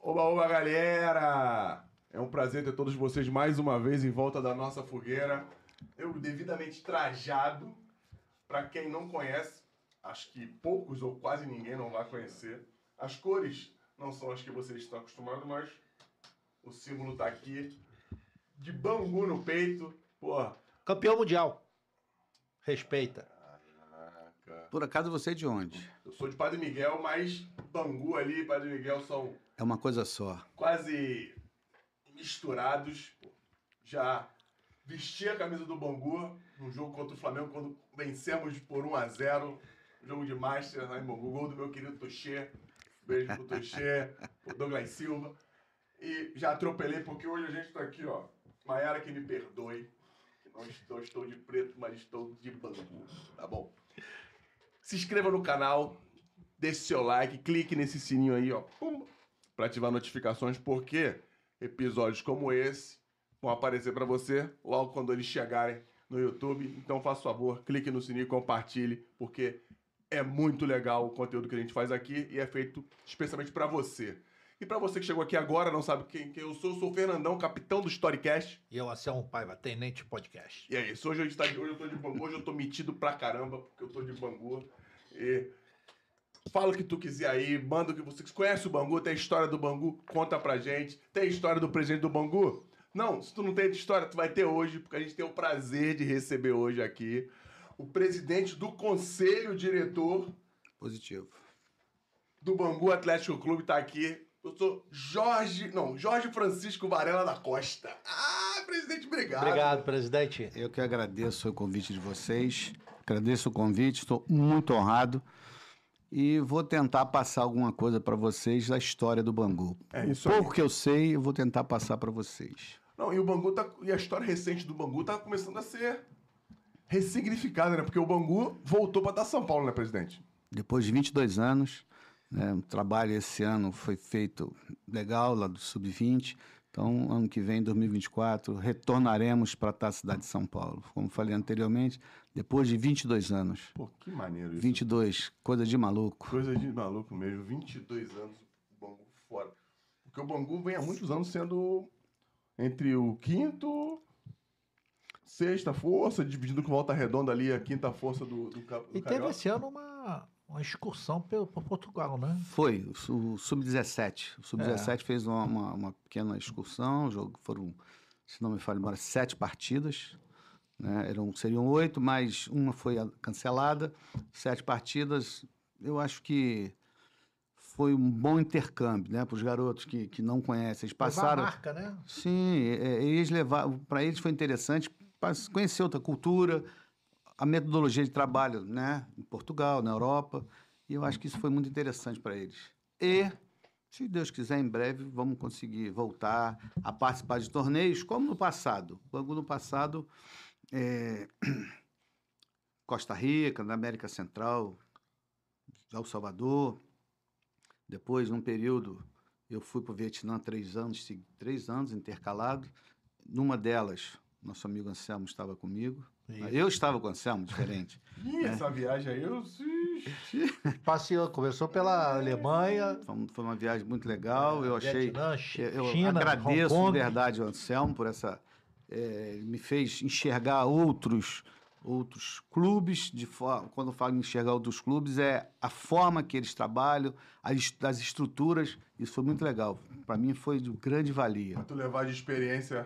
Oba, oba, galera! É um prazer ter todos vocês mais uma vez em volta da nossa fogueira. Eu devidamente trajado. Para quem não conhece, acho que poucos ou quase ninguém não vai conhecer. As cores não são as que vocês estão acostumados, mas o símbolo tá aqui. De Bangu no peito. Porra, Campeão mundial. Respeita. caraca. Por acaso você é de onde? Eu sou de Padre Miguel, mas Bangu ali e Padre Miguel são É uma coisa só. quase misturados. Já vesti a camisa do Bangu no jogo contra o Flamengo, quando vencemos por 1 a 0 Jogo de Master lá em Bangu. Gol do meu querido Tochê. Beijo pro Tochê, pro Douglas Silva. E já atropelei, porque hoje a gente tá aqui, ó. Maiara que me perdoe. Não estou, estou de preto, mas estou de Bangu. Tá bom? Se inscreva no canal, deixe seu like, clique nesse sininho aí, ó, pum, para ativar notificações, porque episódios como esse vão aparecer para você logo quando eles chegarem no YouTube. Então, faça favor, clique no sininho e compartilhe, porque é muito legal o conteúdo que a gente faz aqui e é feito especialmente para você. E para você que chegou aqui agora, não sabe quem, quem eu sou, eu sou o Fernandão, capitão do Storycast. E eu, Anselmo Paiva, Tenente Podcast. E é isso. Hoje, a gente tá, hoje eu tô de Bangu, hoje eu tô metido pra caramba, porque eu tô de Bangu. E fala o que tu quiser aí, manda o que você conhece o Bangu, tem a história do Bangu, conta pra gente. Tem a história do presidente do Bangu? Não, se tu não tem história, tu vai ter hoje, porque a gente tem o prazer de receber hoje aqui o presidente do conselho diretor Positivo. do Bangu Atlético Clube tá aqui. Eu sou Jorge, não, Jorge Francisco Varela da Costa. Ah, presidente, obrigado. Obrigado, presidente. Eu que agradeço o convite de vocês. Agradeço o convite, estou muito honrado. E vou tentar passar alguma coisa para vocês da história do Bangu. É isso o aí. pouco que eu sei, eu vou tentar passar para vocês. Não, e o Bangu tá. E a história recente do Bangu tá começando a ser ressignificada, né? Porque o Bangu voltou pra dar São Paulo, né, presidente? Depois de 22 anos, né, o trabalho esse ano foi feito legal, lá do Sub-20. Então, ano que vem, 2024, retornaremos para a cidade de São Paulo. Como falei anteriormente, depois de 22 anos. Pô, que maneiro isso. 22, coisa de maluco. Coisa de maluco mesmo. 22 anos, o Bangu fora. Porque o Bangu vem há muitos anos sendo entre o quinto. Sexta força, dividido com volta redonda ali, a quinta força do, do, do E teve Carioca. esse ano uma, uma excursão pelo, por Portugal, né? Foi, o su- o Sub-17. O Sub-17 fez uma, uma- uma pequena excursão, jogo foram, se não me falha, memória, sete partidas. Né? Eram, seriam oito, mas uma foi cancelada. Sete partidas. Eu acho que foi um bom intercâmbio né? para os garotos que, que não conhecem. Eles passaram. Levar a marca, né? Sim, é, eles levaram, para eles foi interessante para conhecer outra cultura, a metodologia de trabalho, né, em Portugal, na Europa, e eu acho que isso foi muito interessante para eles. E, se Deus quiser, em breve vamos conseguir voltar a participar de torneios como no passado. O Bangu no passado, é, Costa Rica, na América Central, El Salvador. Depois, num período, eu fui para o Vietnã três anos, três anos intercalado. Numa delas, nosso amigo Anselmo estava comigo. Isso. Eu estava com o Anselmo, diferente. Ih, essa viagem aí, eu. Passeou, começou pela Alemanha, Foi, um- uma viagem muito legal. Eu achei. Vietnã, eu China, agradeço de verdade ao Anselmo por essa. Ele me fez enxergar outros outros clubes de forma quando eu falo em enxergar outros clubes é a forma que eles trabalham as, das estruturas isso foi muito legal para mim foi de grande valia Pra tu levar de experiência.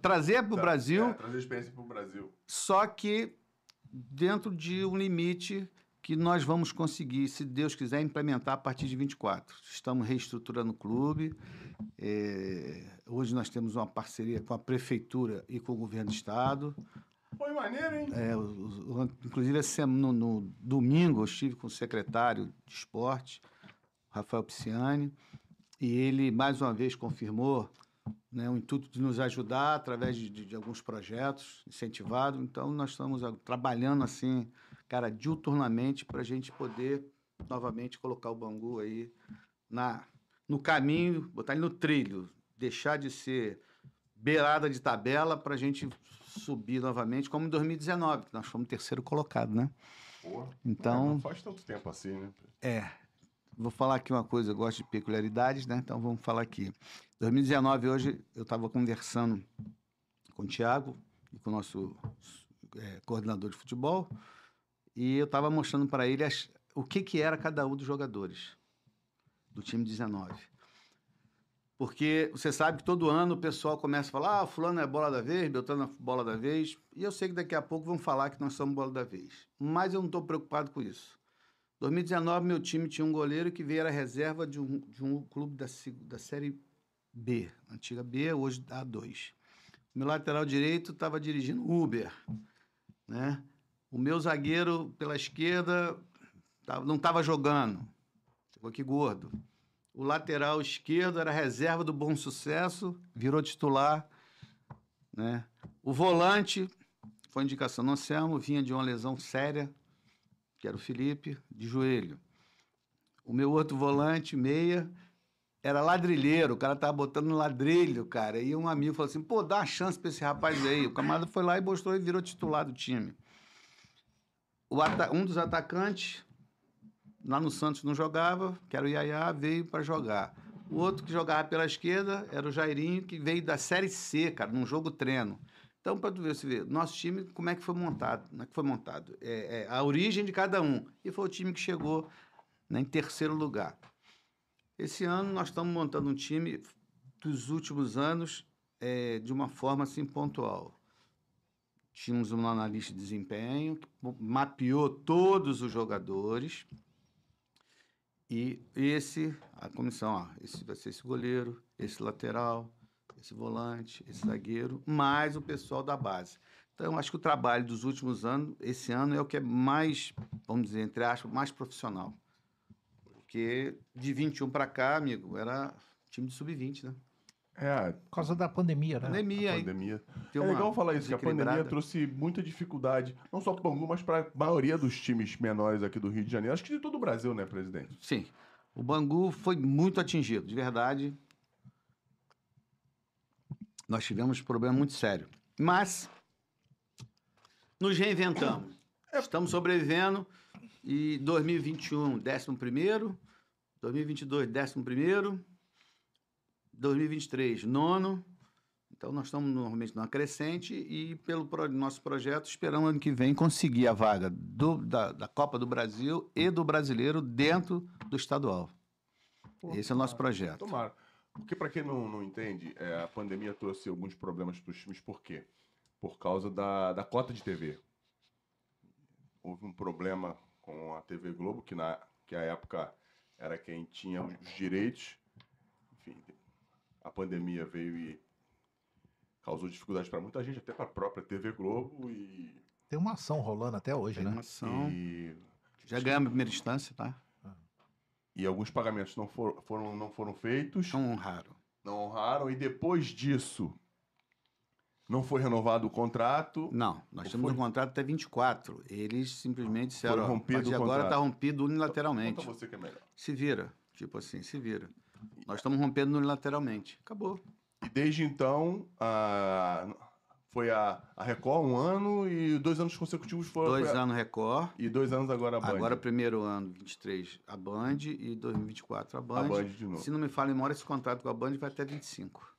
Trazer para o Brasil É, trazer experiência pro Brasil. só que dentro de um limite que nós vamos conseguir, se Deus quiser, implementar a partir de 24. Estamos reestruturando o clube. é, hoje nós temos uma parceria com a prefeitura e com o governo do estado. Foi maneiro, hein? É, o- o- inclusive, esse no, no domingo, eu estive com o secretário de esporte, Rafael Pisciani, e ele, mais uma vez, confirmou né, o intuito de nos ajudar através de, de- de alguns projetos incentivados. Então, nós estamos trabalhando assim, cara, diuturnamente, para a gente poder novamente colocar o Bangu aí na, no caminho, botar ele no trilho, deixar de ser beirada de tabela para a gente subir novamente, como em 2019, que nós fomos terceiro colocado, né? Pô, Então- Não faz tanto tempo assim, né? É. vou falar aqui uma coisa, eu gosto de peculiaridades, né? Então vamos falar aqui. 2019, hoje, eu estava conversando com o Thiago e com o nosso é, coordenador de futebol, e eu estava mostrando para ele as, o que, que era cada um dos jogadores do time 19. Porque você sabe que todo ano o pessoal começa a falar: ah, Fulano é bola da vez, Beltrano é bola da vez. E eu sei que daqui a pouco vão falar que nós somos bola da vez. Mas eu não estou preocupado com isso. 2019, meu time tinha um goleiro que veio era reserva de um, de um clube da, da Série B, antiga B, hoje A2. Meu lateral direito estava dirigindo Uber. Né? O meu zagueiro pela esquerda não estava jogando. Ficou aqui gordo. O lateral esquerdo era reserva do Bom Sucesso, virou titular. Né? O volante, foi indicação do Anselmo, vinha de uma lesão séria, que era o Felipe, de joelho. O meu outro volante, meia, era ladrilheiro, o cara tava botando ladrilho, cara. E um amigo falou assim: pô, dá uma chance pra esse rapaz aí. O camarada foi lá e mostrou e virou titular do time. um dos atacantes, lá no Santos não jogava, que era o Yaya, veio para jogar. O outro que jogava pela esquerda era o Jairinho, que veio da Série C, cara, num jogo treino. Então, para tu ver, você ver, nosso time, como é que foi montado? Como é que foi montado? É, é, a origem de cada um. E foi o time que chegou né, em terceiro lugar. Esse ano nós estamos montando um time dos últimos anos é, de uma forma assim pontual. Tínhamos um analista de desempenho que mapeou todos os jogadores, e esse, a comissão, ó, esse vai ser esse goleiro, esse lateral, esse volante, esse zagueiro, mais o pessoal da base. Então, acho que o trabalho dos últimos anos, esse ano, é o que é mais, vamos dizer, entre aspas, mais profissional. Porque de 21 para cá, amigo, era time de sub-20, né? É. Por causa da pandemia, né? Pandemia. A pandemia. É legal falar isso, que a pandemia trouxe muita dificuldade, não só para o Bangu, mas para a maioria dos times menores aqui do Rio de Janeiro. Acho que de todo o Brasil, né, presidente? Sim. O Bangu foi muito atingido, de verdade. Nós tivemos um problema muito sério. Mas nos reinventamos. É. Estamos sobrevivendo. E 2021, 11 primeiro. 2022, 11 primeiro. 2023, nono. Então, nós estamos normalmente numa crescente e, pelo pro, nosso projeto, esperamos ano que vem conseguir a vaga do, da, da, Copa do Brasil e do Brasileiro dentro do estadual. Pô, Esse é o nosso projeto. Tomara. Porque, para quem não, não entende, é, a pandemia trouxe alguns problemas para os times. Por quê? Por causa da, da cota de TV. Houve um problema com a TV Globo, que na que a época era quem tinha os direitos. Enfim, a pandemia veio e causou dificuldades para muita gente, até para a própria TV Globo e tem uma ação rolando até hoje, Tem né? Uma ação. E... Já ganhamos a primeira instância, tá? E alguns pagamentos não, for, foram, não foram feitos. Não honraram. Não honraram. E depois disso, não foi renovado o contrato? Não, nós temos foi? um contrato até 24. Eles simplesmente disseram, rompido mas agora está rompido unilateralmente. Conta você que é melhor. Se vira, tipo assim, se vira. Nós estamos rompendo unilateralmente. Acabou. E desde então, a... foi a, a Record um ano e dois anos consecutivos foram. Dois anos Record. E dois anos agora a Band. Agora, primeiro ano, 23, a Band e 2024 a Band. A Band de novo. Se não me fala em memória, esse contrato com a Band vai até 25.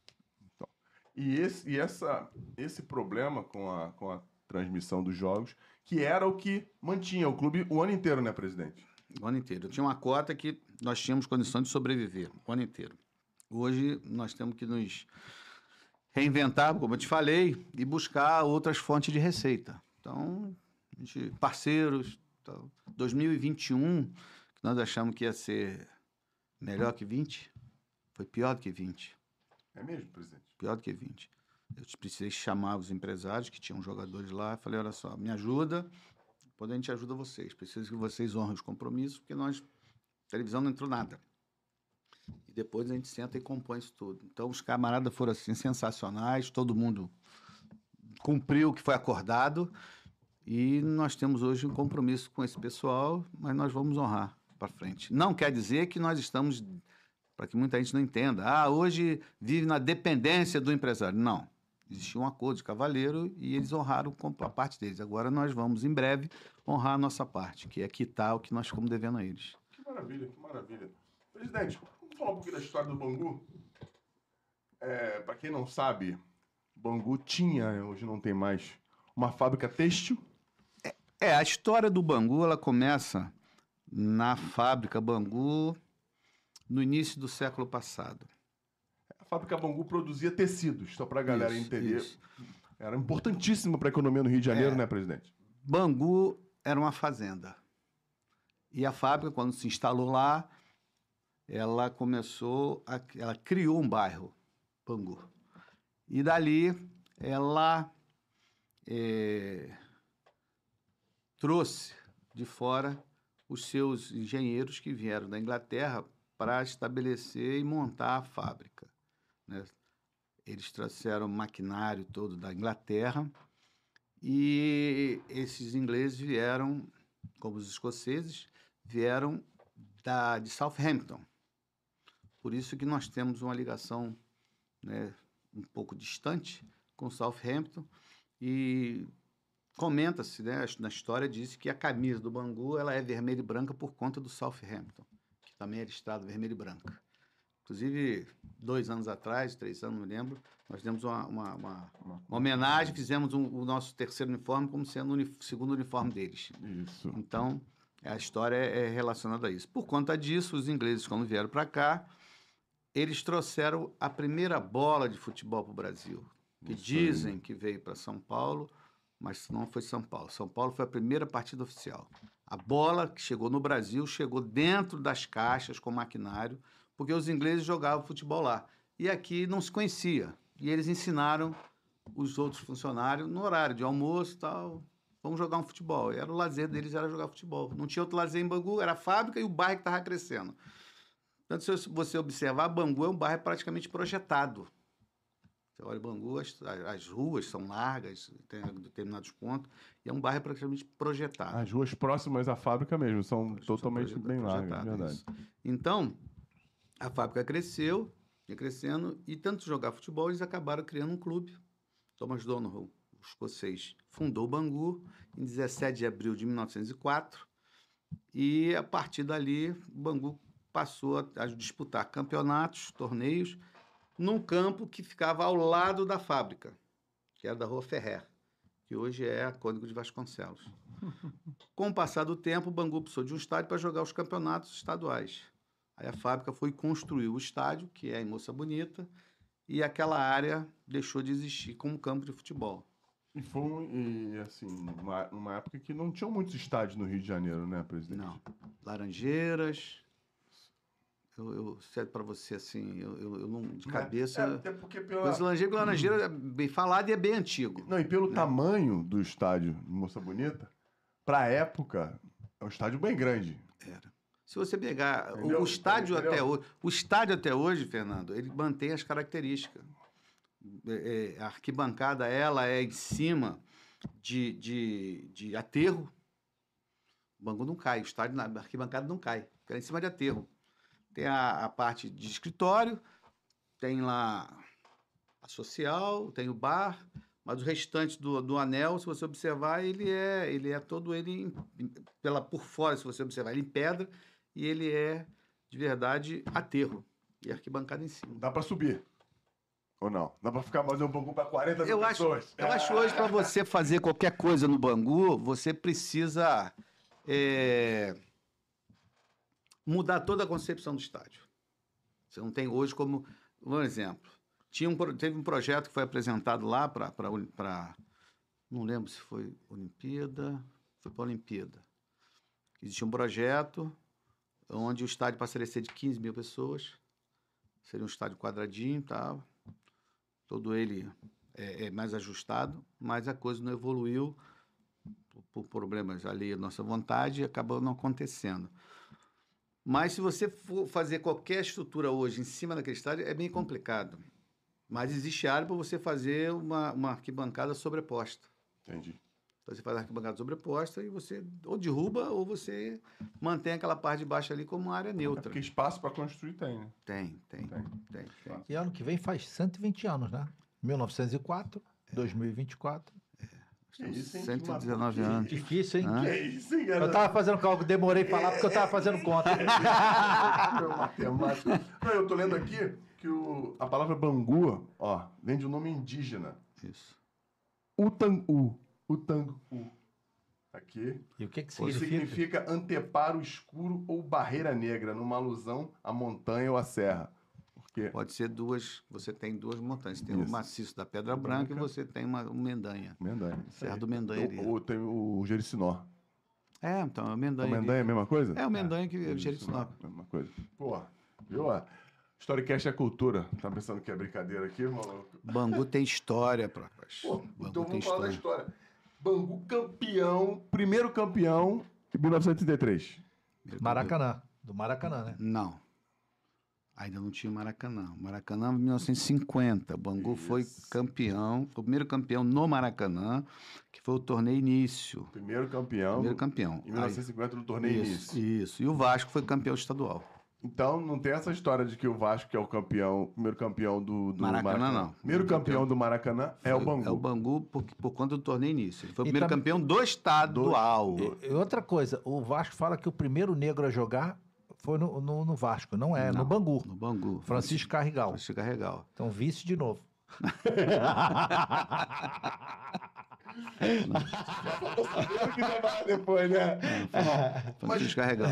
E esse, e essa, esse problema com a, com a transmissão dos jogos, que era o que mantinha o clube o ano inteiro, né, presidente? O ano inteiro. Eu tinha uma cota que nós tínhamos condição de sobreviver o ano inteiro. Hoje nós temos que nos reinventar, como eu te falei, e buscar outras fontes de receita. Então, gente, parceiros. Então, 2021, que nós achamos que ia ser melhor que 20, foi pior do que 20. É mesmo, presidente? Pior do que 20. Eu precisei chamar os empresários que tinham jogadores lá. Falei: olha só, me ajuda, quando a gente ajuda vocês. Preciso que vocês honrem os compromissos, porque nós televisão não entrou nada. E depois a gente senta e compõe isso tudo. Então os camaradas foram assim sensacionais, todo mundo cumpriu o que foi acordado e nós temos hoje um compromisso com esse pessoal, mas nós vamos honrar para frente. Não quer dizer que nós estamos para que muita gente não entenda. Ah, hoje vive na dependência do empresário. Não. Existia um acordo de cavaleiro e eles honraram a parte deles. Agora nós vamos, em breve, honrar a nossa parte, que é quitar o que nós ficamos devendo a eles. maravilha, que maravilha. Presidente, vamos falar um pouquinho da história do Bangu? É, para quem não sabe, Bangu tinha, hoje não tem mais, uma fábrica têxtil. É, a história do Bangu, ela começa na fábrica Bangu no início do século passado. A fábrica Bangu produzia tecidos, só para a galera Isso, entender. isso. Era importantíssimo para a economia no Rio de Janeiro, É. né, presidente? Bangu era uma fazenda. E a fábrica, quando se instalou lá, ela começou, a, ela criou um bairro, Bangu. E dali ela eh, trouxe de fora os seus engenheiros que vieram da Inglaterra para estabelecer e montar a fábrica. né? Eles trouxeram o maquinário todo da Inglaterra e esses ingleses vieram, como os escoceses, vieram da, de Southampton. Por isso que nós temos uma ligação né, um pouco distante com Southampton e comenta-se, né, na história diz que a camisa do Bangu ela é vermelha e branca por conta do Southampton, que também é listrado vermelho e branca. Inclusive, dois anos atrás, três anos, não me lembro, nós demos uma, uma, uma- uma homenagem, fizemos um- o nosso terceiro uniforme como sendo o uni- segundo uniforme deles. Isso. Então, a história é é relacionada a isso. Por conta disso, os ingleses, quando vieram para cá, eles trouxeram a primeira bola de futebol para o Brasil, que Isso aí. dizem que veio para São Paulo, mas não foi São Paulo. São Paulo foi a primeira partida oficial. A bola que chegou no Brasil chegou dentro das caixas com maquinário, porque os ingleses jogavam futebol lá. E aqui não se conhecia. E eles ensinaram os outros funcionários no horário de almoço e tal. Vamos jogar um futebol. E era o lazer deles, era jogar futebol. Não tinha outro lazer em Bangu, era a fábrica e o bairro que estava crescendo. Portanto, se você observar, Bangu é um bairro praticamente projetado. Você olha Bangu, as, as ruas são largas, tem determinados pontos, e é um bairro praticamente projetado. As ruas próximas à fábrica mesmo são São totalmente projeta- bem largas, verdade. isso. Então, a fábrica cresceu, ia crescendo, e tanto jogar futebol, eles acabaram criando um clube. Thomas Donovan, o escocês, fundou o Bangu em 17 de abril de 1904, e a partir dali, o Bangu passou a disputar campeonatos, torneios, num campo que ficava ao lado da fábrica, que era da Rua Ferrer, que hoje é a Cônigo de Vasconcelos. Com o passar do tempo, o Bangu precisou de um estádio para jogar os campeonatos estaduais. Aí a fábrica foi construir o estádio, que é em Moça Bonita, e aquela área deixou de existir como campo de futebol. E foi, e, assim, uma, uma época que não tinham muitos estádios no Rio de Janeiro, né, presidente? Não. Laranjeiras. Eu, eu cedo para você assim, eu, eu, eu não de cabeça. É, até porque pela... Pois Laranjeira, Laranjeira é bem falado e é bem antigo. Não, e pelo tamanho do estádio Moça Bonita, pra época, é um estádio bem grande. Era. Se você pegar o- Entendeu? o estádio Entendeu? até hoje, o estádio até hoje, Fernando, ele mantém as características. É, é, a arquibancada ela é em cima de, de, de aterro. O Bangu não cai, o estádio na a arquibancada não cai, fica em cima de aterro. Tem a, a parte de escritório, tem lá a social, tem o bar, mas o restante do, do anel, se você observar, ele é, ele é todo ele em- pela por fora, se você observar, ele em pedra e ele é de verdade aterro e arquibancada em cima. Dá pra subir. Ou não? Dá pra ficar fazer um pouco pra 40 mil Eu acho, pessoas. eu acho hoje para você fazer qualquer coisa no Bangu, você precisa é, mudar toda a concepção do estádio. Você não tem hoje como, um exemplo, tinha um, teve um projeto que foi apresentado lá para, não lembro se foi Olimpíada, foi para a Olimpíada. Existia um projeto onde o estádio passaria a ser de 15 mil pessoas, seria um estádio quadradinho e tal, todo ele é, é mais ajustado, mas a coisa não evoluiu por, problemas ali nossa vontade e acabou não acontecendo. Mas se você for fazer qualquer estrutura hoje em cima daquele estádio, é bem complicado. Mas existe área para você fazer uma, uma arquibancada sobreposta. Entendi. Então, você faz a arquibancada sobreposta e você ou derruba ou você mantém aquela parte de baixo ali como uma área É neutra. porque espaço pra construir tem, né? Tem, tem, Tem. tem. tem. E ano que vem faz 120 anos, né? 1904, 2024. Que isso, hein? 119 Que anos. Difícil, hein? Que isso, hein, Eu tava fazendo cálculo, demorei pra falar porque eu tava fazendo conta. Matemático. Não, eu tô lendo aqui que o, a palavra bangu, ó, vem de um nome indígena. Isso. Utangu. Utangu. Aqui. E o que que Que significa? significa anteparo escuro ou barreira negra, numa alusão à montanha ou à serra. Porque Pode ser duas. Você tem duas montanhas. Você tem o maciço da Pedra Branca e você tem uma, um Mendanha. Mendanha. Serra do Mendanha ali. Ou, ou tem o Jericinó. É, então, é o O Mendanha. ali. Mendanha é a mesma coisa? É o Mendanha que é o Jericinó. Mesma coisa. Pô, viu? Storycast é cultura. Tá pensando que é brincadeira aqui, maluco? Bangu tem história, rapaz. Pô, Bangu então tem vamos falar da história. história. Bangu campeão, primeiro campeão em 1933. Maracanã. Do Maracanã, né? Não. Ainda não tinha Maracanã. Maracanã em 1950. Bangu foi Isso. campeão, o primeiro campeão no Maracanã, que foi o torneio início. Primeiro campeão Primeiro campeão. em 1950 no torneio Aí, início. isso, isso. E o Vasco foi campeão estadual. Então não tem essa história de que o Vasco que é o campeão, primeiro campeão do, do Maracanã, não. Primeiro Primeiro campeão do Maracanã é o Foi- Bangu. É o Bangu por, por conta do torneio início. Ele foi o E primeiro tam- campeão do estadual. E, e outra coisa, o Vasco fala que o primeiro negro a jogar foi no, no, no Vasco, não é, no Não. Bangu. No Bangu. Francisco Carrigal. Francisco Carregal. Então, vice de novo. Que vai depois, né? Carregal.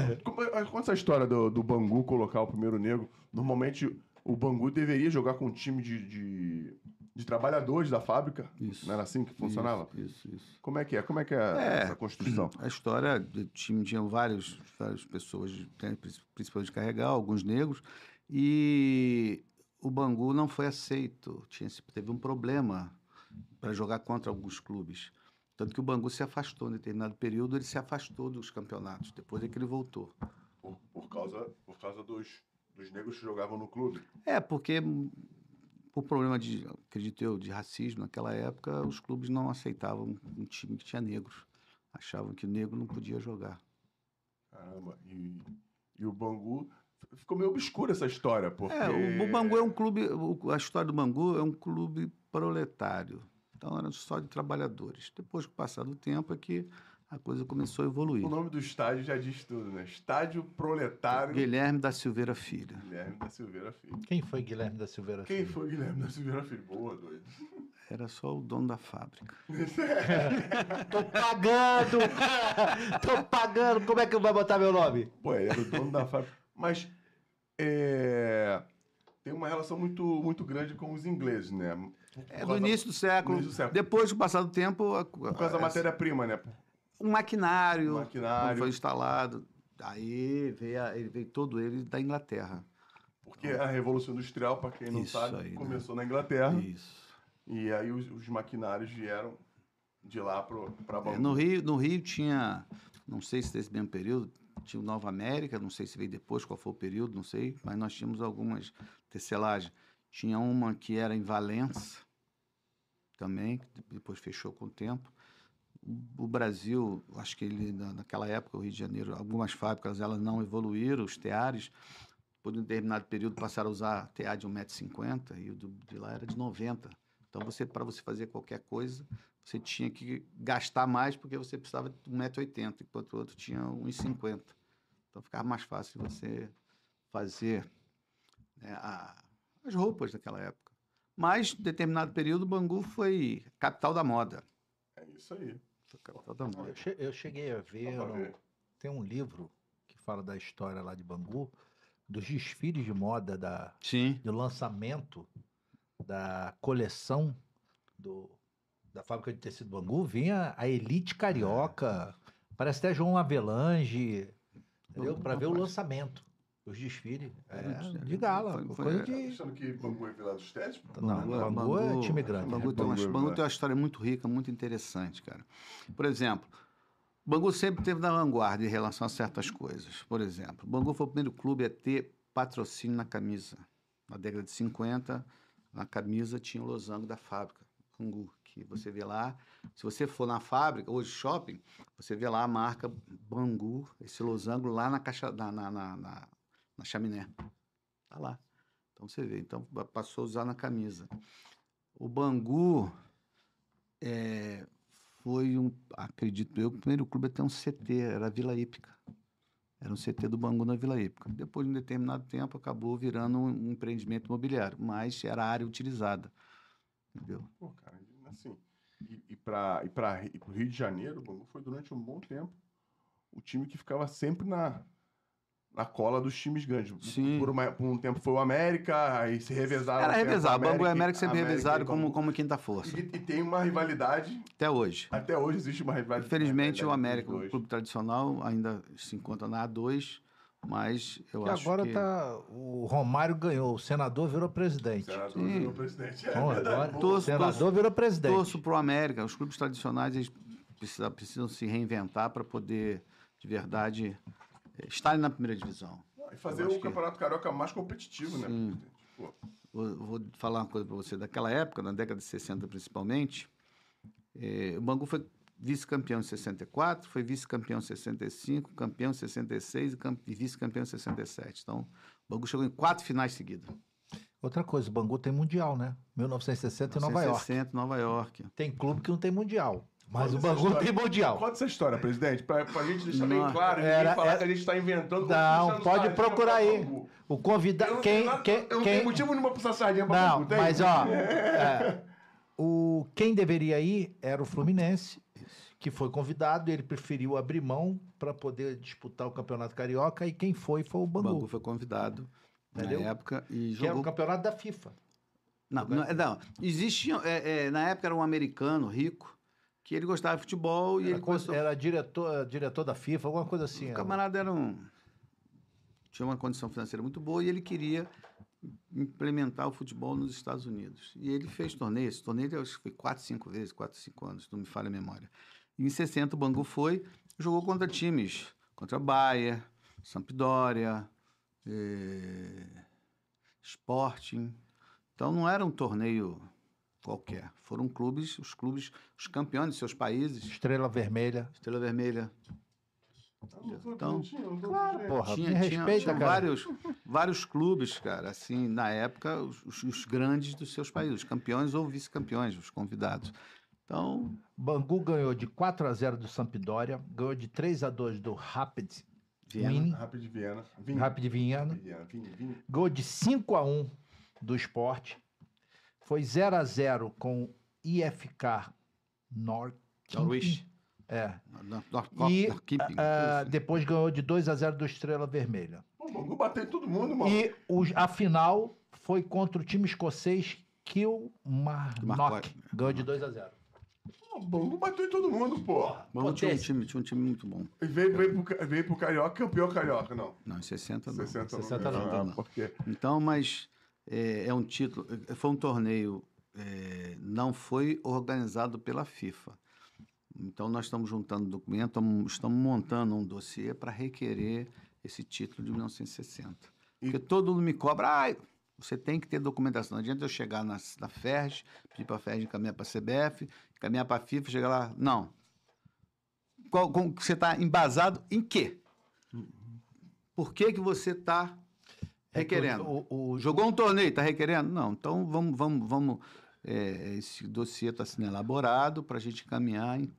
Mas Conta essa história do, do Bangu colocar o primeiro negro. Normalmente o Bangu deveria jogar com um time de, de, de trabalhadores da fábrica. Isso. Não era assim que funcionava? Isso, isso, isso. Como é que é? Como é que é, É. essa construção? A história do time tinha vários, várias pessoas, né, prin- principalmente de carregar, alguns negros, e o Bangu não foi aceito. Tinha, teve um problema para jogar contra alguns clubes. Tanto que o Bangu se afastou em determinado período, ele se afastou dos campeonatos, depois é que ele voltou. Por, por causa, por causa dos, dos negros que jogavam no clube. É, porque por problema de, acredito eu, de racismo naquela época, os clubes não aceitavam um time que tinha negros. Achavam que o negro não podia jogar. Caramba. E, e o Bangu. Ficou meio obscura essa história, porque. É, o, o Bangu é um clube, o- a história do Bangu é um clube proletário. Então era só de trabalhadores. Depois, com o passar do tempo, é que a coisa começou a evoluir. O nome do estádio já diz tudo, né? Estádio Proletário Guilherme da Silveira Filho. Guilherme da Silveira Filho. Quem foi Guilherme da Silveira? Quem Filho? foi Guilherme da Silveira Filho? Boa, doido. Era só o dono da fábrica. Tô pagando! Tô pagando! Como é que vai botar meu nome? Pô, era o dono da fábrica. Mas é, tem uma relação muito, muito grande com os ingleses, né? É do início do século. início do século. Depois, com o passar do tempo, a- Por causa da matéria-prima, né? Um maquinário, Um maquinário. foi instalado. Aí veio, ele veio todo ele da Inglaterra. Porque a Revolução Industrial, para quem não sabe, aí, né? começou na Inglaterra. Isso. E aí os, os maquinários vieram de lá para É, Bangu. no, Rio, no Rio tinha, não sei se desse mesmo período, tinha o Nova América, não sei se veio depois, qual foi o período, não sei, mas nós tínhamos algumas tecelagens. Tinha uma que era em Valença, também, que depois fechou com o tempo. O, Brasil, acho que ele, na- naquela época, o Rio de Janeiro, algumas fábricas elas não evoluíram, os teares, por um determinado período passaram a usar tear de 1,50m e o de lá era de 90 Então, você para você fazer qualquer coisa, você tinha que gastar mais porque você precisava de 1,80m, enquanto o outro tinha 1,50m. Então ficava mais fácil você fazer né, a- as roupas daquela época. Mas, em determinado período, Bangu foi capital da moda. É isso aí. Capital da moda. Eu, che- eu cheguei a ver, tem um livro que fala da história lá de Bangu, dos desfiles de moda da, Sim. do lançamento da coleção do, da fábrica de tecido Bangu, vinha a elite carioca, parece até João Avelange, entendeu? Para ver o lançamento, os desfiles. É, de gala, foi- foi- coisa de... achando que Bangu é Vila dos Tétis? Não, Bangu, é time grande. Bangu, tem uma, Bangu é Bangu tem uma história muito rica, muito interessante, cara. Por exemplo, Bangu sempre teve na vanguarda em relação a certas coisas. Por exemplo, Bangu foi o primeiro clube a ter patrocínio na camisa. Na década de 50, na camisa tinha o losango da fábrica, Bangu, que você vê lá. Se você for na fábrica, hoje shopping, você vê lá a marca Bangu, esse losango lá na caixa, na, na, na, na- chaminé. Tá lá. Então você vê. Então pa- passou a usar na camisa. O Bangu é, foi um, acredito eu, o primeiro clube a ter um CT, era a Vila Hípica. Era um CT do Bangu na Vila Hípica. Depois de um determinado tempo, acabou virando um, empreendimento imobiliário, mas era a área utilizada. Entendeu? Pô, cara, assim. E, e para pro Rio de Janeiro, o Bangu foi durante um bom tempo o time que ficava sempre na, na cola dos times grandes. Sim. Por, uma- por um tempo foi o América, aí se revezaram. Era revezado. Bangu e América América sempre América revezaram como, como quinta força. E, e tem uma rivalidade, Até hoje. até hoje existe uma rivalidade. Infelizmente, o América, o clube tradicional, ainda se encontra na A2, mas eu Que acho agora que... tá. O Romário ganhou, o senador virou presidente. Senador Sim. virou presidente. É Bom, agora, o senador torço- virou presidente. Torço pro América. Os clubes tradicionais eles precisa- precisam se reinventar para poder, de verdade, estarem na primeira divisão. E fazer o que- Campeonato Carioca mais competitivo, né? Sim. presidente? Pô, Vou, vou falar uma coisa para você. Daquela época, na década de 60 principalmente, eh, o Bangu foi vice-campeão em 64, foi vice-campeão em 65, campeão em 66 e, e vice-campeão em 67. Então, o Bangu chegou em quatro finais seguidas. Outra coisa, o Bangu tem mundial, né? 1960 em Nova York. 1960, Nova York. Tem clube que não tem mundial. Mas Conta o Bangu tem mundial. Conta essa história, presidente, pra, pra gente deixar bem Não, claro, ninguém era- falar era- que a gente tá inventando. Não, pode sardinha procurar aí. Bangu. O convidado. Quem, nada- quem, eu não quem- tenho motivo nenhum pra puxar sardinha pra Não, Bangu, mas ó, é, o, quem deveria ir era o Fluminense, que foi convidado, ele preferiu abrir mão para poder disputar o Campeonato Carioca, e quem foi foi o O Bangu, Bangu foi convidado Entendeu? na época e que era o jogou. campeonato da FIFA. Não, não, é- não. Existia. é, é, na época era um americano rico que ele gostava de futebol e Era, ele co- começou. era diretor, diretor da FIFA, alguma coisa assim. O camarada era um. Tinha uma condição financeira muito boa e ele queria implementar o futebol nos Estados Unidos. E ele fez torneio. Esse torneio acho que foi quatro, cinco vezes, quatro, cinco anos, não me falha a memória. E em 60 o Bangu foi, jogou contra times, contra Bahia, Sampdoria, eh, Sporting. Então não era um torneio qualquer. Foram clubes, os clubes, os campeões de seus países. Estrela Vermelha. Estrela Vermelha, Então, Claro, porra, tinha, me tinha- respeita, tinha cara. vários, vários clubes, cara, assim, na época, os, os- grandes dos seus países, os campeões ou vice-campeões, os convidados. Então, Bangu ganhou de 4 a 0 do Sampdoria, ganhou de 3 a 2 do Rapid Viena. De Viena. Rapid Viena, Viena, ganhou de 5 a 1 do Sport, foi 0 a 0 com IFK Nor Norwich. É. Na- E ah, depois ganhou de 2 a 0 do Estrela Vermelha. O Bangu bateu em todo mundo, mano. E os- a final foi contra o time escocês Kilmarnock. Ganhou de 2 a 0 Pô, O Bangu bateu em todo mundo, pô. Bangu tinha um, time, tinha um time muito bom. E veio, veio, pro, veio pro Carioca, campeão Carioca, não. Não, em 60 não. 60 não. 60 ganhou. não. Ah, Por quê? Então, mas é, é um título, é, foi um torneio, é, não foi organizado pela FIFA. Então, nós estamos juntando documento, estamos- montando um dossiê para requerer esse título de 1960. Porque todo mundo me cobra, ah, você tem que ter documentação. Não adianta eu chegar na, na FERJ, pedir para a FERJ encaminhar para a CBF, encaminhar para a FIFA, chegar lá. Não. Qual, como, você está embasado em quê? Por que, que você está requerendo? O, o, Jogou um torneio, está requerendo? Não, então vamos, vamos, vamos. é, esse dossiê está sendo elaborado para a gente encaminhar em-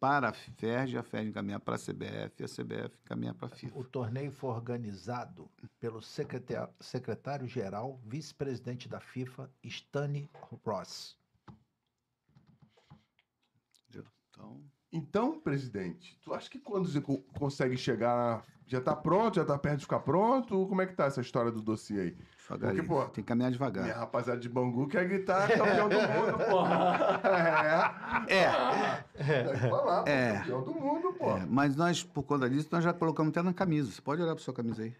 para a FERJ, a FERJ encaminhar para a CBF, e a CBF encaminhar para a FIFA. o torneio foi organizado pelo secretário-geral, vice-presidente da FIFA, Stanley Ross. Então, Então, presidente, tu acha que quando você co- consegue chegar, já tá pronto, já tá perto de ficar pronto? Como é que tá essa história do dossiê aí? devagarinho. pô, Tem que caminhar Minha devagar. rapaziada de Bangu quer gritar campeão do mundo, porra. É. É, Tem que falar, pô, É. campeão do mundo, pô. é, mas nós, por conta disso, nós já colocamos até na camisa. Você pode olhar para sua camisa aí.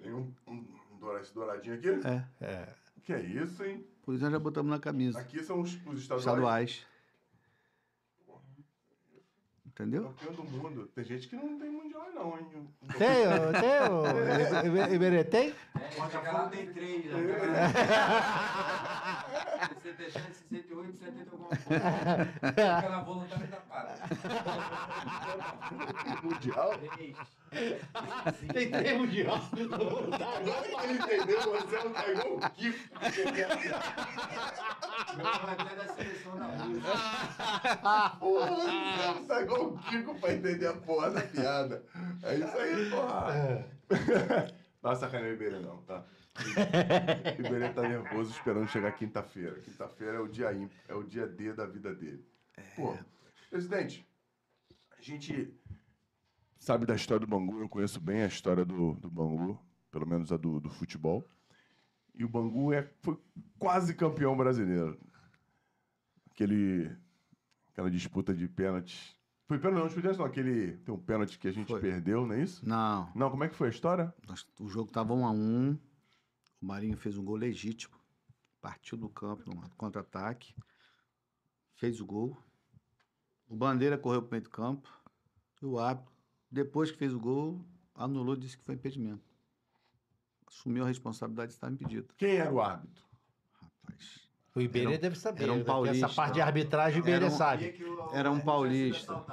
Tem um, um, um douradinho aqui? É, É, Que é isso, hein? por isso nós já botamos na camisa. Aqui são os, os estaduais. Estaduais. Entendeu? Campeão do mundo. Tem gente que não tem mundial, não, hein? tem, tem Iberê, tem? É, Botafogo tem três. né? 67, 68, 70 alguma coisa. Aquela voluntária da parada. Mundial? Três. Tem três mundial. Agora que ele entendeu, você não tá igual o Kiko. Meu até da seleção da Rússia. Porra, você não tá igual o Kiko pra entender a porra da piada. É isso aí, porra. Não sacaneia o Iberê, não, tá? O Iberê tá nervoso esperando chegar quinta-feira. Quinta-feira é o dia ímpar, é o dia D da vida dele. Pô, presidente, a gente sabe da história do Bangu, eu conheço bem a história do, do Bangu, pelo menos a do, do futebol. E o Bangu é, foi quase campeão brasileiro. Aquele, aquela disputa de pênaltis. Foi pênalti, não, disputa não, aquele. Tem um pênalti que a gente Foi. perdeu, não é isso? Não, Não, como é que foi a história? o jogo estava 1 a 1 O Marinho fez um gol legítimo. Partiu do campo num contra-ataque. Fez o gol. O Bandeira correu para o meio do campo. E o árbitro, depois que fez o gol, anulou e disse que foi impedimento. Assumiu a responsabilidade de estar impedido. Quem era o árbitro? Rapaz. O Iberê Era deve saber. era um paulista. Essa parte de arbitragem o Iberê Era um- sabe. Era um paulista.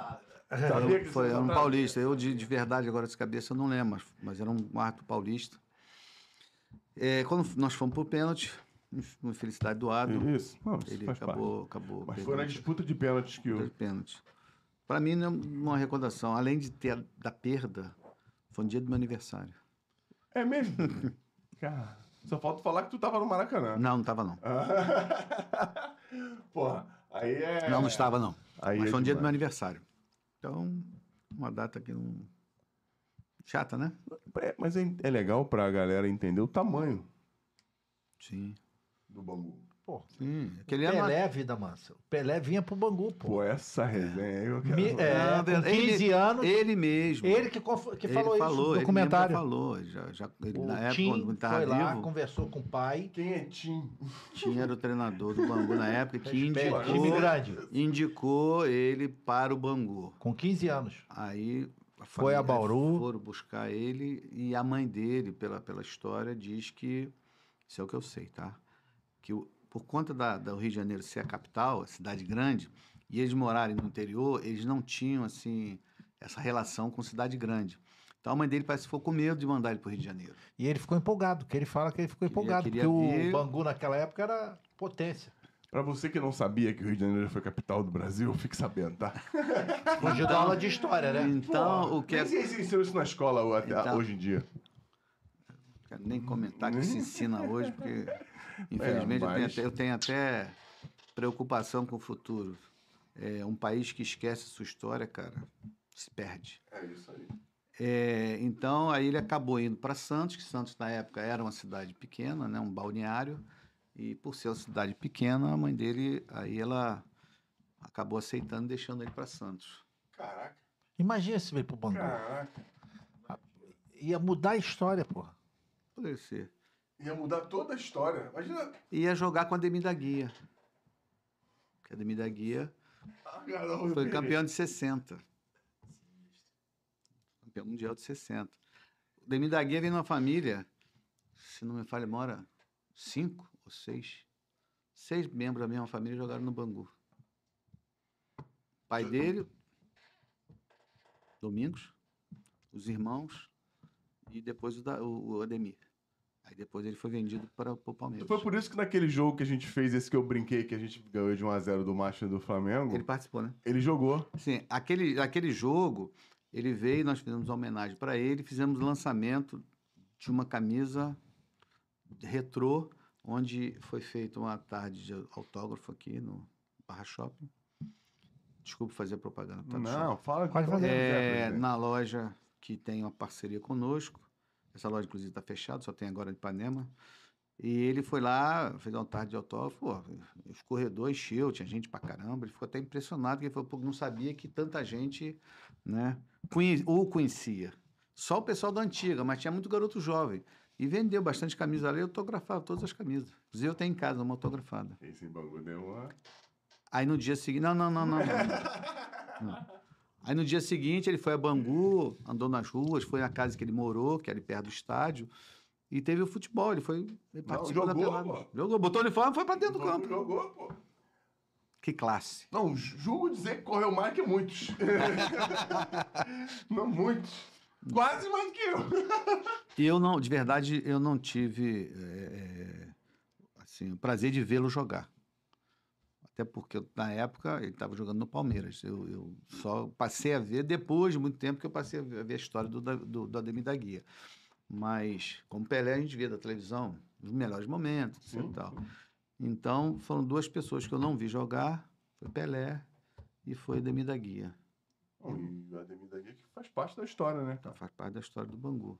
Sabia que Foi era um paulista. Eu, de, de verdade, agora de cabeça, eu não lembro, mas, mas era um árbitro paulista. É, quando nós fomos pro pênalti, infelicidade do árbitro, Isso. Não, isso ele parte. acabou, acabou Mas foi na disputa de pênaltis que o o. pênalti. Para mim, não é uma recordação. Além de ter da perda, foi um dia do meu aniversário. É mesmo? Cara, só falta falar que tu tava no Maracanã. Não, não estava não. Porra, aí é. Não, não estava não. Aí Mas é foi um dia do meu aniversário. Então, uma data que não... Chata, né? É, mas é, é legal pra galera entender o tamanho Sim. do Bangu. Pô, Sim. Aquele era uma- Pelé, vida mansa. O Pelé vinha pro Bangu, pô. Pô, essa resenha eu quero. Mi- é, Ah, com verdade. 15 anos, Ele mesmo. ele que, que Ele falou, isso no documentário. Ele falou. Já, já, ele, O na época, Tim quando estava foi lá, vivo, conversou com o pai. Quem é Tim? tinha era o treinador do Bangu na época que Respeito, time indicou, grande. indicou ele para o Bangu. Com 15 anos. Aí a Foi a Bauru. foram buscar ele e a mãe dele, pela, pela história, diz que, isso é o que eu sei, tá? Que o- por conta da, do Rio de Janeiro ser a capital, a cidade grande, e eles morarem no interior, eles não tinham, assim, essa relação com cidade grande. Então a mãe dele parece que ficou com medo de mandar ele para o Rio de Janeiro. E ele ficou empolgado, que ele fala que ele ficou Queria- empolgado, queria porque ver- o Bangu naquela época era potência. Pra você que não sabia que o Rio de Janeiro foi a capital do Brasil, fique sabendo, tá? Fugiu da aula de história, né? Então, Pô, o que é... Nem se ensinam isso na escola até Então- hoje em dia. quero nem comentar que se ensina hoje, porque infelizmente eu, tenho mas- até, eu tenho até preocupação com o futuro. É um país que esquece sua história, cara, se perde. É isso aí. É, então aí ele acabou indo para Santos, que Santos na época era uma cidade pequena, né, um balneário, e por ser uma cidade pequena, a mãe dele aí ela acabou aceitando, e deixando ele para Santos. Caraca, Imagina se veio pro Bangu. caraca. Ia mudar a história, porra. Poderia ser. Ia mudar toda a história. Imagina. Ia jogar com a Ademir da Guia. Que a Ademir da Guia Ah, Foi campeão de 60. Campeão mundial de 60. O Demi da Guia vem numa família, se não me falha, mora cinco ou seis. Seis membros da mesma família jogaram no Bangu. Pai dele, Domingos, os irmãos e depois o, da, o, o Ademir. Aí depois ele foi vendido para o Palmeiras. Foi por isso que naquele jogo que a gente fez, esse que eu brinquei, que a gente ganhou de 1x0 do Macho do Flamengo, Ele participou, né? ele jogou. Sim, aquele, aquele jogo, ele veio, nós fizemos uma homenagem para ele, fizemos o lançamento de uma camisa retrô, onde foi feita uma tarde de autógrafo aqui no Barra Shopping. Desculpa fazer propaganda. Tá Não, fala Pode fala fazer. onde é, na loja que tem uma parceria conosco. Essa loja, inclusive, está fechada, só tem agora em Ipanema. E ele foi lá, fez uma tarde de autógrafo, os corredores encheu, tinha gente pra caramba. Ele ficou até impressionado, que ele falou, não sabia que tanta gente né, conhe- o conhecia. Só o pessoal da antiga, mas tinha muito garoto jovem. E vendeu bastante camisa ali, eu autografava todas as camisas. Inclusive, eu tenho em casa uma autografada. Esse Bangu deu uma... Aí no dia seguinte. Não, não, não, não. não, não. Não. Aí no dia seguinte ele foi a Bangu, andou nas ruas, foi na casa que ele morou, que era ali perto do estádio. E teve o futebol, ele foi. Ele participou da jogou, pelada. pô. Jogou, botou o uniforme e foi pra dentro do Não campo. Jogou, pô. Que classe. Não, julgo dizer que correu mais que muitos. não muitos. Quase mais que eu. E eu não, de verdade, eu não tive é, assim, o prazer de vê-lo jogar. Até porque na época ele estava jogando no Palmeiras. Eu, eu só passei a ver depois de muito tempo que eu passei a ver a, história do, do, do Ademir da Guia. Mas, como Pelé, a gente via da televisão, os melhores momentos Sim, e tal. Então, foram duas pessoas que eu não vi jogar. Foi Pelé e foi Ademir da Guia. E o Ademir da Guia que faz parte da história, né? Então, faz parte da história do Bangu.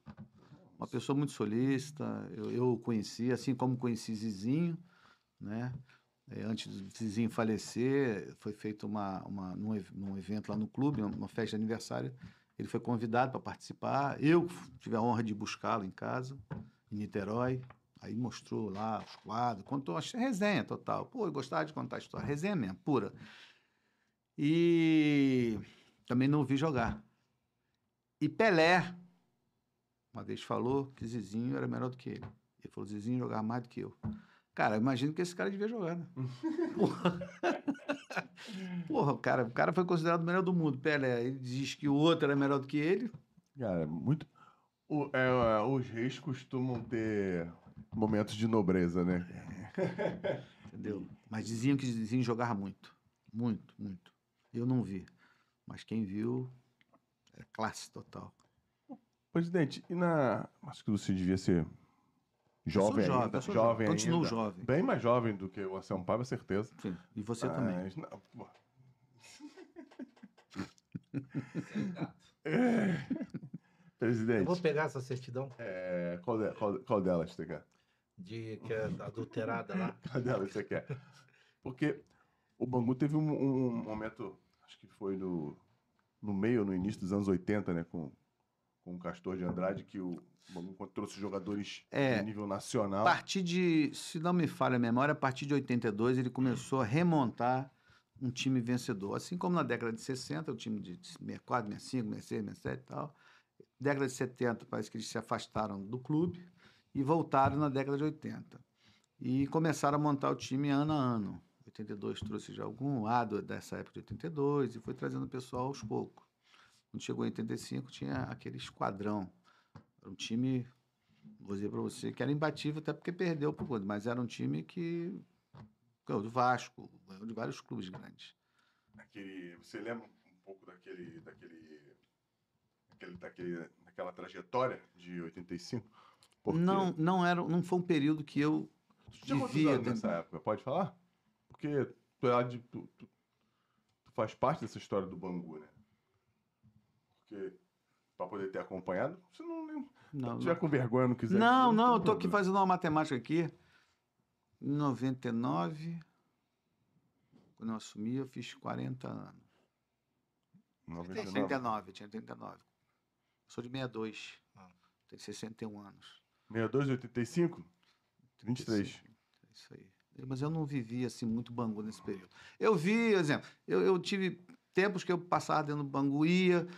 Uma pessoa muito solícita, eu, eu o conheci, assim como conheci Zizinho, né? Eh, Antes do Zizinho falecer, foi feito uma, uma, num, num evento lá no clube, uma festa de aniversário. Ele foi convidado para participar. Eu tive a honra de buscá-lo em casa, em Niterói. Aí mostrou lá os quadros, contou, achei resenha total. Pô, eu gostava de contar a história, resenha mesmo, pura. E também não vi jogar. E Pelé, uma vez falou que Zizinho era melhor do que ele. Ele falou, Zizinho jogava mais do que eu. Cara, imagino que esse cara devia jogar, né? Porra. Porra, o cara, o cara foi considerado o melhor do mundo. Pelé, ele diz que o outro era melhor do que ele. Cara, muito. O- é, é, os reis costumam ter momentos de nobreza, né? Entendeu? Mas diziam que Zizinho jogava muito. Muito, muito. Eu não vi. Mas quem viu, é classe total. Presidente, e na. Acho que você devia ser jovem jovem, ainda. eu jovem jovem. Continuo ainda. jovem. Bem mais jovem do que o Anselmo Paiva, certeza. Sim. E você também. Mas, não, pô. Eu Presidente, vou pegar essa certidão é, qual, de- qual- qual delas você quer? de que é adulterada lá. Qual delas você quer? Porque o Bangu teve um, um momento, acho que foi no, no meio, no início dos anos 80, né? Com, com o Castor de Andrade, que o Bangu trouxe jogadores É. de nível nacional. A partir de, se não me falha a memória, a partir de 82 ele começou a remontar um time vencedor. Assim como na década de 60, o time de 64, 65, 66, 67 e tal. Década de 70, parece que eles se afastaram do clube e voltaram na década de 80. E começaram a montar o time ano a ano. 82 trouxe já algum lado dessa época de 82 e foi trazendo o pessoal aos poucos. Quando chegou em 85, tinha aquele esquadrão. Era um time vou dizer para você que era imbatível, até porque perdeu pro Corinthians, mas era um time que ganhou do Vasco, ganhou de vários clubes grandes. Aquele, você lembra um pouco daquele, daquele, daquele, daquele, daquela trajetória de 85? Porque Não, não era, não foi um período que eu quantos vivia nessa época? Pode falar? Porque tu, é de, tu, tu- tu faz parte dessa história do Bangu, né? Porque pra poder ter acompanhado, você não não, tiver com vergonha, não quiser. não, dizer, não, tem eu tô aqui fazendo uma matemática aqui. Em 99, quando eu assumi, eu fiz 40 anos. 99. 39, eu tinha 39. Sou de 62. Ah. Tenho 61 anos. 62 e 85? 23. É isso aí. Mas eu não vivi assim muito Bangu nesse período. Eu vi, por exemplo, eu, eu tive tempos que eu passava dentro do Bangu, ia,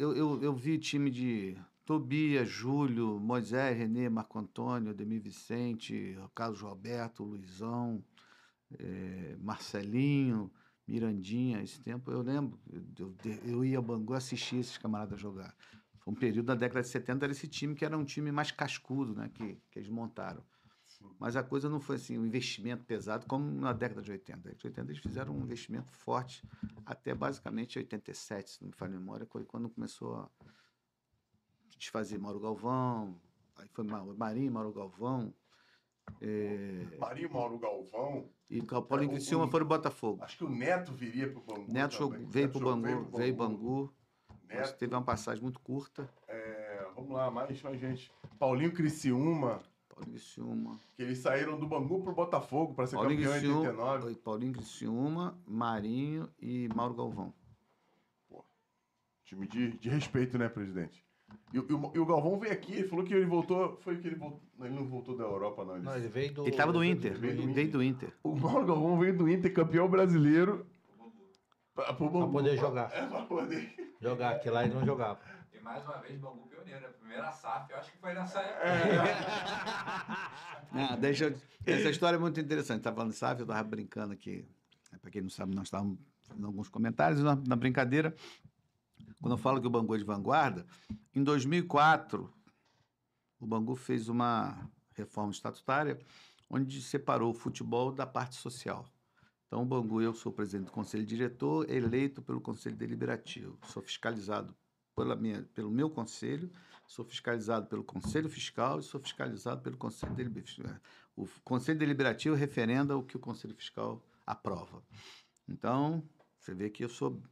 eu, eu, eu vi time de Tobias, Júlio, Moisés, Renê, Marco Antônio, Ademir Vicente, Carlos Roberto, Luizão, eh, Marcelinho, Mirandinha. Esse tempo eu lembro, eu, eu, ia ao Bangu assistir esses camaradas jogar. Foi um período da década de 70, era esse time que era um time mais cascudo, né, que, que eles montaram. Mas a coisa não foi assim, um investimento pesado como na década de 80. Na década de 80 eles fizeram um investimento forte até basicamente 87, se não me falha a memória, foi quando começou a desfazer Mauro Galvão, aí foi Ma- Marinho, Mauro Galvão, eh, Marinho Mauro Galvão. e o Paulinho É, o- Criciúma o- foram pro Botafogo. Acho que o Neto viria pro Bangu. Neto também. veio Neto pro jogou- Bangu, veio Bangu, Neto, teve uma passagem muito curta. é, vamos lá, mais, mais gente. Paulinho Criciúma, Paulinho Criciúma, que eles saíram do Bangu pro Botafogo para ser Paulinho campeão em Criciúma, 89. foi Paulinho Criciúma, Marinho e Mauro Galvão. Time de, de respeito, né, presidente? E, o- e o, e o Galvão veio aqui, ele falou que ele voltou. Foi que ele voltou. não, Ele não voltou da Europa, não. Ele, Não, ele veio do. Ele estava do Inter, veio do ele Inter. veio do Inter. O Mauro Galvão veio do Inter, campeão brasileiro. Pra, pro Bangu, poder jogar. É, pra poder. Jogar, que lá ele não jogava. E mais uma vez, Bangu pioneiro. A primeira SAF, eu acho que foi nessa É. época. Ah, deixa eu- Essa história é muito interessante. Tá falando de SAF, eu estava brincando aqui. Para quem não sabe, nós estávamos fazendo alguns comentários na, na brincadeira. Quando eu falo que o Bangu é de vanguarda, em 2004, o Bangu fez uma reforma estatutária onde separou o futebol da parte social. Então, o Bangu, eu sou presidente do conselho diretor, eleito pelo conselho deliberativo. Sou fiscalizado pela minha, pelo meu conselho, sou fiscalizado pelo conselho fiscal e sou fiscalizado pelo conselho deliberativo. O conselho deliberativo referenda o que o conselho fiscal aprova. Então, você vê que eu sou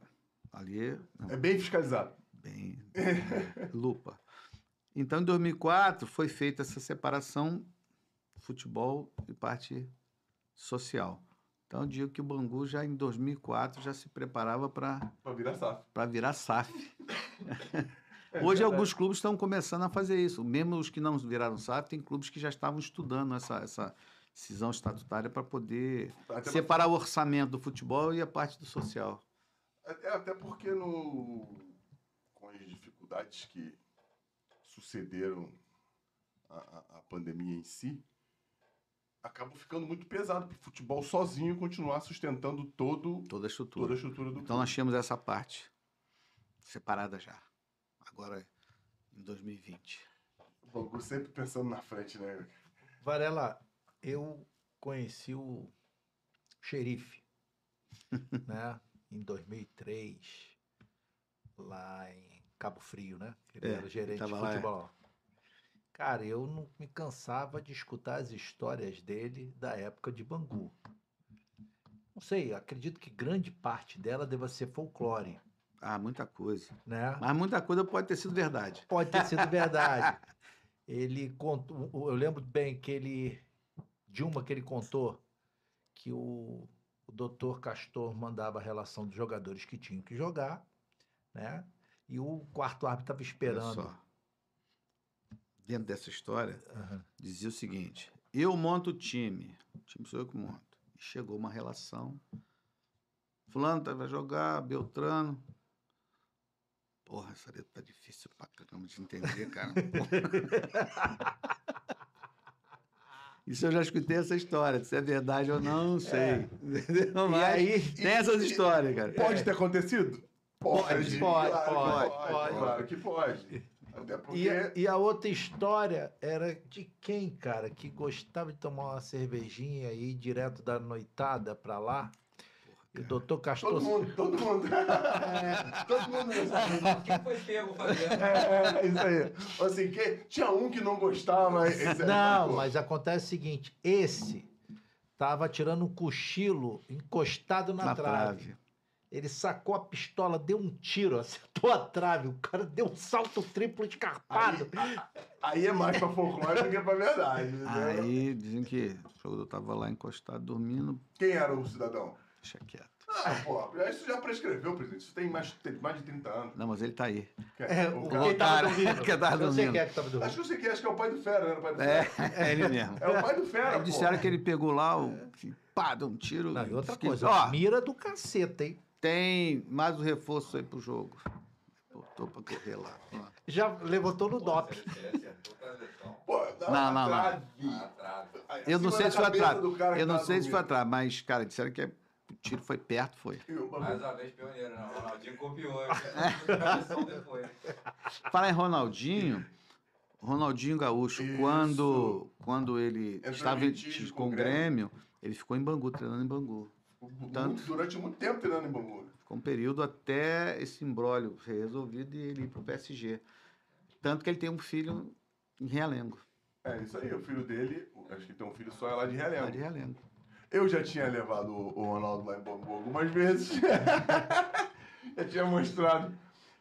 ali É bem fiscalizado. bem lupa. Então, em 2004, foi feita essa separação futebol e parte social. Então, eu digo que o Bangu já em 2004 já se preparava para Pra virar SAF. para virar SAF. É Hoje verdade. alguns clubes estão começando a fazer isso. Mesmo os que não viraram SAF, tem clubes que já estavam estudando essa, essa cisão estatutária para poder Até separar o orçamento do futebol e a parte do social. É, até porque no, com as dificuldades que sucederam a, a- a pandemia em si, acabou ficando muito pesado para o futebol sozinho continuar sustentando todo, Toda a estrutura. toda a estrutura do Então nós tínhamos essa parte separada já. Agora em 2020. O Bangu sempre pensando na frente, né? Varela, eu conheci o xerife, né? Em 2003, lá em Cabo Frio, né? Ele É, era gerente de é. futebol. Cara, eu não me cansava de escutar as histórias dele da época de Bangu. Não sei, acredito que grande parte dela deva ser folclore, Ah, muita coisa. né? Mas muita coisa pode ter sido verdade. Pode ter sido verdade. Ele contou, eu lembro bem que ele, de uma que ele contou, que o, o doutor Castor mandava a relação dos jogadores que tinham que jogar, né? E o quarto árbitro estava esperando. Dentro dessa história, Aham. dizia o seguinte: eu monto o time, o time sou eu que monto. E chegou uma relação. Fulano tá- vai jogar, Beltrano. Porra, essa letra tá difícil pra caramba de entender, cara. Isso eu já escutei essa história. Se é verdade ou não, não sei. E Mas aí, tem essas histórias, cara. Pode ter acontecido? Pode, pode, claro que pode, pode, pode. Claro que pode. Até porque. E, a- e a outra história era de quem, cara, que gostava de tomar uma cervejinha e ir direto da noitada pra lá. E o doutor Castor. Todo mundo, todo mundo. todo mundo nessa Quem foi pego fazendo? É, é, isso aí. Assim, que, tinha um que não gostava. Não, mas acontece o seguinte: esse tava tirando um cochilo encostado na, Na trave. trave. Ele sacou a pistola, deu um tiro, acertou a trave. O cara deu um salto triplo escarpado. Aí é mais pra folclore do que pra verdade. entendeu? Aí dizem que o jogador tava lá encostado dormindo, Quem era o cidadão? deixa quieto. Ah, pô, isso já prescreveu, presidente. Isso tem mais, tem mais de 30 anos. Não, mas ele tá aí. É, o o cara- cara, dormindo. que tava Eu sei dormindo. quem é que tava Acho dormindo. que eu sei quem, acho que é o pai do Fera, né? O pai do É, Fera. é ele mesmo. É o pai do Fera, Aí pô. disseram que ele pegou lá, o, que, pá, deu um tiro. Não, e outra coisa, Ó, mira do caceta, hein? Tem mais um reforço aí pro jogo. Botou pra correr lá. Já levantou no DOP. Pô, Não, não, não. Eu não sei se foi atrás. Eu não tá sei se foi atrás, mas, cara, disseram que é- o tiro foi perto, foi. Mais uma vez pioneiro, não. O Ronaldinho copiou. A lesão depois. Falar em Ronaldinho, Ronaldinho Gaúcho, Isso. quando, quando ele Entrou estava com o com o Grêmio, ele ficou em Bangu, treinando em Bangu. Durante muito tempo treinando em Bangu. né? Ficou um período até esse imbróglio ser resolvido e ele ir pro PSG. Tanto que ele tem um filho em Realengo. É isso aí, o filho dele, acho que tem um filho só é lá de Lá Realengo. de Realengo. Eu já tinha levado o o Ronaldo lá em Bangu algumas vezes. já tinha mostrado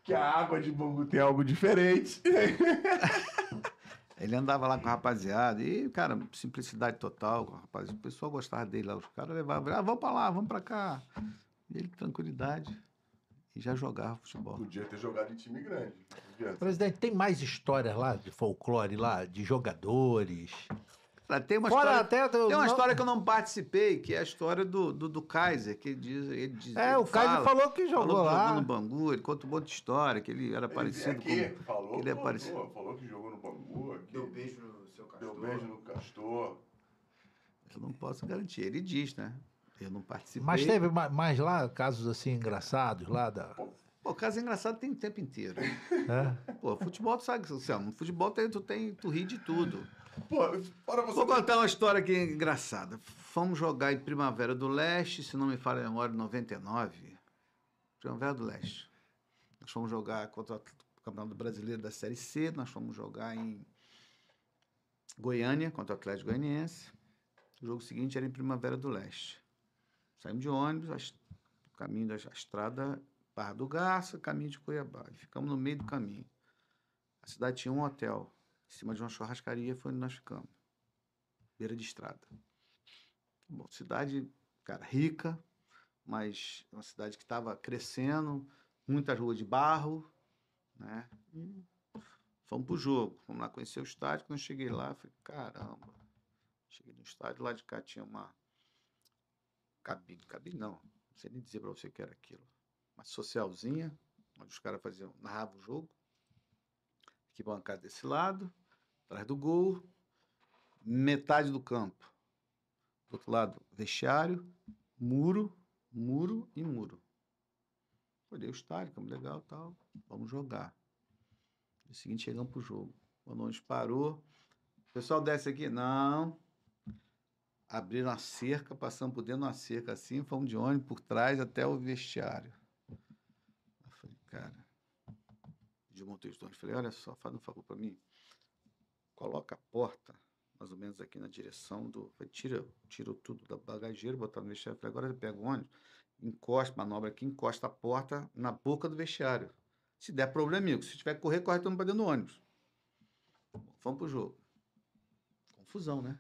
que a água de Bangu tem algo diferente. Ele andava lá com a rapaziada e, cara, simplicidade total com a rapaziada. O pessoal gostava dele lá. Os caras levavam, ah, vamos pra lá, vamos pra cá. E ele, tranquilidade. E já jogava futebol. Podia ter jogado em time grande. Podia. Presidente, tem mais histórias lá de folclore lá, de jogadores? Cara, tem uma Fora história. até. Tem uma história que eu não participei, que é a história do, do, do Kaiser, que ele diz. Ele diz É, ele o Kaiser fala- falou que falou jogou que lá. jogou no Bangu, ele conta um monte de história, que ele era Ele parecido com. aqui, falou, ele é falou, parecido. falou que jogou Deu beijo no seu castor. deu beijo no Castor. Eu não posso garantir. Ele diz, né? Eu não participei. Mas teve ma- mais lá casos assim engraçados lá da. Pô, caso engraçado tem o tempo inteiro. É? Pô, futebol, tu sabe, Selma, futebol tem, tu, tem, tu ri de tudo. Pô, para você. Vou contar uma história aqui engraçada. Fomos jogar em Primavera do Leste, se não me falha a memória, em 99. Primavera do Leste. Nós fomos jogar contra o Campeonato Brasileiro da Série C, nós fomos jogar em Goiânia, contra o Atlético Goianiense. O jogo seguinte era em Primavera do Leste. Saímos de ônibus, caminho da estrada Barra do Garça, caminho de Cuiabá. E ficamos no meio do caminho. A cidade tinha um hotel, em cima de uma churrascaria, foi onde nós ficamos beira de estrada. Bom, cidade, cara, rica, mas uma cidade que estava crescendo, muitas ruas de barro, né? Fomos pro jogo, fomos lá conhecer o estádio. Quando eu cheguei lá, eu falei, caramba. Cheguei no estádio, lá de cá tinha uma cabine, cabine não, não sei nem dizer para você o que era aquilo. Uma socialzinha, onde os caras faziam, narravam o jogo. Aqui bancada desse lado, atrás do gol, metade do campo. Do outro lado, vestiário, muro, muro e muro. Olhei o estádio, campo legal e tal. Vamos jogar. No seguinte, chegamos pro jogo. O ônibus parou, o pessoal desce aqui? Não. Abriram a cerca, passamos por dentro de uma cerca assim, fomos de ônibus por trás até o vestiário. Eu falei, cara, de motorista do ônibus, falei, olha só, faz um favor para mim. Coloca a porta mais ou menos aqui na direção do. Tira, tira tudo da bagageira, botar no vestiário. Falei, agora pega o ônibus, encosta, manobra aqui, encosta a porta na boca do vestiário. Se der problema, amigo, se tiver que correr, corre todo mundo pra dentro do ônibus. Vamos pro jogo. Confusão, né?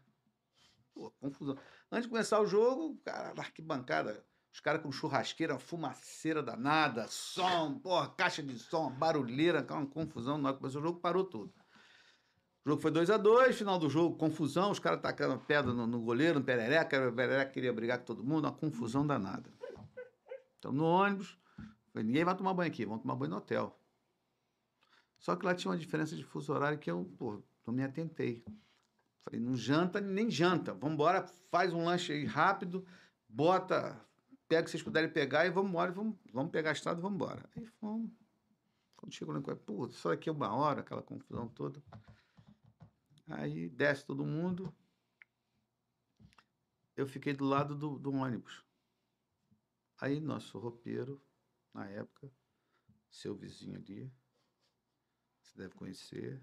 Pô, confusão. Antes de começar o jogo, cara, arquibancada, os caras com churrasqueira, uma fumaceira danada, som, porra, caixa de som, barulheira, aquela confusão. Na hora que começou o jogo, parou tudo. O jogo foi 2 a 2 final do jogo, confusão, os caras tacando pedra no, no goleiro, no perereca, o perereca queria brigar com todo mundo, uma confusão danada. Então, no ônibus, falei, ninguém vai tomar banho aqui, vamos tomar banho no hotel. Só que lá tinha uma diferença de fuso horário que eu, pô, não me atentei. Falei, não janta nem janta, vamos embora, faz um lanche aí rápido, bota, pega o que vocês puderem pegar e vamos embora, vamos, vamos pegar a estrada e vamos embora. Aí fomos. Quando chegou lá, pô, só aqui é uma hora, aquela confusão toda. Aí desce todo mundo. Eu fiquei do lado do, do ônibus. Aí nosso roupeiro, na época, seu vizinho ali, você deve conhecer,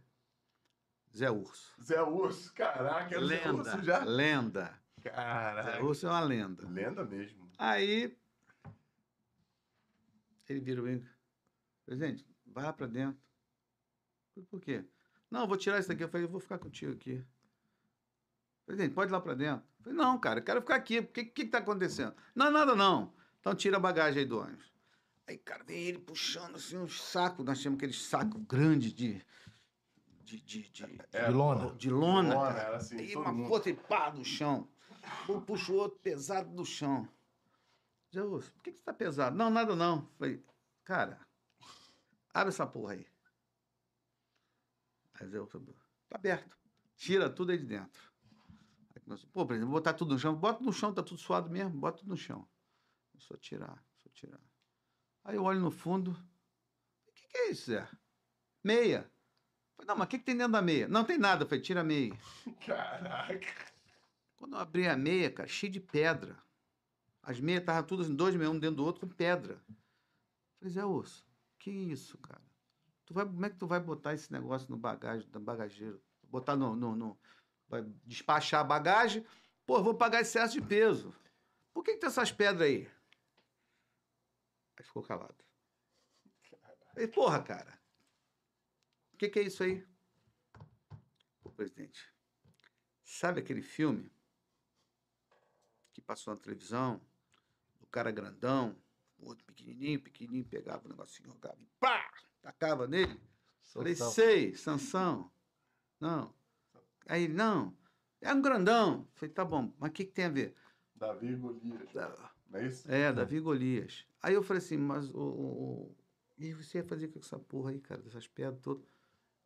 Zé Urso. Zé Urso, caraca, é o Zé Lenda, Urso já. lenda. Zé Caraca. Urso é uma lenda. Lenda mesmo. Aí ele vira bem, presidente, vai lá pra dentro. Por quê? Não, vou tirar isso daqui. Eu falei, eu vou ficar contigo aqui. Presidente, pode ir lá pra dentro. Eu falei, não, cara, eu quero ficar aqui. O que, que que tá acontecendo? Não, nada não. Então tira a bagagem aí do ônibus. Aí, cara, vem ele puxando assim uns sacos. Nós tínhamos aqueles sacos grandes de. De, de, de, É, De lona. de lona, Lona, cara. era assim, todo uma mundo. força e pá do chão. Um puxa o outro pesado do chão. Urso, por que, que você tá pesado? Não, nada não. Falei, cara, abre essa porra aí. Aí abriu. Tá aberto. Tira tudo aí de dentro. Aí começou, pô, presidente, vou botar tudo no chão. Bota no chão, tá tudo suado mesmo. Bota tudo no chão. Só tirar, só tirar. Aí eu olho no fundo. O que, que é isso, Zé? Meia. Falei, não, mas o que, que tem dentro da meia? Não tem nada. Eu falei, tira a meia. Caraca. Quando eu abri a meia, cara, cheio de pedra. As meias estavam todas em dois meios, um dentro do outro, com pedra. Falei, Zé Osso, que isso, cara? Tu vai, como é que tu vai botar esse negócio no bagagem, no bagageiro? Botar no, no, no- Vai despachar a bagagem? Pô, vou pagar excesso de peso. Por que, que tem essas pedras aí? Aí ficou calado. Falei, porra, cara. O que, que é isso aí? Pô, presidente, sabe aquele filme que passou na televisão? O cara grandão, o outro pequenininho, pequenininho, pegava o negocinho, jogava e pá! Tacava nele. Falei, Sansão. sei, Sansão. Não. Aí ele, não. É um grandão. Falei, tá bom, mas o que, que tem a ver? Davi e Golias. Não é isso? É, Davi e Golias. Aí eu falei assim, mas o. E você ia fazer o que com essa porra aí, cara? Dessas pedras todas.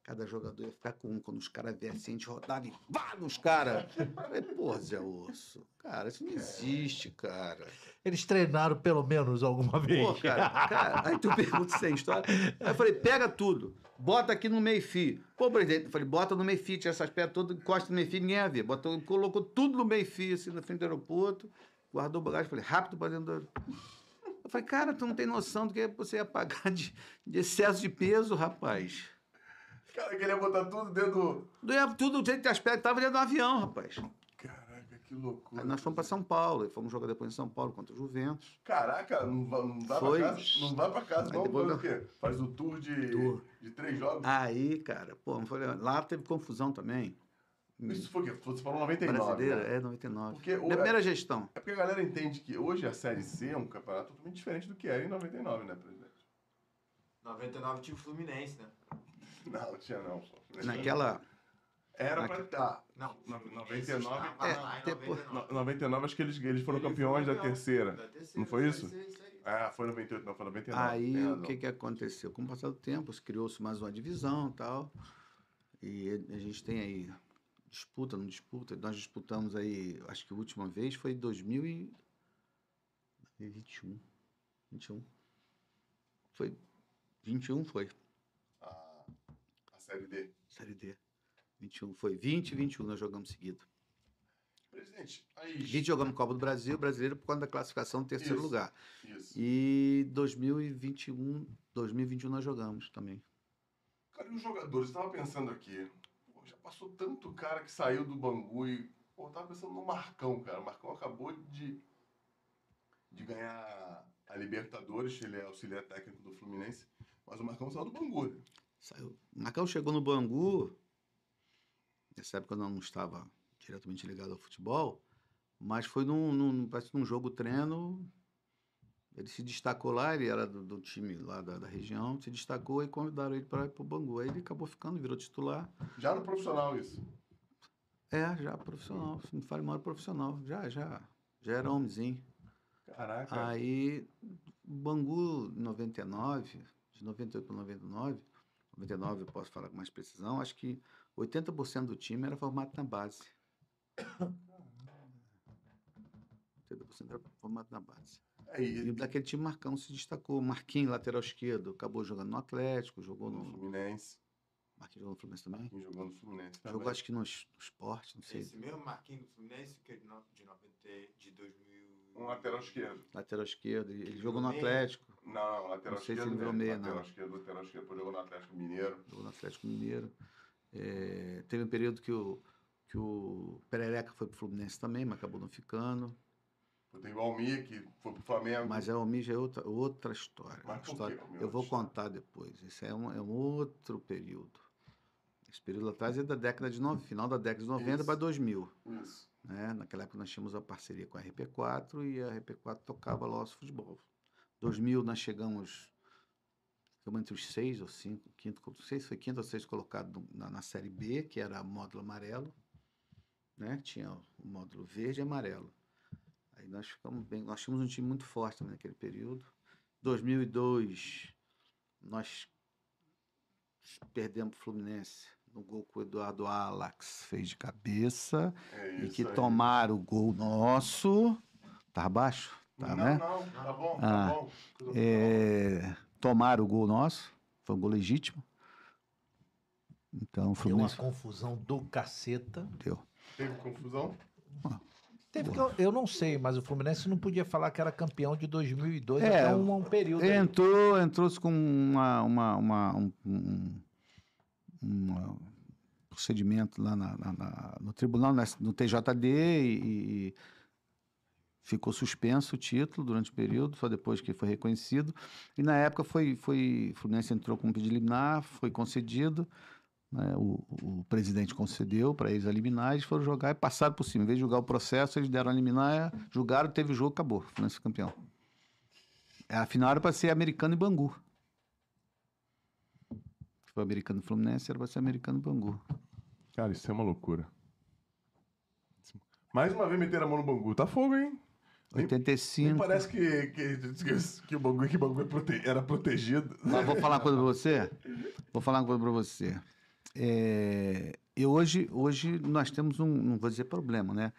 Cada jogador ia ficar com um. Quando os caras viessem, a gente rodava e vá nos caras. Falei, porra, Zé Osso. Cara, isso não existe, cara. Eles treinaram pelo menos alguma vez. Pô, cara, cara, aí tu pergunta se é história. Aí eu falei, pega tudo, bota aqui no meio-fio. Pô, presidente, eu falei, bota no meio-fio, tira essas pedras todas, encosta no meio-fio, ninguém ia ver. Botou, colocou tudo no meio-fio, assim, na frente do aeroporto, guardou o bagagem, falei, rápido pra dentro do. Eu falei, cara, tu não tem noção do que você ia pagar de, de excesso de peso, rapaz. Os caras queriam botar tudo dentro do. Doía tudo, o jeito que as pedras estavam dentro do avião, rapaz. Caraca, que loucura. Aí nós fomos pra São Paulo, e fomos jogar depois em São Paulo contra o Juventus. Caraca, não, não dá Foi. pra casa? Não vai pra casa, não. depois o quê? Faz o tour de, Tour. de três jogos? Aí, cara, pô, foi, lá teve confusão também. Isso foi o quê? Você falou 99. Brasileira, né? é 99. Porque o- Minha primeira gestão. É porque a galera entende que hoje a Série C é um campeonato totalmente diferente do que era em 99, né, presidente? 99 tinha o Fluminense, né? Não, tinha não. pô. Naquela. Era pra estar. Não. No- Fluminense 99, estava é, em depois- 99. 99, acho que eles, eles foram Ele campeões da terceira. Da terceira, Não foi isso? isso aí, isso aí. Ah, foi 98, não, foi 99. Aí tem o que, que aconteceu? Com o passar do tempo, se criou-se mais uma divisão e tal. E a gente tem aí disputa, não disputa. Nós disputamos aí, acho que a última vez foi em 2021. 21. Foi. 21 foi. A, a Série D. Série D. 21 foi. 20 e 21 nós jogamos seguido. Presidente, aí... 20 jogamos Copa do Brasil, brasileiro por conta da classificação terceiro Isso. lugar. Isso. E 2021, 2021 nós jogamos também. Cara, e os jogadores? Eu tava pensando aqui. Já passou tanto cara que saiu do Bangu e. Pô, eu tava pensando no Marcão, cara. O Marcão acabou de. de ganhar a Libertadores. Ele é auxiliar técnico do Fluminense. Mas o Marcão saiu do Bangu. né? Saiu. O Macau chegou no Bangu, nessa época eu não estava diretamente ligado ao futebol, mas foi num, num, parece num jogo treino, ele se destacou lá, ele era do, do time lá da, da região, se destacou e convidaram ele para ir para o Bangu. Aí ele acabou ficando, virou titular. Já no profissional, isso. É, já profissional, se não fale mal, profissional, já, já, já era homenzinho. Caraca. Aí, o Bangu, em 99, de 98 para 99, 99 eu posso falar com mais precisão, acho que 80% do time era formado na base. 80% era formado na base. É, E daquele time, Marcão se destacou. Marquinhos, lateral esquerdo, acabou jogando no Atlético, jogou no. Fluminense. Marquinhos jogou no Fluminense também? Quem jogou no Fluminense também. Jogou acho que no, no esporte, não sei. Esse mesmo Marquinhos do Fluminense, que é de no- de 90, de 2000... Um lateral esquerdo. Lateral esquerdo, ele ele jogou no. Atlético, Não, não, lateral Não sei se esquerdo. ele virou né? meia, lateral não. esquerdo, lateral esquerdo. Depois jogou no Atlético Mineiro. jogou no Atlético Mineiro. É, teve um período que o, que o Perereca foi pro Fluminense também, mas acabou não ficando. Tem o Almir, que foi pro Flamengo. Mas a Almir já é outra, outra história. Mas história- Almir, eu vou contar depois. Isso é um, é um outro período. Esse período atrás é da década de 90, final da década de 90 Isso. para 2000. Isso. Né? Naquela época nós tínhamos a parceria com a RP4 e a RP4 tocava lá o nosso futebol. 2000 nós chegamos, ficamos entre os seis ou cinco, quinto, não sei se foi quinto ou sexto colocado na, na série B, que era módulo amarelo, né? Tinha o módulo verde e amarelo. Aí nós ficamos bem, nós tínhamos um time muito forte também naquele período. 2002 nós perdemos pro Fluminense no gol que o Eduardo Alax fez de cabeça É e que aí. tomaram o gol nosso. Tá abaixo? Tá, não, né? não, tá bom, Ah, tá bom. É, tomaram o gol nosso. Foi um gol legítimo. Então, o Deu uma Fluminense confusão do caceta. deu. Teve confusão? Teve eu, eu não sei, mas o Fluminense não podia falar que era campeão de 2002 É, até um, um período. aí. Entrou, entrou-se com uma, uma, uma- um, um- um procedimento lá na- na- na- no tribunal, na- no TJD, e, e ficou suspenso o título durante o período, só depois que foi reconhecido. E na época foi, foi o Fluminense entrou com um pedido liminar, foi concedido, né, o, o presidente concedeu para eles a liminar, eles foram jogar e passaram por cima. Em vez de julgar o processo, eles deram a liminar, julgaram, teve o jogo, acabou. Fluminense foi campeão. A final era para ser americano e Bangu. Foi americano e Fluminense, era para ser americano e Bangu. Cara, isso é uma loucura. Mais uma vez meteram a mão no Bangu. Tá fogo, hein? Nem, nem 85. parece que, que, que, que o Bangu, que o Bangu é era protegido. Mas vou falar uma coisa pra você. Vou falar uma coisa pra você. É, e hoje, hoje nós temos um, não vou dizer problema, né?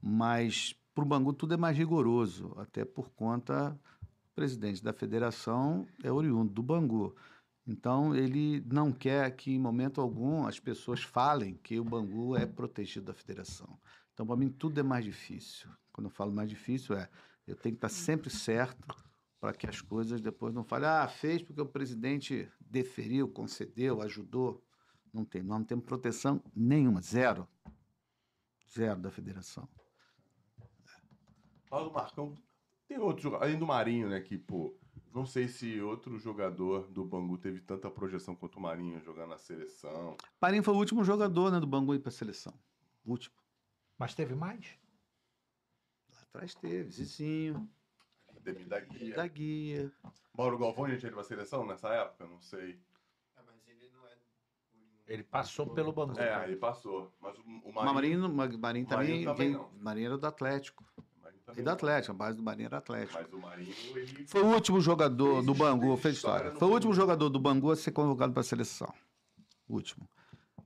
Mas para o Bangu tudo é mais rigoroso, até por conta o presidente da federação é oriundo do Bangu. Então ele não quer que em momento algum as pessoas falem que o Bangu é protegido da federação. Então para mim tudo é mais difícil. Quando eu falo mais difícil é eu tenho que estar sempre certo para que as coisas depois não falem, ah, fez porque o presidente deferiu, concedeu, ajudou. Não tem, nós não temos proteção nenhuma, zero. Zero da federação. Do Marcão. Tem outro jogador, além do Marinho, né? Que, pô, não sei se outro jogador do Bangu teve tanta projeção quanto o Marinho jogando na seleção. Parinho foi o último jogador né, do Bangu ir para a seleção. O último. Mas teve mais? Lá atrás teve, Zizinho, Demi da Guia. da Guia. Mauro Galvão já tinha ido pra seleção nessa época? Não sei. Ah, mas ele não é. Ele passou pelo Bangu. É, aí passou. Mas o, o Mas Marinho. Marinho, Ma- Marinho também, Marinho também vem- não. Marinho era do Atlético. Marinho E também do. Atlético, a base do Marinho era Atlético. Mas o Marinho, ele. Foi o último jogador Fez do história, Bangu, fez fez história história. no Foi o Bangu. último jogador do Bangu a ser convocado para a seleção. Último.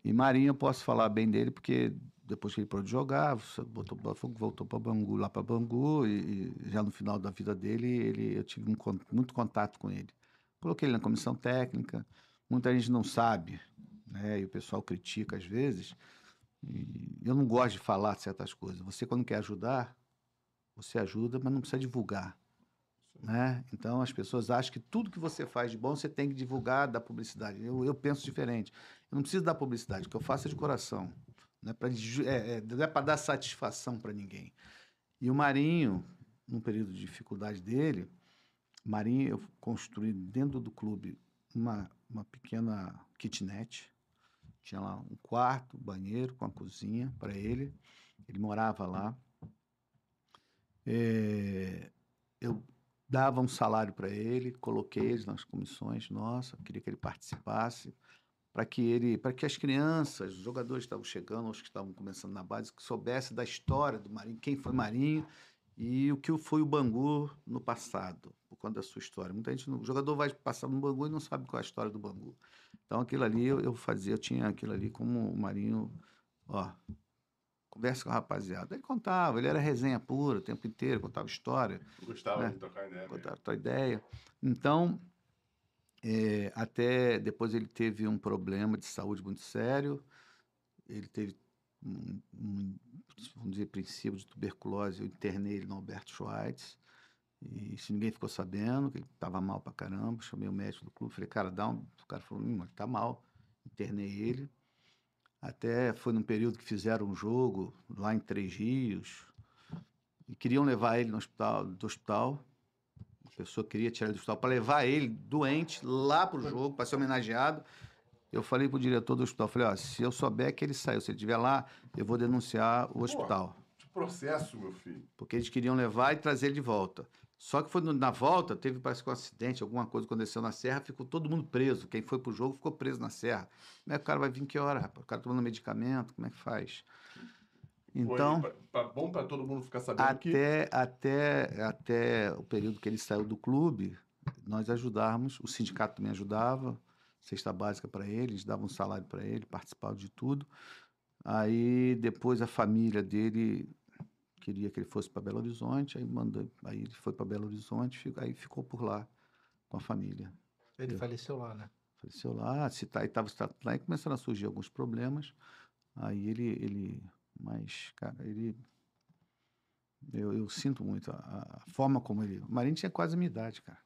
E Marinho, eu posso falar bem dele, porque depois que ele parou de jogar, voltou para voltou para Bangu, lá para Bangu, e, e já no final da vida dele, ele, eu tive um muito contato com ele. Coloquei ele na comissão técnica, muita gente não sabe, né? E o pessoal critica às vezes. Eu não gosto de falar certas coisas. Você, quando quer ajudar, você ajuda, mas não precisa divulgar né? Então as pessoas acham que tudo que você faz de bom você tem que divulgar, dar publicidade. Eu, eu penso diferente. Eu não preciso dar publicidade, o que eu faço é de coração. Não é para é, é, não é para dar satisfação para ninguém. E o Marinho, num período de dificuldade dele, Marinho, eu construí dentro do clube uma, uma pequena kitnet. Tinha lá um quarto, banheiro com a cozinha para ele. Ele morava lá. É, eu dava um salário para ele, coloquei ele nas comissões, nossa, queria que ele participasse, para que ele, para que as crianças, os jogadores que estavam chegando, os que estavam começando na base, que soubesse da história do Marinho, quem foi Marinho e o que foi o Bangu no passado, por conta da sua história. Muita gente, o jogador vai passar no Bangu e não sabe qual é a história do Bangu. Então aquilo ali eu, eu fazia, eu tinha aquilo ali como o Marinho, ó, conversa com a rapaziada. Ele contava, ele era resenha pura o tempo inteiro, contava história Gostava É. de trocar ideia. mesmo. contar a tua ideia. Então, é, até depois ele teve um problema de saúde muito sério. Ele teve um, um, vamos dizer, princípio de tuberculose. Eu internei ele no Alberto Schweitz. E se ninguém ficou sabendo, que ele estava mal pra caramba, chamei o médico do clube, falei, cara, dá um. O cara falou, hum, tá mal. Internei ele. Até foi num período que fizeram um jogo lá em Três Rios. E queriam levar ele no hospital, do hospital. A pessoa queria tirar ele do hospital para levar ele doente lá pro jogo, para ser homenageado. Eu falei pro diretor do hospital, falei, ó, se eu souber que ele saiu, se ele estiver lá, eu vou denunciar o hospital. Que processo, meu filho. Porque eles queriam levar e trazer ele de volta. Só que foi na volta, teve parece que um acidente, alguma coisa aconteceu na serra, ficou todo mundo preso. Quem foi pro jogo ficou preso na serra. Como é que o cara vai vir que hora, rapaz? O cara tomando medicamento, como é que faz? Então, Foi pra- pra- bom pra todo mundo ficar sabendo que. até, até, até o período que ele saiu do clube, nós ajudávamos, o sindicato também ajudava, cesta básica para ele, eles davam um salário para ele, participavam de tudo. Aí depois a família dele queria que ele fosse para Belo Horizonte, aí mandou, aí ele foi para Belo Horizonte, aí ficou por lá com a família. Ele Eu- faleceu lá, né? Faleceu lá, se tá, estava lá e começaram a surgir alguns problemas. Aí ele, ele, mas cara, ele, eu, eu sinto muito a, a forma como ele. O Marinho tinha quase a minha idade, cara.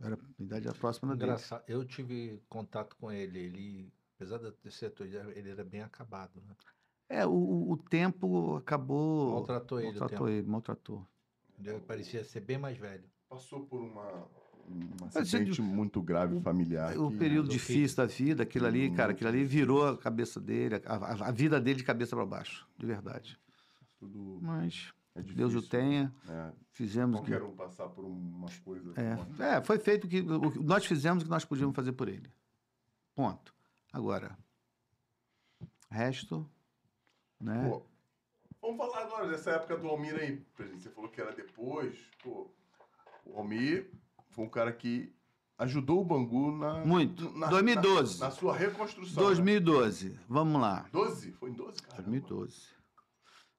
Era, a idade era próxima da dele. Eu tive contato com ele. Ele, apesar de ser ator, ele era bem acabado, né? É, o- o, tempo acabou. Maltratou ele Maltratou tempo. ele, maltratou. Ele parecia ser bem mais velho. Passou por uma. Um acidente gente, muito grave familiar. O que- período do difícil da vida, aquilo ali, Hum, cara, aquilo ali difícil. virou a cabeça dele, a, a- a vida dele de cabeça para baixo, de verdade. Tudo Mas é Deus o difícil. tenha, É, fizemos o que um passar por uma coisa. É, é, foi feito que o que nós fizemos o que nós podíamos fazer por ele. Ponto. Agora, resto, né? Pô, Vamos falar agora dessa época do Almir aí. Você falou que era depois. Pô, o Almir foi um cara que ajudou o Bangu na. Muito. na- 2012. Na, na sua reconstrução. né? 2012. Vamos lá. 12? Foi em 12, cara? 2012.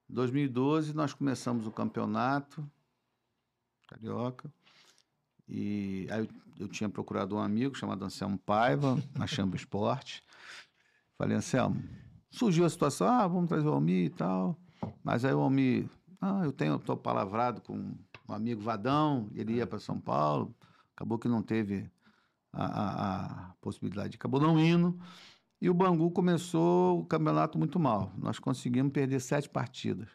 2012 nós começamos o campeonato carioca e aí eu, eu tinha procurado um amigo chamado Anselmo Paiva na Chamba Esporte. Falei Anselmo, surgiu a situação, ah, vamos trazer o Almir e tal. Mas aí o Almir, ah, eu tenho, estou palavrado com um amigo Vadão, ele ia para São Paulo, acabou que não teve a, a- a possibilidade, acabou não indo. E o Bangu começou o campeonato muito mal. Nós conseguimos perder sete partidas.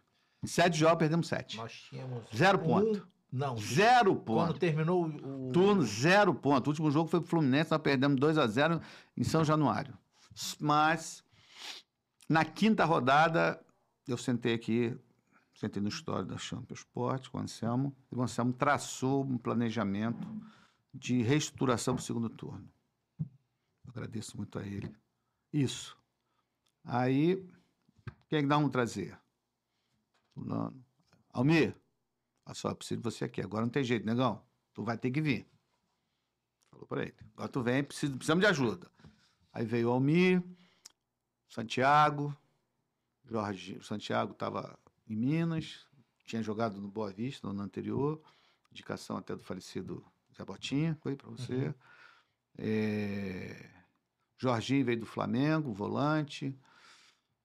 Em sete jogos, perdemos sete. Nós tínhamos. Zero um- ponto. Não, Zero quando ponto. terminou o. Turno, zero ponto. O último jogo foi pro Fluminense, nós perdemos 2 a 0 em São Januário. Mas, na quinta rodada, eu sentei aqui, sentei no história da Champions Sport com o Anselmo, e o Anselmo traçou um planejamento de reestruturação para o segundo turno. Eu agradeço muito a ele. Isso. Aí, quem é que nós vamos trazer? Fulano. Almir, só, preciso de você aqui. Agora não tem jeito, negão. Tu vai ter que vir. Falou para ele. Agora tu vem, precisamos de ajuda. Aí veio o Almir, Santiago, Jorge. Santiago estava em Minas, tinha jogado no Boa Vista no ano anterior, indicação até do falecido Zé Botinha, foi para você. É, Jorginho veio do Flamengo, volante.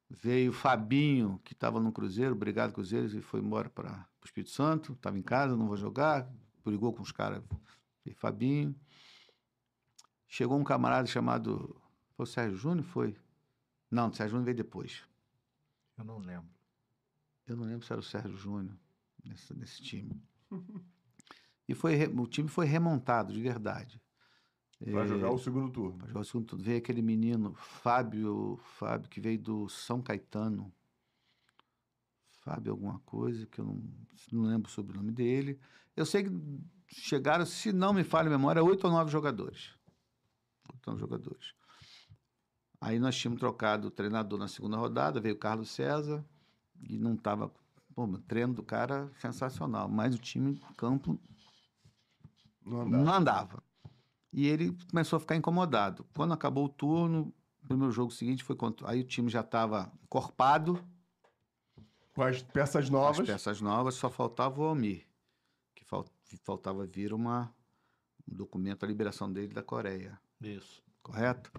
Veio Fabinho, que estava no Cruzeiro, obrigado Cruzeiro, e foi embora para o Espírito Santo, estava em casa, não vou jogar, brigou com os caras. E Fabinho. Chegou um camarada chamado. Foi o Sérgio Júnior? Foi? Não, o Sérgio Júnior veio depois. Eu não lembro. Eu não lembro se era o Sérgio Júnior nesse, nesse time. E foi, o time foi remontado, de verdade. É, jogar o segundo turno. Pra jogar o segundo turno. Veio aquele menino, Fábio, Fábio, que veio do São Caetano. Fábio alguma coisa, que eu não, não lembro o sobrenome dele. Eu sei que chegaram, se não me falha a memória, oito ou nove jogadores. Oito ou nove jogadores. Aí nós tínhamos trocado o treinador na segunda rodada, veio o Carlos César, e não estava... Pô, o treino do cara sensacional, mas o time, campo, Não andava. não andava. E ele começou a ficar incomodado. Quando acabou o turno, o primeiro jogo seguinte foi contra. Aí o time já estava encorpado, Com as peças as novas. peças novas, só faltava o Almir, que faltava vir uma, um documento, a liberação dele da Coreia. Isso. Correto?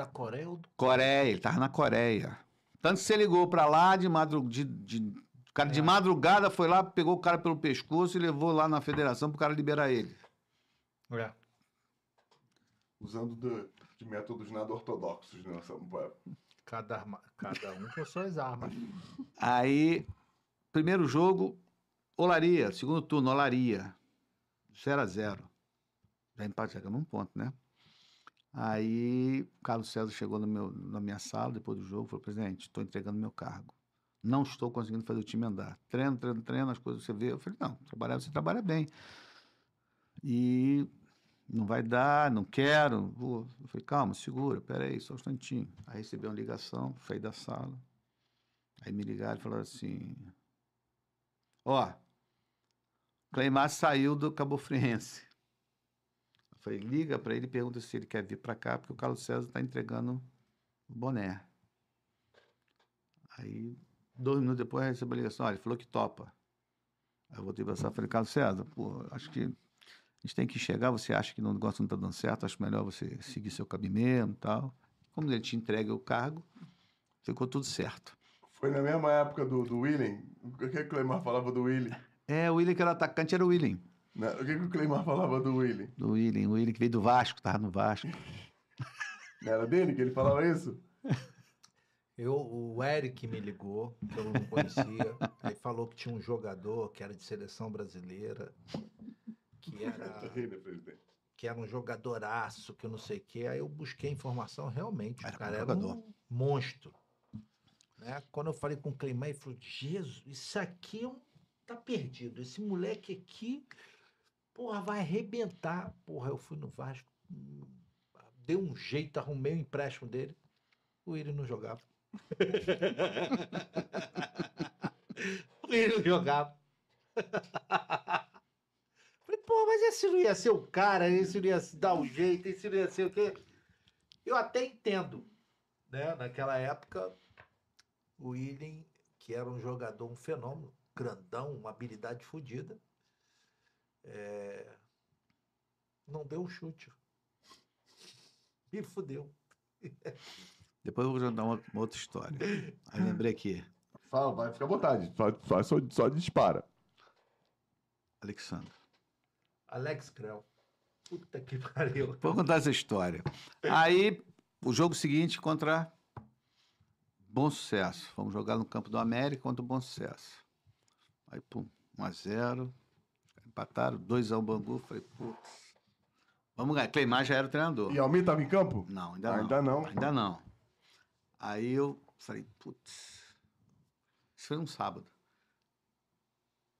Da Coreia ou do. Coreia, ele estava na Coreia. Tanto que você ligou para lá de madrugada. De, de- o cara de É. madrugada foi lá, pegou o cara pelo pescoço e levou lá na federação para o cara liberar ele. É. Usando de, de métodos nada ortodoxos, né? Cada, arma- cada um com suas armas. Aí, primeiro jogo, Olaria, segundo turno, Olaria. 0 a 0 Já empate, chegamos um ponto, né? Aí, o Carlos César chegou meu, na minha sala depois do jogo e falou: presidente, estou entregando meu cargo. Não estou conseguindo fazer o time andar. Treino, treino, treino, as coisas você vê. Eu falei: não, trabalhar, você trabalha bem. E não vai dar, não quero. Vou. Eu falei: calma, segura, peraí, só um instantinho. Aí recebi uma ligação, saí da sala. Aí me ligaram e falaram assim: Ó, Cleimar saiu do Cabo Friense. Falei: liga para ele e pergunta se ele quer vir para cá, porque o Carlos César está entregando o boné. Aí, dois minutos depois, eu recebi a ligação: olha, ele falou que topa. Aí eu voltei para e falei: Carlos César, pô, acho que a gente tem que chegar. Você acha que o negócio não está dando certo? Acho melhor você seguir seu caminho mesmo e tal. Como ele te entrega o cargo, ficou tudo certo. Foi na mesma época do, do William. O que, que o Cleimar falava do William? É, o William que era atacante era o William. Né? O que, que o Cleimar falava do William? Do William, o William que veio do Vasco, tava no Vasco. Não era dele que ele falava isso? Eu, o Eric me ligou, que eu não conhecia. aí falou que tinha um jogador que era de seleção brasileira, que era, que era um jogadoraço, que eu não sei o quê. Aí eu busquei informação, realmente, Era o cara bom era jogador. um monstro. Né? Quando eu falei com o Cleimar, ele falou, Jesus, isso aqui é um- tá perdido. Esse moleque aqui, porra, vai arrebentar. Porra, eu fui no Vasco, dei um jeito, arrumei o empréstimo dele. O Willian não jogava. O William jogava. Falei, pô, mas esse não ia ser o cara, esse não ia dar um jeito, esse não ia ser o quê? Eu até entendo, né? Naquela época, o William, que era um jogador, um fenômeno, grandão, uma habilidade fodida, é, não deu um chute. Me fudeu. Depois eu vou contar uma, uma outra história. Aí lembrei aqui, Fala, vai, fica à vontade. Só, só, só, só dispara. Alexandre. Alex Creu. Puta que pariu. Vou contar essa história. Aí, o jogo seguinte contra Bom Sucesso. Fomos jogar no campo do América contra o Bom Sucesso. Aí, pum, 1x0. Empataram, 2x1 Bangu. Falei, putz. Vamos ganhar. Cleimar já era o treinador. E Almir tava em campo? Não, ainda não. Ainda não. Ainda não. Aí eu falei, putz. Isso foi um sábado.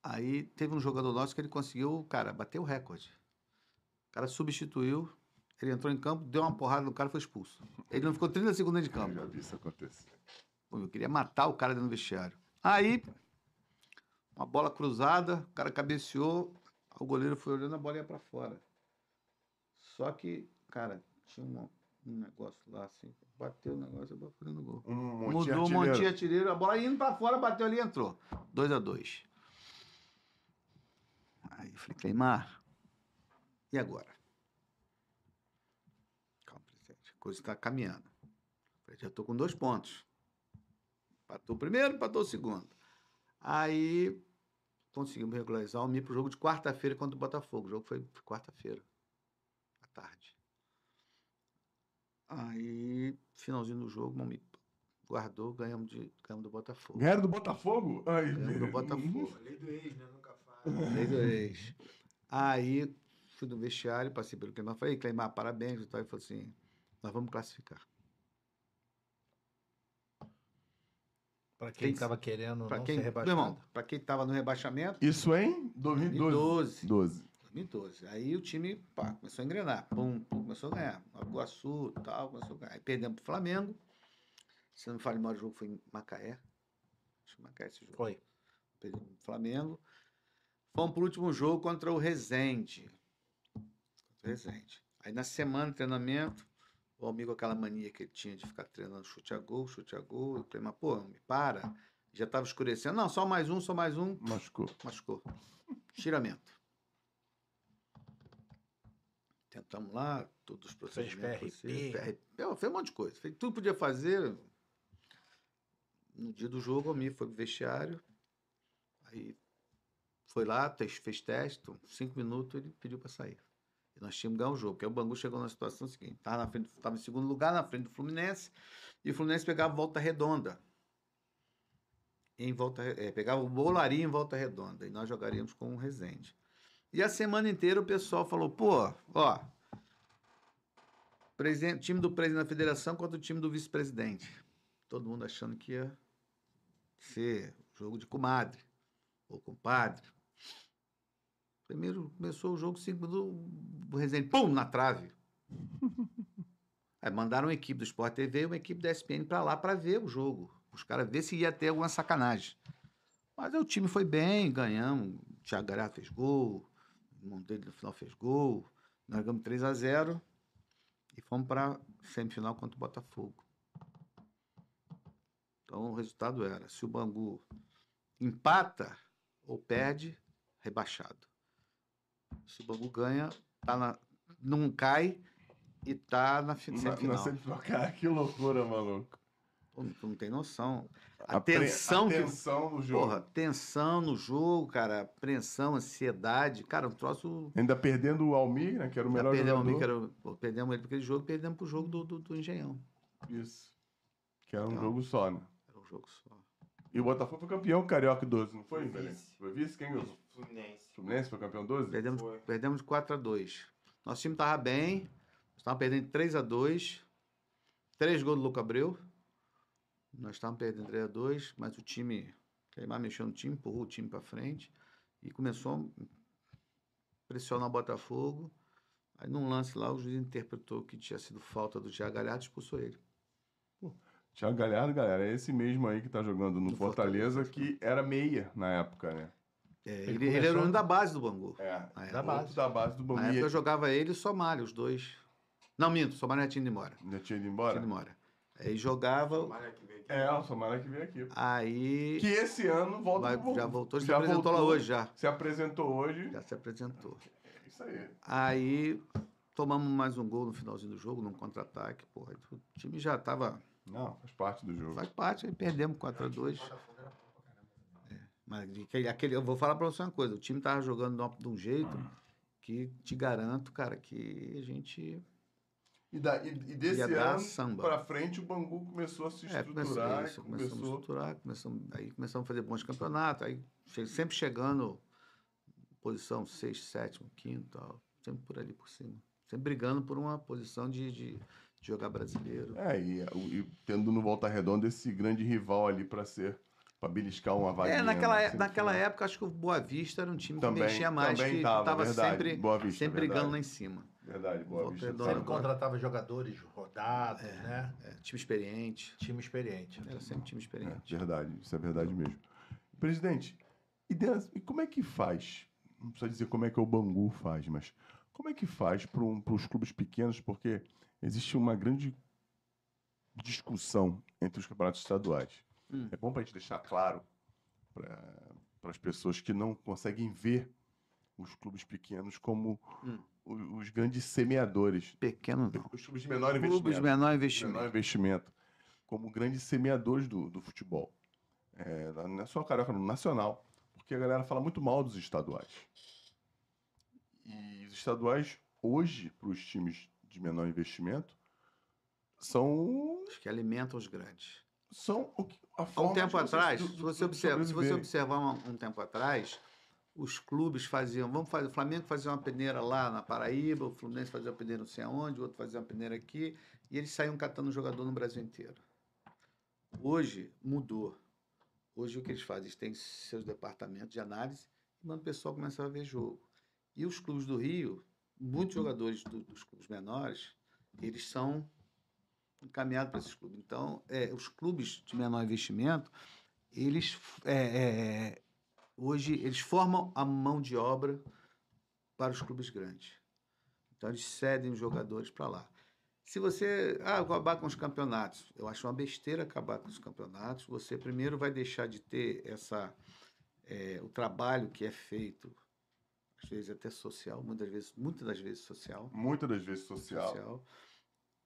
Aí teve um jogador nosso que ele conseguiu, cara, bater o recorde. O cara substituiu, ele entrou em campo, deu uma porrada no cara e foi expulso. Ele não ficou 30 segundos de Eu campo. já vi isso acontecer. Pô, eu queria matar o cara dentro do vestiário. Aí, uma bola cruzada, o cara cabeceou, o goleiro foi olhando a bola ia pra fora. Só que, cara, tinha uma- um negócio lá assim, bateu o negócio e acabou fazendo gol. Um monte Mudou um monte de artilheiro, a bola indo pra fora, bateu ali e entrou. 2 a 2 Aí eu falei, Cleimar, e agora? Calma, presidente, a coisa está caminhando. Falei, já tô com dois pontos. Patou o primeiro, patou o segundo. Aí conseguimos regularizar o Mi pro jogo de quarta-feira contra o Botafogo. O jogo foi quarta-feira, à tarde. Aí, finalzinho do jogo, o Malmi guardou, ganhamos, de, ganhamos do Botafogo. Ganharam do Botafogo? Ai, Ganhamos do. Botafogo. Lei do ex, né? Nunca faz. Desde o ex. Aí fui no vestiário, passei pelo Cleimar, falei, Cleimar, parabéns. e tal. Ele falou assim, nós vamos classificar. Pra quem Quem- tava querendo Pra não quem, ser meu rebaixado. irmão, pra quem tava no rebaixamento, Isso em 2012. 2012. 12. 2012. Aí o time, pá, começou a engrenar. Pum, pum, começou a ganhar. Nova Iguaçu, tal, começou a ganhar. Aí perdemos pro Flamengo. Se não me falha o jogo foi em Macaé. Acho que Macaé esse jogo. Foi. Perdemos pro Flamengo. Fomos pro último jogo contra o Resende. Contra o Resende. Aí na semana de treinamento, o amigo aquela mania que ele tinha de ficar treinando chute a gol, chute a gol. Eu falei, mas pô, me para. Já tava escurecendo. Não, só mais um, só mais um. Machucou. Machucou. Estiramento. Tentamos lá, todos os procedimentos. PRP. possíveis, PRP, fez um monte de coisa. Fez tudo que podia fazer. No dia do jogo, o Mi foi pro vestiário. Aí foi lá, fez teste. Cinco minutos, ele pediu para sair. E nós tínhamos ganhar o jogo. Porque o Bangu chegou na situação seguinte: estava na frente, estava em segundo lugar, na frente do Fluminense. E o Fluminense pegava volta redonda em volta, é, pegava o Bolaria em volta redonda e nós jogaríamos com o Resende. E a semana inteira o pessoal falou, pô, ó, presidente, time do presidente da federação contra o time do vice-presidente. Todo mundo achando que ia ser jogo de comadre ou compadre. Primeiro começou o jogo, cinco minutos, o Resende, pum, na trave. Aí mandaram uma equipe do Sport TV e uma equipe da ESPN para lá para ver o jogo. Os caras ver se ia ter alguma sacanagem. Mas o time foi bem, ganhamos. O Thiago Galhardo fez gol, o dele no final fez gol. Nós ganhamos 3 a 0 e fomos para semifinal contra o Botafogo. Então o resultado era: se o Bangu empata ou perde, rebaixado. Se o Bangu ganha, tá na, não cai e tá na fi- Na, semifinal. na semifinal. Cara, que loucura, maluco. Pô, tu não tem noção. A, pre- tensão a que. tensão no jogo. Porra, tensão no jogo, cara. Apreensão, ansiedade. Cara, um troço. Ainda perdendo o Almir, né? Que era o Já melhor perdemos, jogador. que era- pô, perdemos ele para aquele jogo, perdemos pro jogo do, do, do Engenhão. Isso. Que era um Então. jogo só, né? Era um jogo só. E o Botafogo foi campeão carioca 12, não foi, Foi vice. Foi vice? Quem ganhou? Fluminense. Fluminense foi campeão 12? Perdemos, Foi. perdemos de 4 a 2 Nosso time tava bem. Nós estávamos perdendo de 3 a 2 Três gols do Luca Abreu. Nós estávamos perdendo 3 a 2 mas o time. Queimar mexeu no time, empurrou o time para frente e começou a pressionar o Botafogo. Aí num lance lá, o juiz interpretou que tinha sido falta do Thiago Galhardo e expulsou ele. Thiago Galhardo, galera, é esse mesmo aí que tá jogando no Do Fortaleza, que era meia na época, né? É, Ele ele, ele começou- era um da base do Bangu. É, Na época. Da base. da base do Na Bangu. época eu E jogava ele e o Somália, os dois. Não, minto, o Somália tinha ido embora. Já tinha ido Tinha embora? ido embora. Aí jogava, Tomara que venha aqui. É, o Samara que veio aqui. aí Que esse ano volta vai- pro já voltou, se já apresentou lá voltou, hoje já. Se apresentou hoje. Já se apresentou. É isso aí. Aí tomamos mais um gol no finalzinho do jogo, num contra-ataque. Porra, o time já tava. Não, faz parte do jogo. Faz parte, aí perdemos 4x2. Mas aquele, eu vou falar pra você uma coisa: o time tava jogando de um jeito que te garanto, cara, que a gente. E, da, e, e desse ano pra frente, o Bangu começou a se É, começou, estruturar. isso, e começamos a começou... estruturar, começamos, aí começamos a fazer bons campeonatos, aí sempre chegando posição sexto, sétimo, quinto, tal, sempre por ali por cima. Sempre brigando por uma posição de, de, de jogar brasileiro. É, e, e tendo no Volta Redonda esse grande rival ali pra ser, pra beliscar uma vaga. É, naquela, é- naquela época, acho que o Boa Vista era um time que Também- mexia mais, também que tava, estava verdade, sempre, Boa Vista, sempre verdade. brigando lá em cima. Verdade, Boa Volta Vista. Sempre contratava jogadores rodados, né? É, time experiente. Time experiente. Era sempre time É, experiente. verdade, isso é verdade mesmo. Presidente, e, e como é que faz? Não precisa dizer como é que o Bangu faz, mas como é que faz para os clubes pequenos? Porque existe uma grande discussão entre os campeonatos estaduais. Hum. É bom para a gente deixar claro para as pessoas que não conseguem ver os clubes pequenos como Hum. o- os grandes semeadores. Pequeno não. Os clubes de menor investimento Clubes menor menor investimento. investimento, como grandes semeadores do, do futebol. É, na- não é só carioca, no nacional, porque a galera fala muito mal dos estaduais. E os estaduais, hoje, para os times de menor investimento, são, Os que alimentam os grandes. São o que- a Há forma um de tempo atrás, se você, observa, se você observar um, um tempo atrás, os clubes faziam, vamos fazer, o Flamengo fazia uma peneira lá na Paraíba, o Fluminense fazia uma peneira não sei aonde, o outro fazia uma peneira aqui, e eles saíam catando jogador no Brasil inteiro. Hoje mudou. Hoje o que eles fazem? Eles têm seus departamentos de análise e mandam o pessoal começar a ver jogo. E os clubes do Rio, muitos jogadores do- dos clubes menores, eles são encaminhados para esses clubes. Então, é, os clubes de menor investimento, eles é, é, hoje eles formam a mão de obra para os clubes grandes. Então, eles cedem os jogadores para lá. Se você ah, vou acabar com os campeonatos, eu acho uma besteira acabar com os campeonatos. Você primeiro vai deixar de ter essa é, o trabalho que é feito, às vezes até social, muitas vezes, muitas das vezes social Muitas das vezes social. social,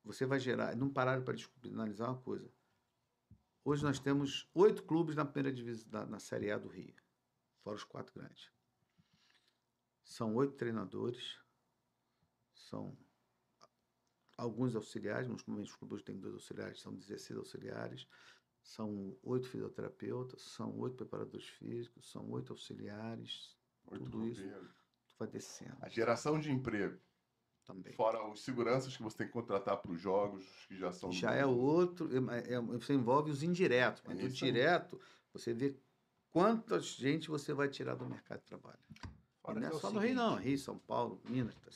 você vai gerar. Não pararam para analisar uma coisa. Hoje nós temos oito clubes na primeira divisão, na, na Série A do Rio, fora os quatro grandes. São oito treinadores, são alguns auxiliares, nos momentos clubes têm dois auxiliares, são 16 auxiliares, são oito fisioterapeutas, são oito preparadores físicos, são oito auxiliares, Oito Tudo isso. tu vai descendo A geração de emprego, também. fora os seguranças que você tem que contratar para os jogos, que já são. Já é outro, é- é- você envolve os indiretos, mas É o direto, você vê quanta gente você vai tirar do mercado de trabalho. Fora e não é é só no Rio, não. Rio, São Paulo, Minas. tá?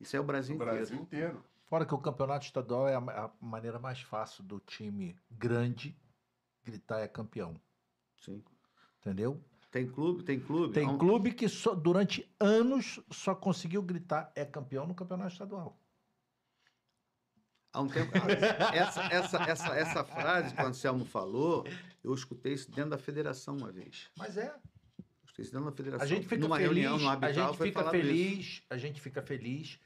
Isso é o Brasil, O Brasil inteiro. inteiro. Fora que o campeonato estadual é a maneira mais fácil do time grande gritar é campeão. Sim. Entendeu? Tem clube, tem clube. Tem um- clube que só- durante anos só conseguiu gritar é campeão no campeonato estadual. Há um tempo. essa, essa, essa, essa frase que o Anselmo falou, eu escutei isso dentro da federação uma vez. Mas é. Eu escutei isso dentro da federação. A gente fica Numa feliz, reunião, no a arbitral, gente fica falado isso. feliz, a gente fica feliz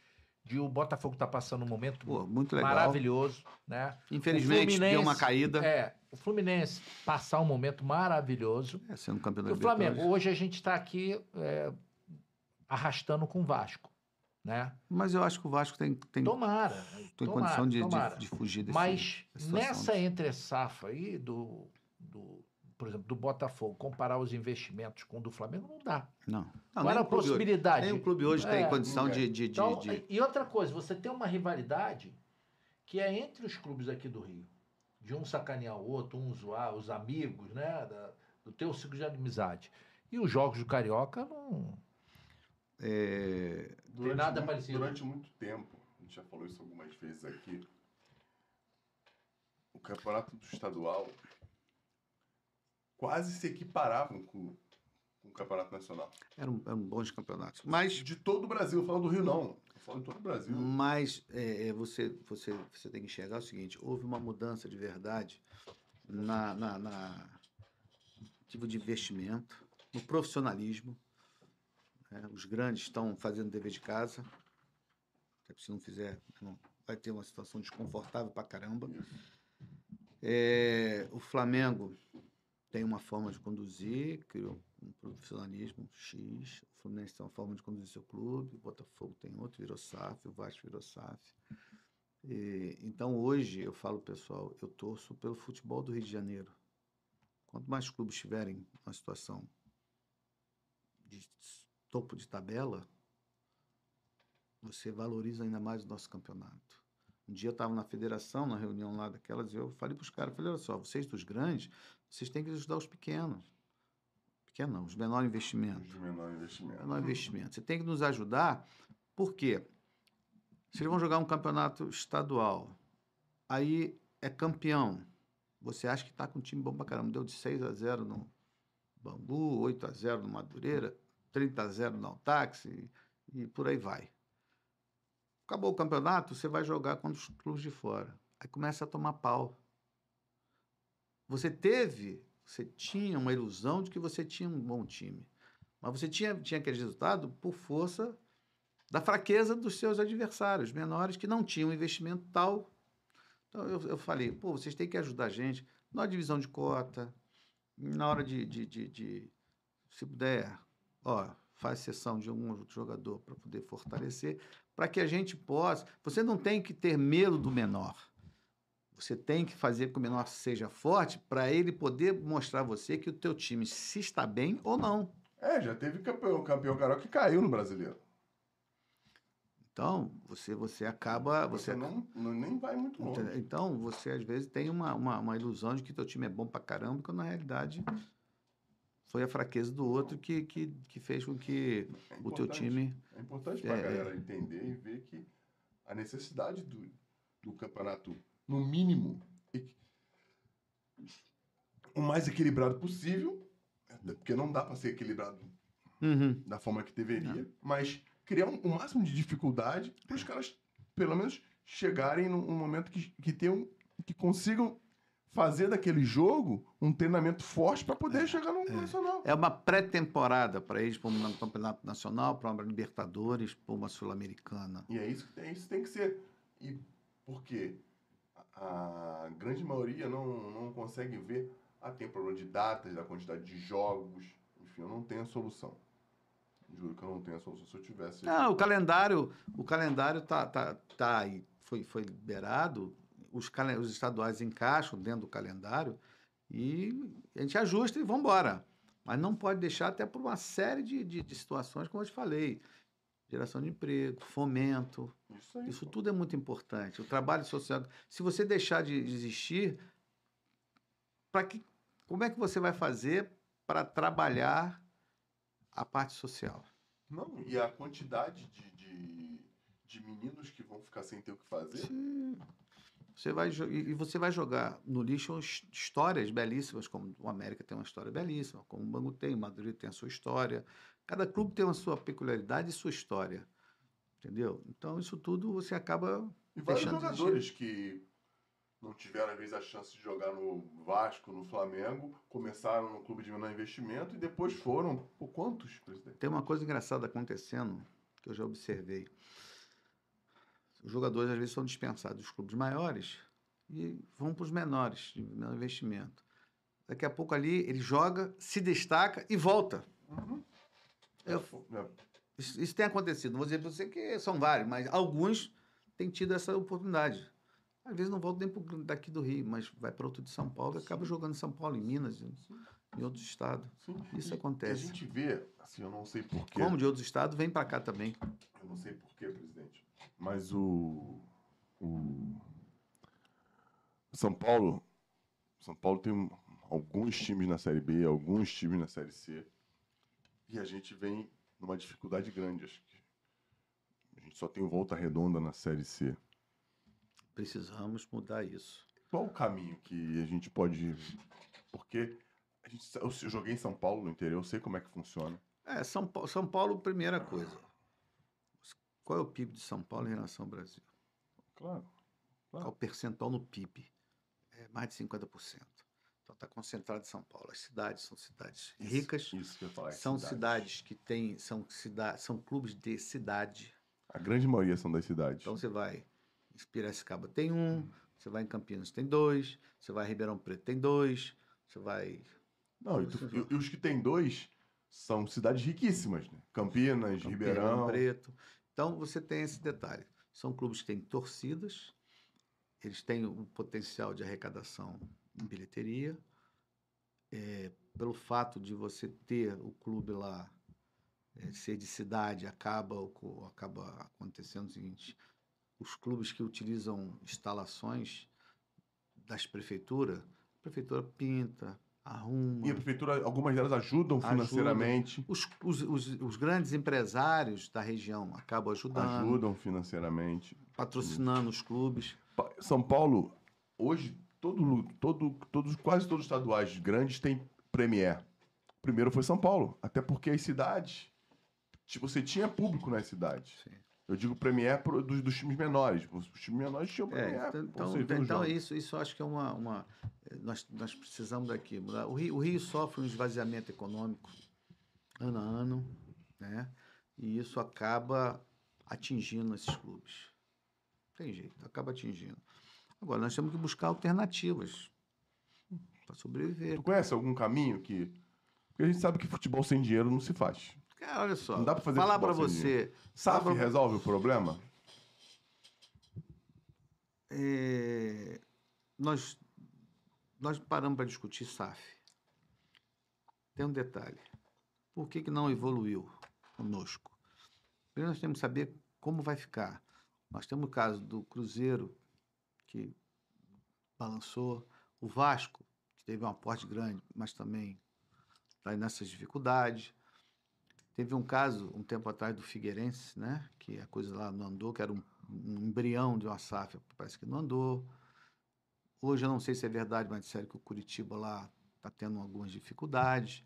de o Botafogo estar passando um momento Pô, muito legal. maravilhoso, né? Infelizmente, deu uma caída. É, o Fluminense passar um momento maravilhoso. É, sendo campeão da E o Flamengo, hoje a gente está aqui é, arrastando com o Vasco, né? Mas eu acho que o Vasco tem, tem, Tomara, tem tomara, condição de, tomara. de, de fugir desse Mas nessa entre safra aí do, do, por exemplo, do Botafogo, comparar os investimentos com o do Flamengo, não dá. Não. não Qual era a hoje- possibilidade? Nem o clube hoje É, tem condição não de, de, Então, de- E outra coisa, você tem uma rivalidade que é entre os clubes aqui do Rio. De um sacanear o outro, um zoar, os amigos, né? da- do teu ciclo de amizade. E os jogos do Carioca não. é, Durante nada muito, parecido. Durante muito tempo, a gente já falou isso algumas vezes aqui, o campeonato do estadual quase se equiparavam com, com o campeonato nacional. Eram, eram bons campeonatos. Mas De todo o Brasil, falo do Rio não. Falo de todo o Brasil. Mas é, é, você, você, você tem que enxergar o seguinte: houve uma mudança de verdade na, na, na tipo de investimento, no profissionalismo. né? Os grandes estão fazendo dever de casa. Se não fizer, não- vai ter uma situação desconfortável pra caramba. É, o Flamengo tem uma forma de conduzir, criou um profissionalismo X. O Fluminense tem uma forma de conduzir seu clube, o Botafogo tem outro, virou SAF, o Vasco virou SAF. E, então hoje eu falo, pessoal, eu torço pelo futebol do Rio de Janeiro. Quanto mais clubes estiverem numa situação de topo de tabela, você valoriza ainda mais o nosso campeonato. Um dia eu estava na federação, na reunião lá daquelas, e eu falei para os caras, falei, olha só, vocês dos grandes, vocês têm que ajudar os pequenos. Pequeno não, os menor investimento. De menor investimento. Menor investimento. Você tem que nos ajudar, por quê? Vocês vão jogar um campeonato estadual, aí é campeão. Você acha que está com um time bom pra caramba. Deu de 6 a 0 no Bangu, 8 a 0 no Madureira, 30 a 0 no Altax e, e por aí vai. Acabou o campeonato, você vai jogar contra os clubes de fora. Aí começa a tomar pau. Você teve, você tinha uma ilusão de que você tinha um bom time. Mas você tinha, tinha aquele resultado por força da fraqueza dos seus adversários menores que não tinham investimento tal. Então eu, eu falei, pô, vocês têm que ajudar a gente na divisão de cota, na hora de, de, de, de- se puder, ó, faz sessão de um outro jogador para poder fortalecer, para que a gente possa. Você não tem que ter medo do menor. Você tem que fazer com que o menor seja forte para ele poder mostrar a você que o teu time se está bem ou não. É, já teve campeão, campeão carioca que caiu no brasileiro. Então, você, você acaba. Você, Você, não, não- nem vai muito longe. Entendeu? Então, você às vezes tem uma, uma, uma ilusão de que teu time é bom pra caramba, quando na realidade foi a fraqueza do outro que, que, que fez com que É o teu time. É importante para a É, galera entender e ver que a necessidade do, do campeonato, no mínimo, o mais equilibrado possível, né, porque não dá para ser equilibrado Uhum. da forma que deveria, mas criar um, o máximo de dificuldade para os caras, pelo menos, chegarem num, num momento que, que tenham, que consigam fazer daquele jogo um treinamento forte para poder chegar no nacional. É uma pré-temporada para eles, para um campeonato nacional, para uma Libertadores, para uma Sul-Americana. E é isso que tem, isso tem que ser. E por quê? A, grande maioria não, não consegue ver. Ah, tem problema de datas, da quantidade de jogos. Enfim, eu não tenho a solução. Juro que eu não tenho a solução. Se eu tivesse. Não, o calendário, o calendário tá, tá, tá aí, foi, foi liberado, os, os estaduais encaixam dentro do calendário e a gente ajusta e vamos embora. Mas não pode deixar até por uma série de, de, de situações, como eu te falei. Geração de emprego, fomento, Isso aí. isso tudo é muito importante. O trabalho social. Se você deixar de existir, para que, como é que você vai fazer para trabalhar a parte social? Não, e a quantidade de, de, de meninos que vão ficar sem ter o que fazer. Sim. Você vai, e você vai jogar no lixo his- histórias belíssimas, como o América tem uma história belíssima, como o Bangu tem, o Madrid tem a sua história. Cada clube tem uma sua peculiaridade e sua história. Entendeu? Então, isso tudo você acaba. E vários jogadores que não tiveram, às vezes, a chance de jogar no Vasco, no Flamengo, começaram no clube de menor investimento e depois foram. Por quantos, presidente? Tem uma coisa engraçada acontecendo que eu já observei. Os jogadores às vezes são dispensados dos clubes maiores e vão para os menores, de menor investimento. Daqui a pouco ali ele joga, se destaca e volta. Eu- Isso, isso tem acontecido. Não vou dizer para você que são vários, mas alguns têm tido essa oportunidade. Às vezes não volta nem pro- daqui do Rio, mas vai para outro de São Paulo e acaba jogando em São Paulo, em Minas, em, em outros estados. Isso E A acontece. gente vê, assim, eu não sei porquê. Como de outros estados, vem para cá também. Eu não sei porquê, presidente. Mas o. O. São Paulo. São Paulo tem alguns times na Série B, alguns times na Série C. E a gente vem numa dificuldade grande, acho que. A gente só tem Volta Redonda na Série C. Precisamos mudar isso. Qual o caminho que a gente pode. Porque a gente, eu joguei em São Paulo, no interior, eu sei como é que funciona. É, São Paulo, São Paulo, primeira coisa. Qual é o PIB de São Paulo em relação ao Brasil? Claro. Qual o percentual no PIB? É mais de 50%. Então está concentrado em São Paulo. As cidades são cidades Isso, ricas, Isso que eu falar. são cidade. cidades que têm, são, cida, são clubes de cidade. A grande maioria são das cidades. Então você vai em Piracicaba tem um, você vai em Campinas tem dois, você vai em Ribeirão Preto tem dois, você vai Não, e, tu- e- e os que tem dois são cidades riquíssimas, né? Campinas, Campinas, Ribeirão. Preto. Então você tem esse detalhe. São clubes que têm torcidas, eles têm o potencial de arrecadação em bilheteria. É, pelo fato de você ter o clube lá é, ser de cidade, acaba, acaba acontecendo o seguinte: os clubes que utilizam instalações das prefeituras, a prefeitura pinta, arruma. E a prefeitura, algumas delas ajudam Ajudam. financeiramente. Os, os, os, os grandes empresários da região acabam ajudando, Ajudam financeiramente. patrocinando os clubes. São Paulo, hoje, todo, todo, todos, quase todos os estaduais grandes têm Premier. Primeiro foi São Paulo, até porque as cidades, tipo, você tinha público nas cidades. Sim. Eu digo Premier pro- dos, dos times menores. Os times menores tinham Premier. É, então, então jogos. isso, isso eu acho que é uma. uma nós, nós precisamos daqui. O Rio, o Rio sofre um esvaziamento econômico ano a ano, né? E isso acaba atingindo esses clubes. Tem jeito, acaba atingindo. Agora, nós temos que buscar alternativas para sobreviver. Tu conhece algum caminho que. Porque a gente sabe que futebol sem dinheiro não se faz. Cara, olha só. Não dá pra fazer falar para você. SAF pra- resolve o problema? É, nós, nós paramos para discutir SAF. Tem um detalhe. Por que, que não evoluiu conosco? Primeiro nós temos que saber como vai ficar. Nós temos o caso do Cruzeiro, que balançou, o Vasco, que teve um aporte grande, mas também está nessas dificuldades. Teve um caso, um tempo atrás, do Figueirense, né? que a coisa lá não andou, que era um, um embrião de uma SAF, parece que não andou. Hoje eu não sei se é verdade, mas disseram que o Curitiba lá está tendo algumas dificuldades.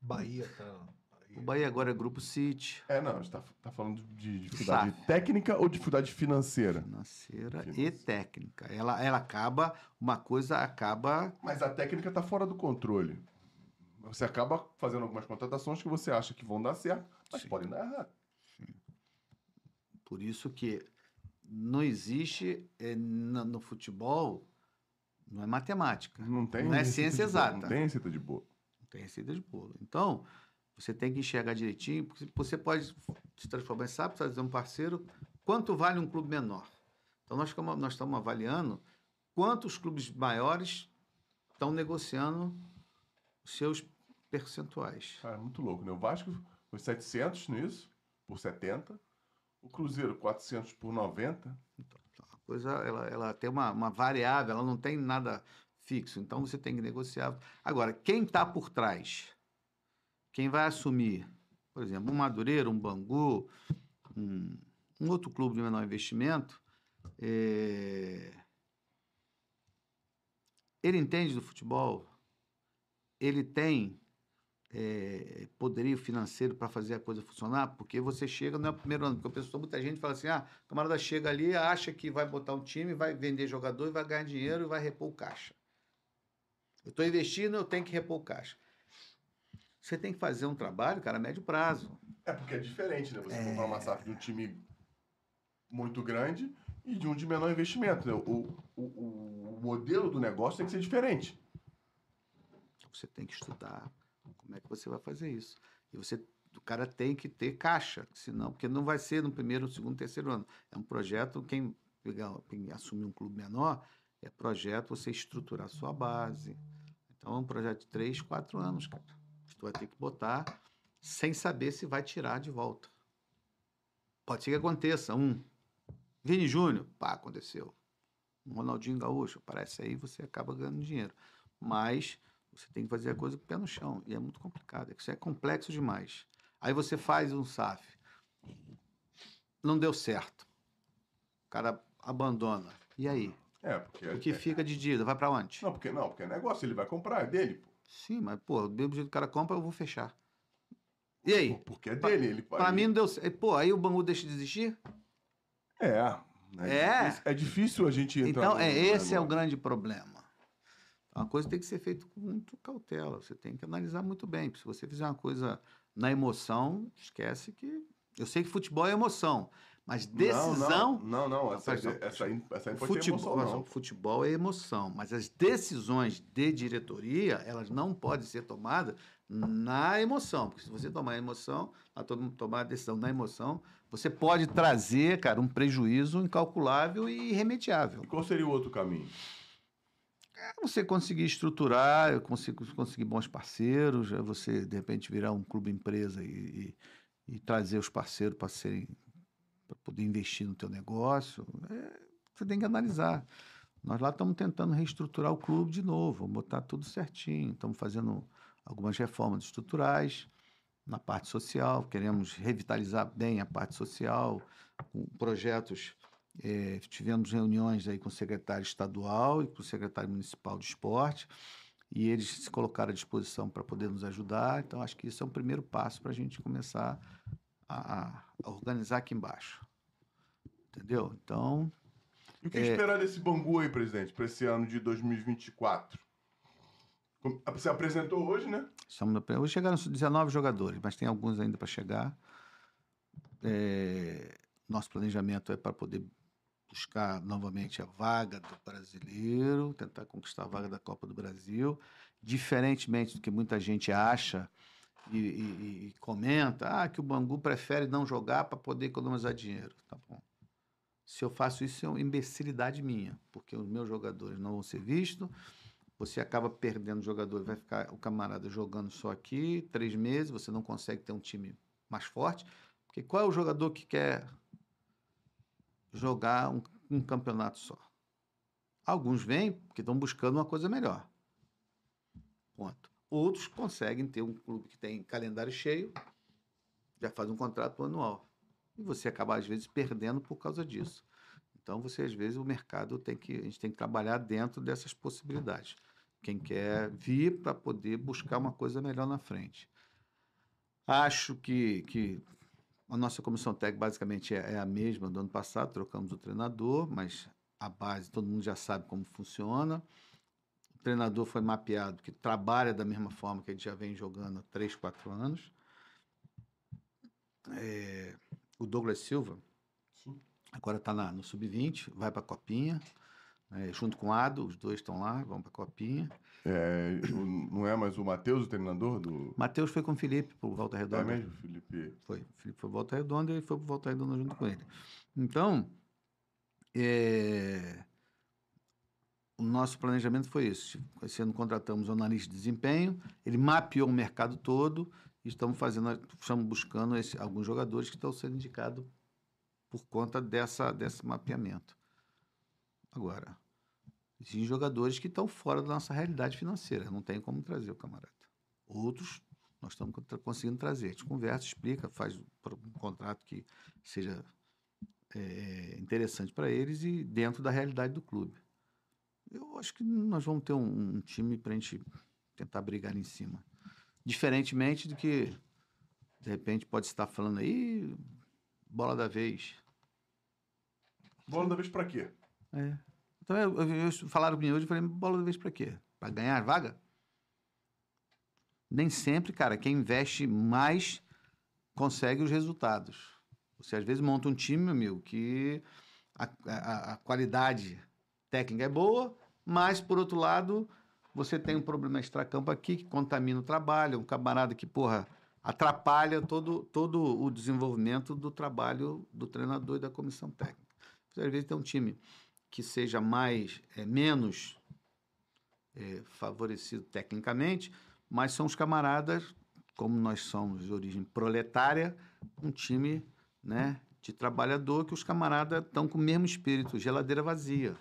Bahia tá. O Bahia agora é Grupo City, É, não, a gente tá, tá falando de dificuldade técnica ou dificuldade financeira? financeira e Financeira. técnica. Ela, ela acaba, uma coisa acaba Mas a técnica tá fora do controle. Você acaba fazendo algumas contratações que você acha que vão dar certo, mas Sim. podem dar errado. Por isso que não existe eh, na- no futebol, não é matemática, Não tem Não é ciência exata. Não tem receita de bolo. não tem receita de bolo. Então, você tem que enxergar direitinho, porque você pode se transformar em SAP, trazer um parceiro, quanto vale um clube menor? Então, nós, nós estamos avaliando quantos clubes maiores estão negociando os seus percentuais. Cara, muito louco, né? O Vasco foi 700 nisso, por 70. O Cruzeiro, 400 por 90. A coisa, ela, ela tem uma, uma variável, ela não tem nada fixo. Então você tem que negociar. Agora, quem está por trás? Quem vai assumir? Por exemplo, um Madureira, um Bangu, um, um outro clube de menor investimento, é, ele entende do futebol, ele tem é, poderio financeiro para fazer a coisa funcionar, porque você chega, não é o primeiro ano, porque a pessoa, muita gente fala assim, ah, o camarada chega ali, acha que vai botar um time, vai vender jogador vai ganhar dinheiro e vai repor o caixa. Eu estou investindo, eu tenho que repor o caixa. Você tem que fazer um trabalho, cara, a médio prazo. É porque é diferente, né? Você comprar uma SAF de um time muito grande e de um de menor investimento. né? O, o, o modelo do negócio tem que ser diferente. Você tem que estudar como é que você vai fazer isso. E você, o cara tem que ter caixa, senão, porque não vai ser no primeiro, segundo, terceiro ano. É um projeto, quem, pegar, quem assumir um clube menor, é projeto você estruturar a sua base. Então é um projeto de três, quatro anos, cara. Tu vai ter que botar sem saber se vai tirar de volta. Pode ser que aconteça. Um Vini Júnior, pá, aconteceu. Um Ronaldinho Gaúcho, aparece aí, você acaba ganhando dinheiro. Mas você tem que fazer a coisa com o pé no chão. E é muito complicado. Isso é complexo demais. Aí você faz um SAF. Não deu certo. O cara abandona. E aí? É, porque. O que é- fica de dívida vai para onde? Não, porque não, porque é negócio, ele vai comprar, é dele, pô. Sim, mas, pô, do mesmo jeito que o cara compra, eu vou fechar. E aí? Porque é dele, ele Pra mim não deu certo. Pô, aí o Bangu deixa de existir? É. né, É. difícil- É difícil a gente entrar Então, é, esse é o grande problema. Uma coisa tem que ser feita com muito cautela. Você tem que analisar muito bem. Se você fizer uma coisa na emoção, esquece que. Eu sei que futebol é emoção, mas decisão. Não, não, não, essa, atenção. essa, aí, essa aí pode ter Futebol, emoção, não. só, futebol é emoção, mas as decisões de diretoria, elas não podem ser tomadas na emoção. Porque se você tomar a emoção, a to- tomar a decisão na emoção, você pode trazer, cara, um prejuízo incalculável e irremediável. E qual seria o outro caminho? É você conseguir estruturar, eu consigo conseguir bons parceiros, é você, de repente, virar um clube empresa e, e- e trazer os parceiros para serem para poder investir no teu negócio. É, você tem que analisar. Nós lá estamos tentando reestruturar o clube de novo, botar tudo certinho. Estamos fazendo algumas reformas estruturais na parte social, queremos revitalizar bem a parte social, com projetos eh, tivemos reuniões aí com o secretário estadual e com o secretário municipal de esporte, e eles se colocaram à disposição para poder nos ajudar. Então, acho que isso é um primeiro passo para a gente começar a, a- organizar aqui embaixo. Entendeu? Então, E o que É. esperar desse Bangu aí, presidente, para esse ano de 2024? Como- Você apresentou hoje, né? Estamos Hoje chegaram 19 jogadores, mas tem alguns ainda para chegar. É, Nosso planejamento é para poder buscar novamente a vaga do brasileiro, tentar conquistar a vaga da Copa do Brasil. Diferentemente do que muita gente acha e, e- e comenta, ah, que o Bangu prefere não jogar para poder economizar dinheiro. Tá bom. Se eu faço isso, é uma imbecilidade minha, porque os meus jogadores não vão ser vistos, você acaba perdendo jogador, vai ficar o camarada jogando só aqui, três meses, você não consegue ter um time mais forte. Porque qual é o jogador que quer jogar um, um campeonato só? Alguns vêm porque estão buscando uma coisa melhor. Ponto. Outros conseguem ter um clube que tem calendário cheio, já faz um contrato anual. E você acaba, às vezes, perdendo por causa disso. Então, você, às vezes, o mercado tem que. A gente tem que trabalhar dentro dessas possibilidades. Quem quer vir para poder buscar uma coisa melhor na frente. Acho que, que a nossa comissão técnica basicamente é, é a mesma do ano passado, trocamos o treinador, mas a base todo mundo já sabe como funciona. O treinador foi mapeado, que trabalha da mesma forma que a gente já vem jogando há 3, 4 anos. É, o Douglas Silva, Sim. agora está no Sub-20, vai para a Copinha, é, junto com o Ado, os dois estão lá, vão para a Copinha. É, o- não é mais o Matheus, o treinador do. Matheus foi com o Felipe para Volta É Redonda. mesmo, Felipe? Foi. O Felipe foi Volta Redonda e ele foi para Volta Redonda junto com ele. Então, é, o nosso planejamento foi isso. Esse ano contratamos um analista de desempenho, ele mapeou o mercado todo e estamos fazendo, estamos buscando esse- alguns jogadores que estão sendo indicados por conta dessa, desse mapeamento. Agora, existem jogadores que estão fora da nossa realidade financeira, não tem como trazer o camarada. Outros nós estamos conseguindo trazer. A gente conversa, explica, faz um contrato que seja é, interessante para eles e dentro da realidade do clube. Eu acho que nós vamos ter um, um time para a gente tentar brigar em cima. Diferentemente do que, de repente, pode estar falando aí, bola da vez. Bola da vez pra quê? É. Então, eu, eu, eu- falaram comigo hoje, eu falei, bola da vez para quê? Para ganhar vaga? Nem sempre, cara, quem investe mais consegue os resultados. Você às vezes monta um time, meu amigo, que a, a- a qualidade técnica é boa, mas por outro lado, você tem um problema extracampo aqui que contamina o trabalho, um camarada que, porra, atrapalha todo, todo o desenvolvimento do trabalho do treinador e da comissão técnica. Às vezes tem um time que seja mais, é, menos é, favorecido tecnicamente, mas são os camaradas, como nós somos de origem proletária, um time né, de trabalhador que os camaradas estão com o mesmo espírito, geladeira vazia.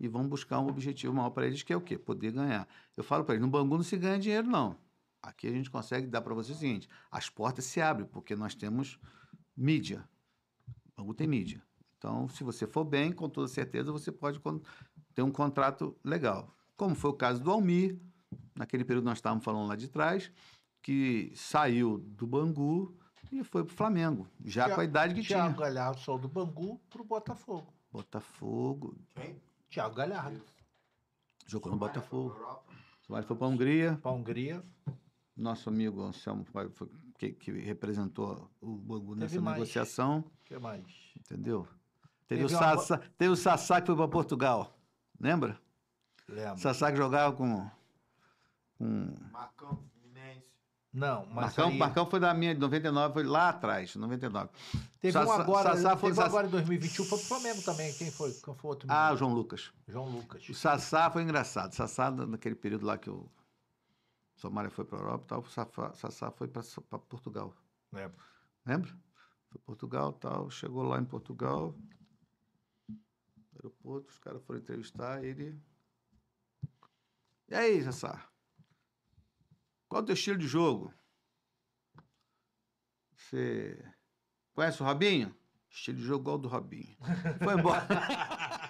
E vão buscar um objetivo maior para eles, que é o quê? Poder ganhar. Eu falo para eles, no Bangu não se ganha dinheiro, não. Aqui a gente consegue dar para você o seguinte, as portas se abrem, porque nós temos mídia. O Bangu tem mídia. Então, se você for bem, com toda certeza, você pode ter um contrato legal. Como foi o caso do Almir, naquele período nós estávamos falando lá de trás, que saiu do Bangu e foi pro Flamengo, já Thiago- com a idade que Thiago tinha. Galhardo saiu do Bangu pro Botafogo. Botafogo, Quem? Thiago Galhardo. jogou no Botafogo. Somália foi para a Hungria. Pra Hungria. Nosso amigo Anselmo foi- foi- que, que representou o Bangu nessa mais. negociação, O que mais? entendeu? Teve, Teve o, uma- Sassá, teve o Sassá que foi para Portugal, lembra? Lembro. Sassá que jogava com... com... Marcão. Não, mas Marcão, aí Marcão foi da minha, de 99, foi lá atrás, 99. teve um agora, Sassá foi- teve Sassá- agora em 2021, foi pro Flamengo também. Quem foi? Quem foi outro Ah? João Lucas. João Lucas. O Sassá foi engraçado. Sassá, na- naquele período lá que o Somália foi para a Europa, e tal, o Sassá, Sassá foi para Portugal. Lembro. Lembra? Foi Portugal tal. Chegou lá em Portugal, aeroporto, os caras foram entrevistar ele. E aí, Sassá? Qual é o teu estilo de jogo? Você conhece o Robinho? Estilo de jogo igual do Robinho. Foi embora.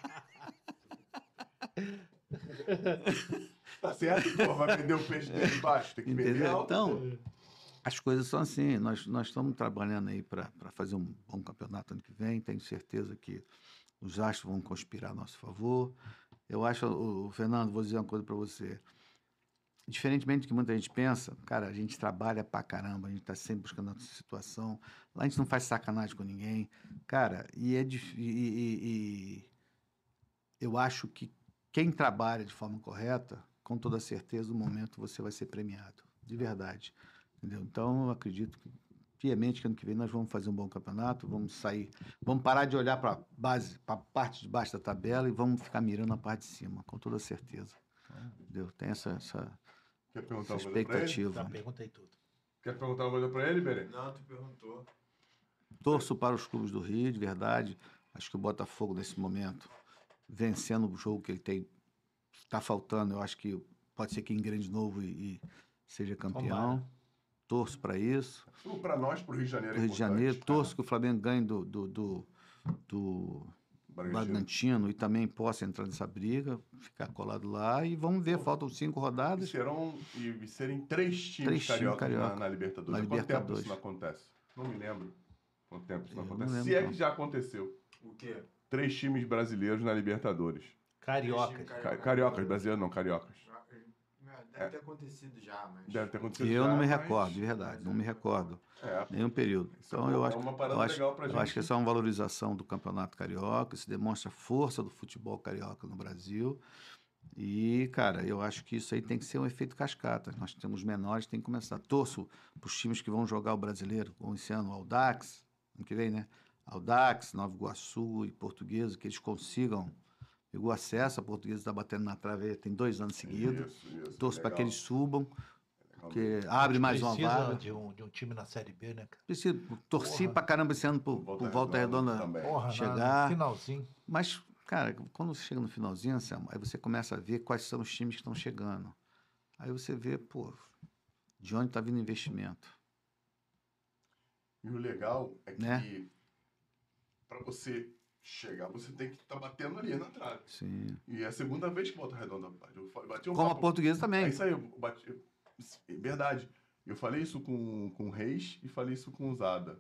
Tá certo? Pô, vai perder o peixe dele embaixo, tem que vender Entendeu? alto. Então, as coisas são assim. Nós, nós estamos trabalhando aí para fazer um bom campeonato ano que vem. Tenho certeza que os astros vão conspirar a nosso favor. Eu acho, o, o Fernando, vou dizer uma coisa para você. Diferentemente do que muita gente pensa, cara, a gente trabalha pra caramba, a gente tá sempre buscando a situação. Lá a gente não faz sacanagem com ninguém. Cara, e é dif- e, e- e eu acho que quem trabalha de forma correta, com toda certeza, no momento você vai ser premiado. De verdade. Entendeu? Então, eu acredito que, piamente que ano que vem nós vamos fazer um bom campeonato, vamos sair, vamos parar de olhar para base, para a parte de baixo da tabela e vamos ficar mirando a parte de cima, com toda certeza. Entendeu? Tem essa, essa, Quer perguntar uma coisa pra ele? expectativa. Já perguntei tudo. Quer perguntar uma coisa pra ele, Berê? Não, tu perguntou. Torço para os clubes do Rio, de verdade. Acho que o Botafogo, nesse momento, vencendo o jogo que ele tem, está faltando. Eu acho que pode ser que engrenhe de novo e, e seja campeão. Tomara. Torço para isso. Pra nós, pro Rio de Janeiro. Pro é Rio de. Janeiro, torço que o Flamengo ganhe do, do, do, do Bragantino. Bragantino e também possa entrar nessa briga, ficar colado lá. E vamos ver, faltam cinco E rodadas. serão e, e serem três times Três cariocas carioca. Na, na Libertadores. Na Há Quanto tempo Libertadores. isso não acontece? Não me lembro. Quanto tempo isso não Eu não acontece? lembro, Se é não. que já aconteceu. O quê? Três times brasileiros na Libertadores. Cariocas. Ca- Cariocas, brasileiros não, cariocas. Deve ter acontecido já, mas. Deve ter acontecido Eu já, não me mas- recordo, de verdade, não me recordo. É, Nenhum período. Isso é Então uma- eu é acho, uma parada eu acho, legal pra eu acho que essa é uma valorização do campeonato carioca, isso demonstra a força do futebol carioca no Brasil. E, cara, eu acho que isso aí tem que ser um efeito cascata. Nós temos menores, tem que começar. Torço para os times que vão jogar o brasileiro, como esse ano, o Aldax, ano que vem, né? Aldax, Nova Iguaçu e Portuguesa, que eles consigam. O acesso, a Portuguesa está batendo na trave aí, tem dois anos seguidos. Isso, isso. Torço para que eles subam, Legal porque abre mais uma Precisa vaga. de um, de um time na Série B, né, cara? Preciso, torci Porra. pra caramba esse ano por, Volta por Volta Redonda. Porra, na- Chegar- no finalzinho. Mas, cara, quando você chega no finalzinho, Anselmo, aí você começa a ver quais são os times que estão chegando. Aí você vê, pô, de onde está vindo o investimento. E o legal é que Né? pra você chegar, você tem que estar batendo ali na trave. Sim. E é a segunda vez que Volta Redonda bate. Eu bati um Como a papo- portuguesa É também. isso aí, eu bati. é verdade. Eu falei isso com, com o Reis e falei isso com o Zada.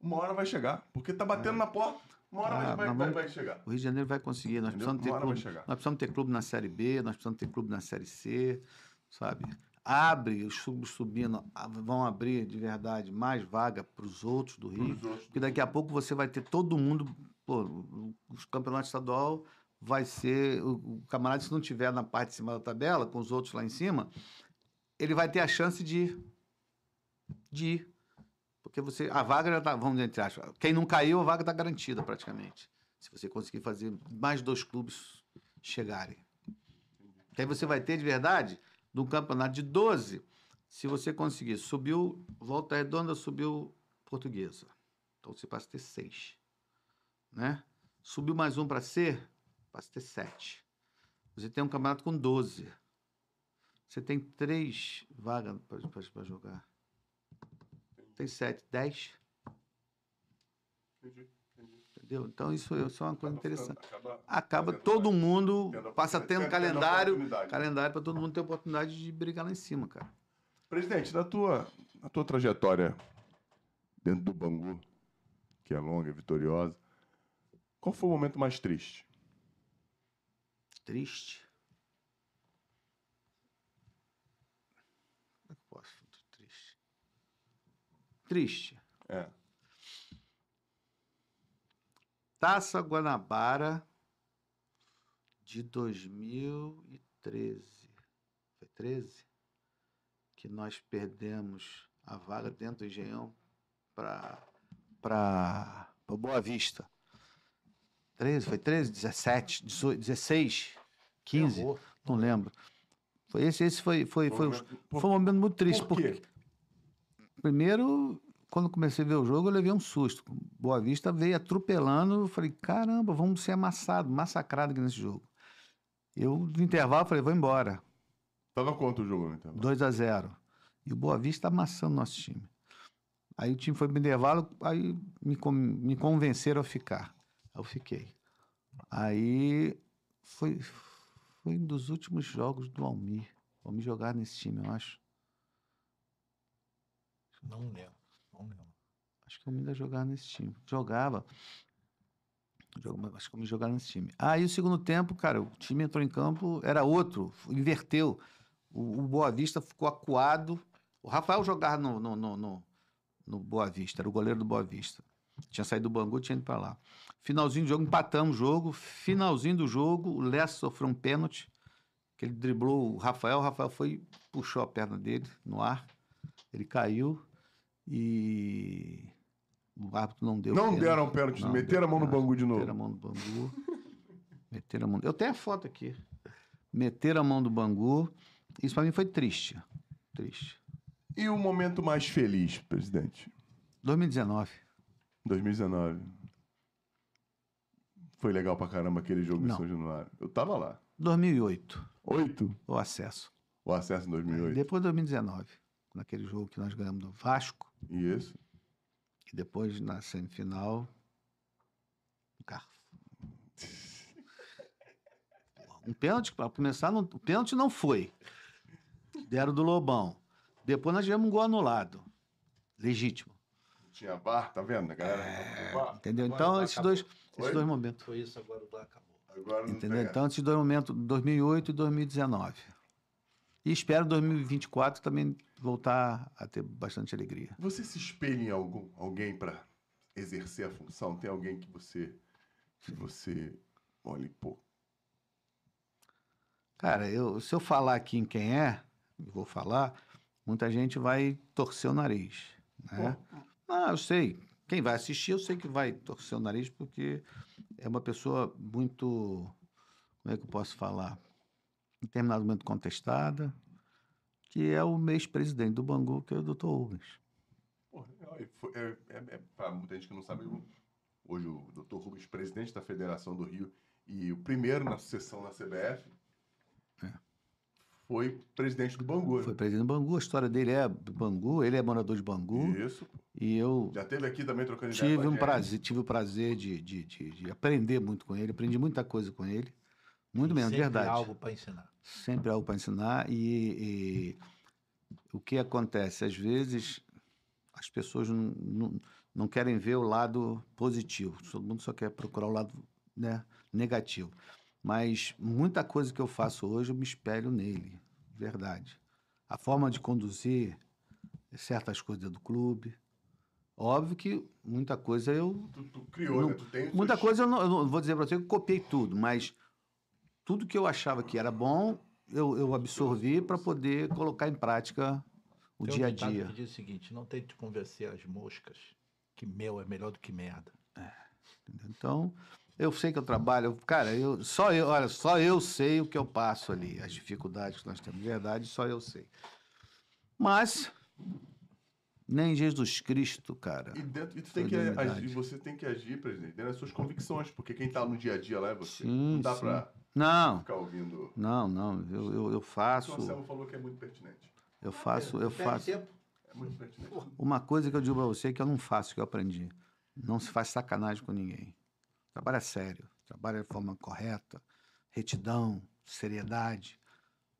Uma hora vai chegar, porque tá batendo na porta. Uma hora Ah, vai, vai, vai, vai chegar. O Rio de Janeiro vai conseguir. Nós Entendeu? precisamos, ter Uma hora vai clube, chegar. nós precisamos ter clube na Série B, nós precisamos ter clube na Série C, sabe? Abre, os clubes subindo, a- vão abrir de verdade mais vaga para os outros do Rio. Outros. Porque daqui a pouco você vai ter todo mundo. Pô, o- os campeonatos estadual vai ser. O, camarada, se não tiver na parte de cima da tabela, com os outros lá em cima, ele vai ter a chance de, de ir. Porque você. A vaga já tá. Vamos entre aspas. Quem não caiu, a vaga está garantida praticamente. Se você conseguir fazer mais dois clubes chegarem. Que aí você vai ter de verdade, de um campeonato de 12, se você conseguir. Subiu Volta Redonda, subiu Portuguesa. Então você passa a ter seis. Né? Subiu mais um para C, passa a ter sete. Você tem um campeonato com 12. Você tem três vagas para jogar. Tem sete, dez. Entendi, entendi. Entendeu? Então isso, isso é uma coisa Acaba interessante. ficando- acaba Acaba todo mundo passa tendo calendário, calendário para todo mundo ter oportunidade de brigar lá em cima, cara. Presidente, na tua, na tua trajetória dentro do Bangu, que é longa e vitoriosa, qual foi o momento mais triste? Triste. Como é que eu posso? Triste. Triste. É. Taça Guanabara de 2013. Foi 13? Que nós perdemos a vaga dentro do Engenhão para para Boa Vista. 13, foi 13, 17, 18, 16, 15, Terror. não lembro. Foi esse, esse foi, foi, foi, Por- foi um momento muito triste. por quê? porque Primeiro, quando comecei a ver o jogo, eu levei um susto. Boa Vista veio atropelando. Eu falei, caramba, vamos ser amassados, massacrados aqui nesse jogo. Eu, no intervalo, falei, vou embora. Tava quanto o jogo, então? 2 a 0 E o Boa Vista amassando nosso time. Aí o time foi pro intervalo, aí me, me convenceram a ficar. Eu fiquei. Aí foi, foi um dos últimos jogos do Almir. O Almir jogar nesse time, eu acho. Não lembro. Não lembro. Acho que o Almir ia jogar nesse time. Jogava. Jogava- Acho que o Almir jogava nesse time. Aí o segundo tempo, cara, o time entrou em campo, era outro, inverteu. O, o Boa Vista ficou acuado. O Rafael jogava no, no, no, no, no Boa Vista, era o goleiro do Boa Vista. Tinha saído do Bangu, tinha ido pra lá. Finalzinho do jogo, empatamos o jogo. Finalzinho do jogo, o Lessa sofreu um pênalti, que ele driblou o Rafael. O Rafael foi, puxou a perna dele no ar. Ele caiu e o árbitro não deu Não pênalti. deram pênalti, Não meteram a mão no Bangu de novo. Meteram a mão no Bangu. meteram a mão. Eu tenho a foto aqui. Meteram a mão do Bangu. Isso pra mim foi triste. Triste. E o momento mais feliz, presidente? 2019. 2019. Foi legal pra caramba aquele jogo em. São Januário. Eu tava lá. 2008. Oito? O acesso. O acesso em 2008. Depois 2019. Naquele jogo que nós ganhamos do Vasco. E isso? E depois na semifinal. O Carro. Um pênalti, para começar, não, o pênalti não foi. Deram do Lobão. Depois nós tivemos um gol anulado. Legítimo. Tinha bar, tá vendo? A galera. bar. Entendeu? Então, esses dois, esses Oi? dois momentos. Foi isso, agora o Blá acabou. Agora não Entendeu? Então, esses dois momentos, 2008 e 2019. E espero 2024 também voltar a ter bastante alegria. Você se espelha em algum, alguém pra exercer a função? Tem alguém que você. que você. Olha, pô. Cara, eu, se eu falar aqui em quem é, vou falar, muita gente vai torcer o nariz. Né? Ah, eu sei. Quem vai assistir, eu sei que vai torcer o nariz, porque é uma pessoa muito. Como é que eu posso falar? Em determinado momento contestada, que é o ex-presidente do Bangu, que é o Dr. Rubens. Foi- é, é, é, pra muita gente que não sabe, hoje o Dr. Rubens, presidente da Federação do Rio e o primeiro na sucessão na CBF, foi presidente do Bangu. né? Foi presidente do Bangu, a história dele é do Bangu, ele é morador de Bangu, Isso. e eu Já teve aqui também trocando ideia tive um prazer, tive o prazer de, de, de, de aprender muito com ele, aprendi muita coisa com ele. Muito mesmo, Sempre verdade. algo para ensinar. Sempre algo para ensinar. E, e o que acontece? Às vezes as pessoas não, não, não querem ver o lado positivo. Todo mundo só quer procurar o lado né, negativo. Mas muita coisa que eu faço hoje eu me espelho nele, verdade. A forma de conduzir certas coisas do clube. Óbvio que muita coisa eu Tu, tu criou, Não- né? Tu tem Muita seus- coisa eu não, eu não vou dizer para você que eu copiei tudo, mas tudo que eu achava que era bom, eu, eu absorvi para poder colocar em prática o Tem dia a dia. Que diz o seguinte: não tente convencer as moscas que mel é melhor do que merda. entendeu? Então, eu sei que eu trabalho, eu- cara, eu, só eu, olha, só eu sei o que eu passo ali, as dificuldades que nós temos, verdade, só eu sei. Mas nem Jesus Cristo, cara. E, dentro, e tu tem que agir, você tem que agir, presidente, dentro das suas convicções, porque quem tá no dia a dia lá é você. Sim, não dá sim. pra Não, ficar ouvindo. não, não, eu, eu, eu O faço, Anselmo falou que é muito pertinente. eu faço, eu faço. tempo. É muito pertinente. Uma coisa que eu digo pra você que eu não faço, que eu aprendi. Não se faz sacanagem com ninguém. Trabalha sério, trabalha de forma correta, retidão, seriedade.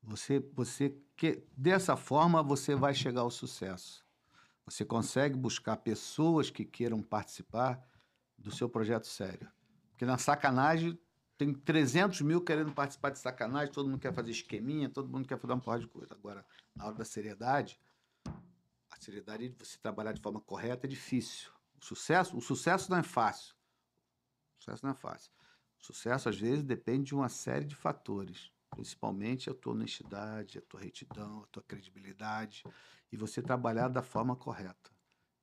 Você, você que dessa forma você vai chegar ao sucesso. Você consegue buscar pessoas que queiram participar do seu projeto sério. Porque na sacanagem tem 300 mil querendo participar de sacanagem, todo mundo quer fazer esqueminha, todo mundo quer fazer uma porra de coisa. Agora, na hora da seriedade, a seriedade de você trabalhar de forma correta é difícil. O sucesso, o sucesso não é fácil. Sucesso não é fácil. Sucesso, às vezes, depende de uma série de fatores. Principalmente a tua honestidade, a tua retidão, a tua credibilidade. E você trabalhar da forma correta.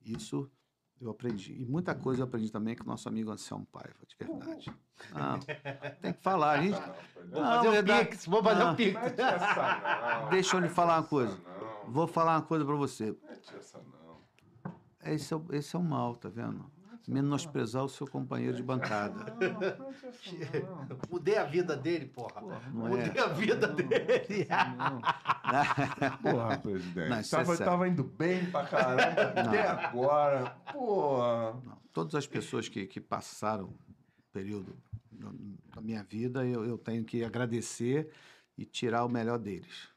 Isso eu aprendi. E muita coisa eu aprendi também com o nosso amigo Anselmo Paiva, de verdade. Não, tem que falar, gente. Vou Não, fazer o verdade. Pix, vou fazer Não. o Pix. Não. Deixa eu lhe falar uma coisa. não. Vou falar uma coisa pra você. Mete essa não. Esse é, esse é o mal, tá vendo? Menosprezar o seu companheiro de bancada. Não, não. Mudei a vida dele, porra. não Mudei é. a vida dele. Porra, presidente. Não, isso é tava, sério. tava indo bem pra caramba até agora. Porra. Não, todas as pessoas que, que passaram o período da- minha vida, eu, eu tenho que agradecer e tirar o melhor deles.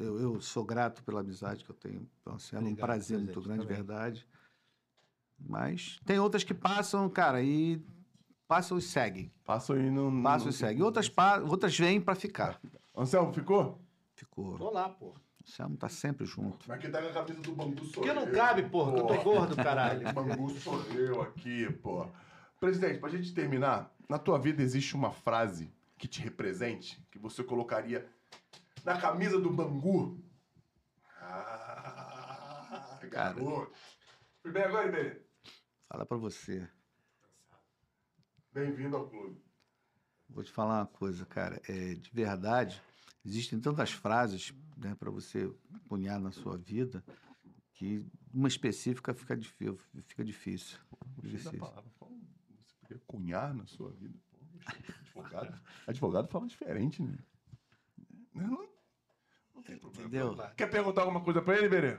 Eu, eu sou grato pela amizade que eu tenho pelo Anselmo, um Obrigado, prazer muito grande, também. verdade. Mas tem outras que passam, cara, e passam e seguem. Passam aí no. Passam e seguem. Outras, pa- outras vêm para ficar. Anselmo, ficou? Ficou. Tô lá, porra. O Anselmo tá sempre junto. Mas quem tá com a camisa do bambu sou Porque não cabe, porra, que eu tô porra. gordo, caralho. Bambu sou eu aqui, pô. Presidente, pra gente terminar, na tua vida existe uma frase que te represente, que você colocaria na camisa do Bangu? Ah, garoto. Fui bem agora, Iberê? Fala para você. Bem-vindo ao clube. Vou te falar uma coisa, cara. É, de verdade, existem tantas frases né, para você punhar na sua vida que uma específica fica, difí- fica difícil. Difícil. palavra. Como Você podia cunhar na sua vida. Pô, advogado, advogado fala diferente, né? Não, não tem problema. Entendeu? Quer perguntar alguma coisa pra ele, Iberê?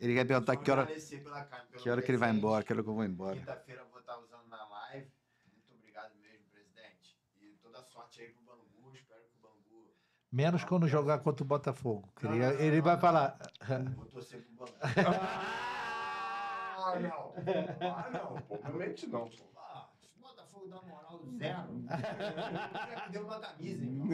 Ele quer perguntar que hora, agradecer pela ca- pelo que hora que ele vai embora, que hora que eu vou embora. Quinta-feira eu vou estar usando na live. Muito obrigado mesmo, presidente. E toda sorte aí pro Bangu. Espero que o Bangu. Menos quando jogar contra o Botafogo. que Ele, ele vai falar. Vou torcer pro Bangu. Ah, não. Ah, não, pô. Realmente não, pô. Ah, se o Botafogo dá moral zero, que deu uma camisa, então.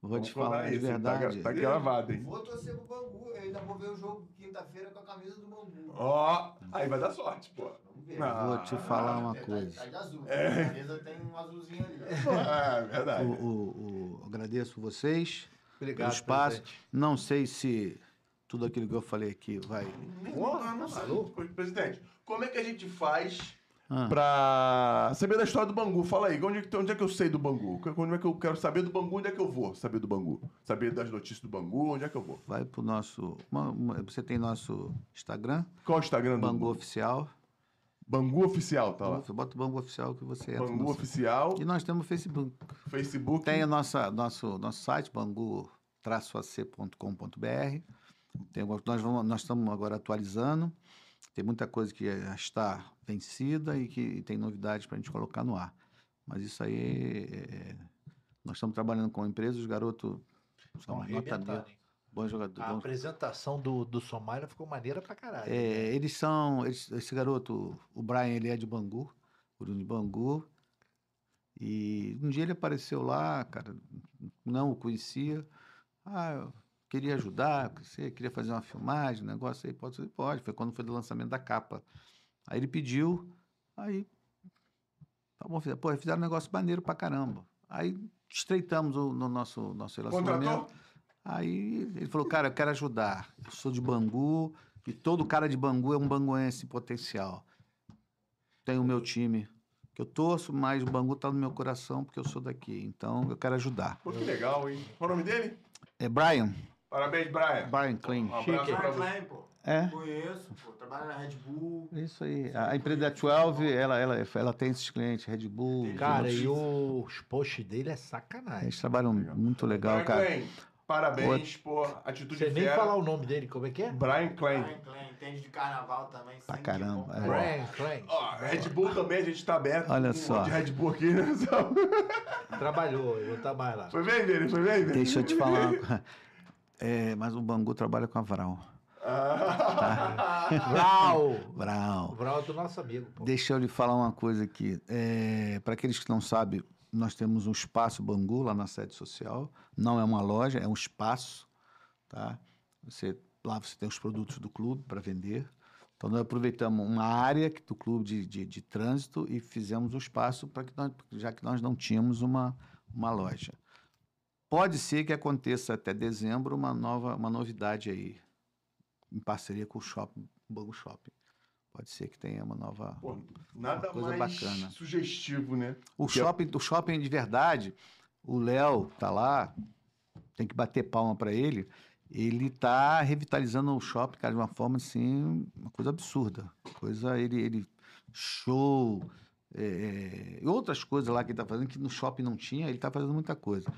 Vou te Vamos falar falar de isso, tá verdade. gra- Tá gravado, hein? Vou torcer pro Bangu. Eu ainda vou ver o jogo quinta-feira com a camisa do Bangu. Ó, aí vai dar sorte, pô. Vamos ver. Ah, Vou te falar uma Tá- coisa. Tá de azul. É. A camisa tem um azulzinho ali. É, verdade. O, o- o- agradeço vocês Obrigado, pelo espaço. presidente. Não sei se tudo aquilo que eu falei aqui vai. Porra, não sei. Presidente, como é que a gente faz Ah. pra saber da história do Bangu? Fala aí, onde é, que, onde é que eu sei do Bangu? Onde é que eu quero saber do Bangu? Onde é que eu vou saber do Bangu? Saber das notícias do Bangu? Onde é que eu vou? Vai pro nosso. uma- uma- você tem nosso Instagram, Qual é o Instagram do Bangu Oficial. Bangu Oficial, tá lá. Bota o Bangu Oficial que você entra. Bangu Oficial, E nós temos o Facebook. Facebook. Tem a nossa, nosso, nosso site, bangu-ac.com.br. Nós, vamos, nós estamos agora atualizando. Tem muita coisa que já está vencida e que tem novidades para a gente colocar no ar. Mas isso aí, é- nós estamos trabalhando com empresas, os garotos são nota bons jogadores. A bons- apresentação do, do Somália ficou maneira pra caralho. É, eles são. eles- esse garoto, o Brian, ele é de Bangu, oriundo de Bangu. E um dia ele apareceu lá, cara, não o conhecia. Ah, queria ajudar, você queria fazer uma filmagem, um negócio aí, pode, ser? pode. Foi quando foi do lançamento da capa. Aí ele pediu, aí. Tá bom, fizeram, pô, fizeram um negócio maneiro pra caramba. Aí estreitamos o no nosso, nosso relacionamento. Contratou? Aí ele falou, cara, eu quero ajudar. Eu sou de Bangu e todo cara de Bangu é um banguense em potencial. Tenho o meu time que eu torço, mas o Bangu tá no meu coração porque eu sou daqui. Então eu quero ajudar. Pô, que legal, hein? Qual é o nome dele? É Brian, Parabéns, Brian. Brian Klein. Um Chique. Brian. Klein, pô. É, Conheço, pô. Trabalha na Red Bull. isso aí. A empresa da 12, ela, ela, ela tem esses clientes, Red Bull. Cara, outros. e os posts dele é sacanagem. Eles trabalham muito legal, Brian cara. Klein, Parabéns por atitude Você nem fera. falar o nome dele, como é que é? Brian Klein. Brian Klein, entende de carnaval também. Pra caramba, é. Brian Klein. Ó, Red Bull também, a gente tá aberto. Olha Um só. De Red Bull aqui, né? Trabalhou, eu tá mais lá. Foi bem, Vini? Foi bem, Vini? Deixa eu te falar. É, mas o Bangu trabalha com a Vral. Ah. Vral! Vral. O Vral é do nosso amigo. pô. Deixa eu lhe falar uma coisa aqui. Para aqueles que não sabem, nós temos um espaço Bangu lá na sede social. Não é uma loja, é um espaço. Tá? Você, lá você tem os produtos do clube para vender. Então, nós aproveitamos uma área do clube de, de, de trânsito e fizemos o espaço para que nós, já que nós não tínhamos uma, uma loja. Pode ser que aconteça até dezembro uma nova uma novidade aí, em parceria com o shopping, Bangu Shopping. Pode ser que tenha uma nova. Pô, nada Uma coisa mais bacana. sugestivo, né? O Que é- shopping, o shopping de verdade, o Léo tá lá, tem que bater palma para ele. Ele tá revitalizando o shopping, cara, de uma forma assim, uma coisa absurda. Coisa, ele, ele show, é, e outras coisas lá que ele tá fazendo que no shopping não tinha, ele tá fazendo muita coisa.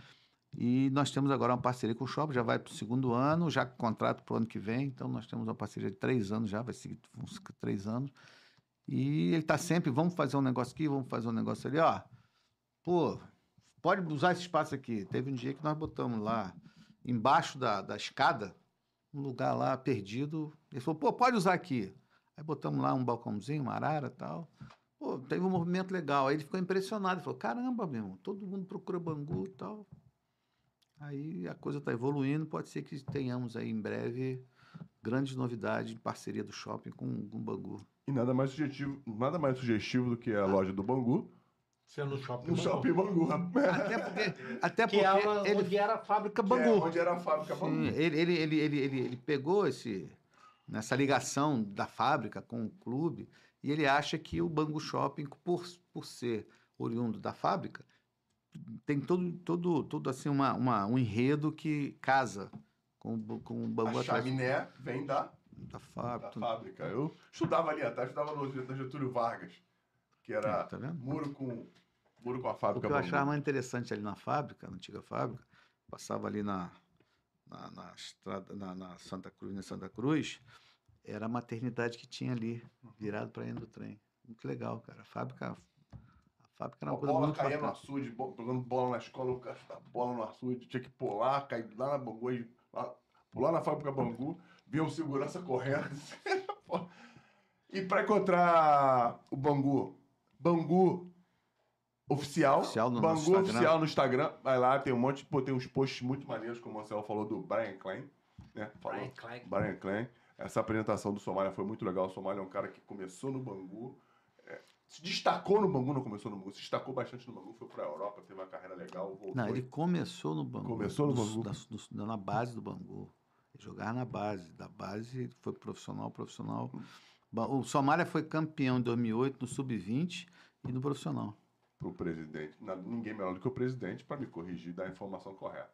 E nós temos agora uma parceria com o shopping, já vai para o segundo ano, já com contrato para o ano que vem, então nós temos uma parceria de três anos já, vai seguir uns três anos. E ele está sempre, vamos fazer um negócio aqui, vamos fazer um negócio ali, ó. Pô, pode usar esse espaço aqui. Teve um dia que nós botamos lá, embaixo da, da escada, um lugar lá perdido. Ele falou, pô, pode usar aqui. Aí botamos lá um balcãozinho, uma arara e tal. Pô, teve um movimento legal. Aí ele ficou impressionado. Ele falou, caramba, meu irmão, todo mundo procura Bangu e tal. Aí a coisa está evoluindo. Pode ser que tenhamos aí em breve grandes novidades em parceria do shopping com, com o Bangu. E nada mais sugestivo, nada mais sugestivo do que a loja do Bangu Sendo no shopping. no Bangu. shopping Bangu. Até porque, até Que porque era ele onde era a fábrica é Bangu. onde era a fábrica Sim, Bangu. ele, ele, ele, ele, ele, ele pegou esse, nessa ligação da fábrica com o clube e ele acha que o Bangu Shopping, por, por ser oriundo da fábrica, tem todo, todo, todo assim, uma, uma, um enredo que casa com, o com o Bangu A atrás chaminé vem da, da da fábrica. tudo. fábrica. Eu estudava ali atrás, estudava no, no Getúlio Vargas, que era Tá vendo? muro com, muro com a O fábrica que eu achava mais interessante ali na fábrica, na antiga fábrica, passava ali na, na, na estrada, na, na Santa Cruz, na Santa Cruz, era a maternidade que tinha ali, virado para dentro do trem. Muito legal, cara. A fábrica, fábrica era A uma coisa bola muito caía no bacana. açude, bo- jogando bola na escola, o cara bola no açude, tinha que pular, cair lá na Bangu, lá- pular na fábrica Bangu, via um segurança correndo. e para encontrar o Bangu, Bangu Oficial, Oficial no Bangu Instagram. Oficial no Instagram, vai lá, tem um monte, pô, tem uns posts muito maneiros, como o Marcelo falou do Brian Klein, né? Falou. Brian Klein. Brian Klein. Essa apresentação do Somália foi muito legal. O Somália é um cara que começou no Bangu, se destacou no Bangu, não começou no Bangu, se destacou bastante no Bangu, foi pra Europa, teve uma carreira legal, voltou. Não, ele começou no Bangu. Começou no Bangu. da- do- na base do Bangu. Ele jogava na base. Da base foi profissional, profissional. O Somália foi campeão em 2008 no Sub-20 e no profissional. pro presidente. Na- ninguém melhor do que o presidente para me corrigir e dar a informação correta.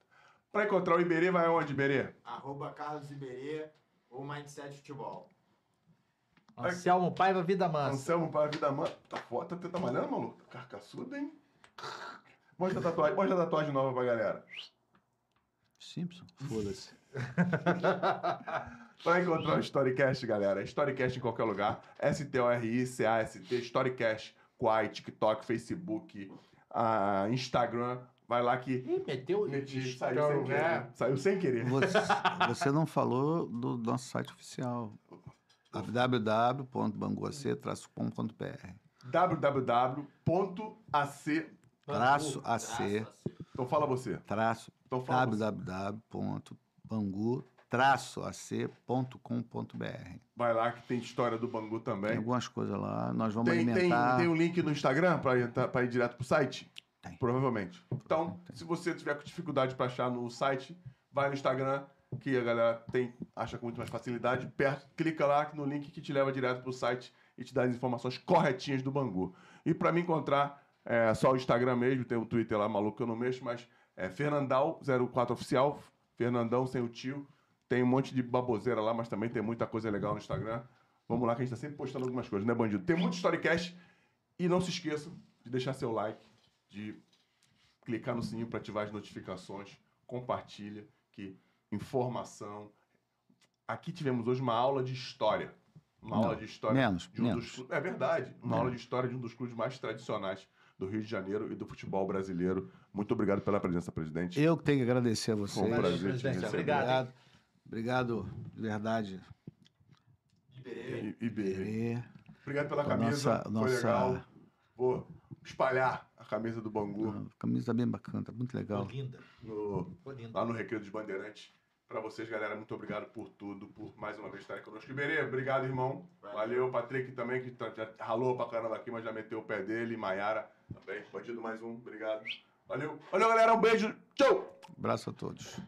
Para encontrar o Iberê, vai aonde, Iberê? Arroba Carlos Iberê ou Mindset Futebol. Anselmo Paiva Vida Mansa. Anselmo para a vida man... Tá foda, tá, tá malhando, maluco? Tá carcaçudo, hein? Mostra a tatuagem, mostra a tatuagem nova pra galera. Simpson? Foda-se. Para encontrar o Storycast, galera, Storycast em qualquer lugar. S-T-O-R-I-C-A-S-T, Storycast, Quai, TikTok, Facebook, ah, Instagram. Vai lá que. Ih, meteu Meti, saiu sem querer. né? Saiu sem querer. Você, você não falou do nosso site oficial. www.banguac-com.br www.ac. Traço AC, Então fala você. traço Então fala você. www.bangu-ac.com.br Vai lá que tem história do Bangu Tem também. algumas coisas lá, nós vamos Tem, tem, alimentar. tem um link no Instagram para ir, direto pro site? Tem. Provavelmente. Então, se você tiver com dificuldade para achar no site, vai no Instagram, que a galera tem, acha com muito mais facilidade. Perto, clica lá no link que te leva direto pro site e te dá as informações corretinhas do Bangu. E para me encontrar, é só o Instagram mesmo, tem o Twitter lá maluco que eu não mexo, mas é Fernandal04 Oficial, Fernandão sem o tio. Tem um monte de baboseira lá, mas também tem muita coisa legal no Instagram. Vamos lá, que a gente tá sempre postando algumas coisas, né, bandido? Tem muito storycast. E não se esqueçam de deixar seu like, de clicar no sininho para ativar as notificações, compartilha, aqui, informação. Aqui tivemos hoje uma aula de história. Uma Não, aula de história menos, de um menos. dos É verdade. Uma aula de história de um dos clubes mais tradicionais do Rio de Janeiro e do futebol brasileiro. Muito obrigado pela presença, presidente. Eu que tenho que agradecer a Foi um prazer te presidente. receber. Obrigado. Obrigado. Obrigado, de verdade. E- Iberê. Berê. Obrigado pela camisa. nossa- Foi nossa- legal. Espalhar a camisa do Bangu A camisa bem bacana, tá muito Ficou legal. linda. no, Ficou linda. lá no Recreio dos Bandeirantes. Pra vocês, galera, muito obrigado por tudo, por mais uma vez estarem conosco. Iberê, obrigado, irmão. Valeu, Patrick também, que tá- já ralou pra caramba aqui, mas já meteu o pé dele. Maiara também. Bandido mais um, obrigado. Valeu. Valeu, galera, um beijo. Tchau! Abraço a todos.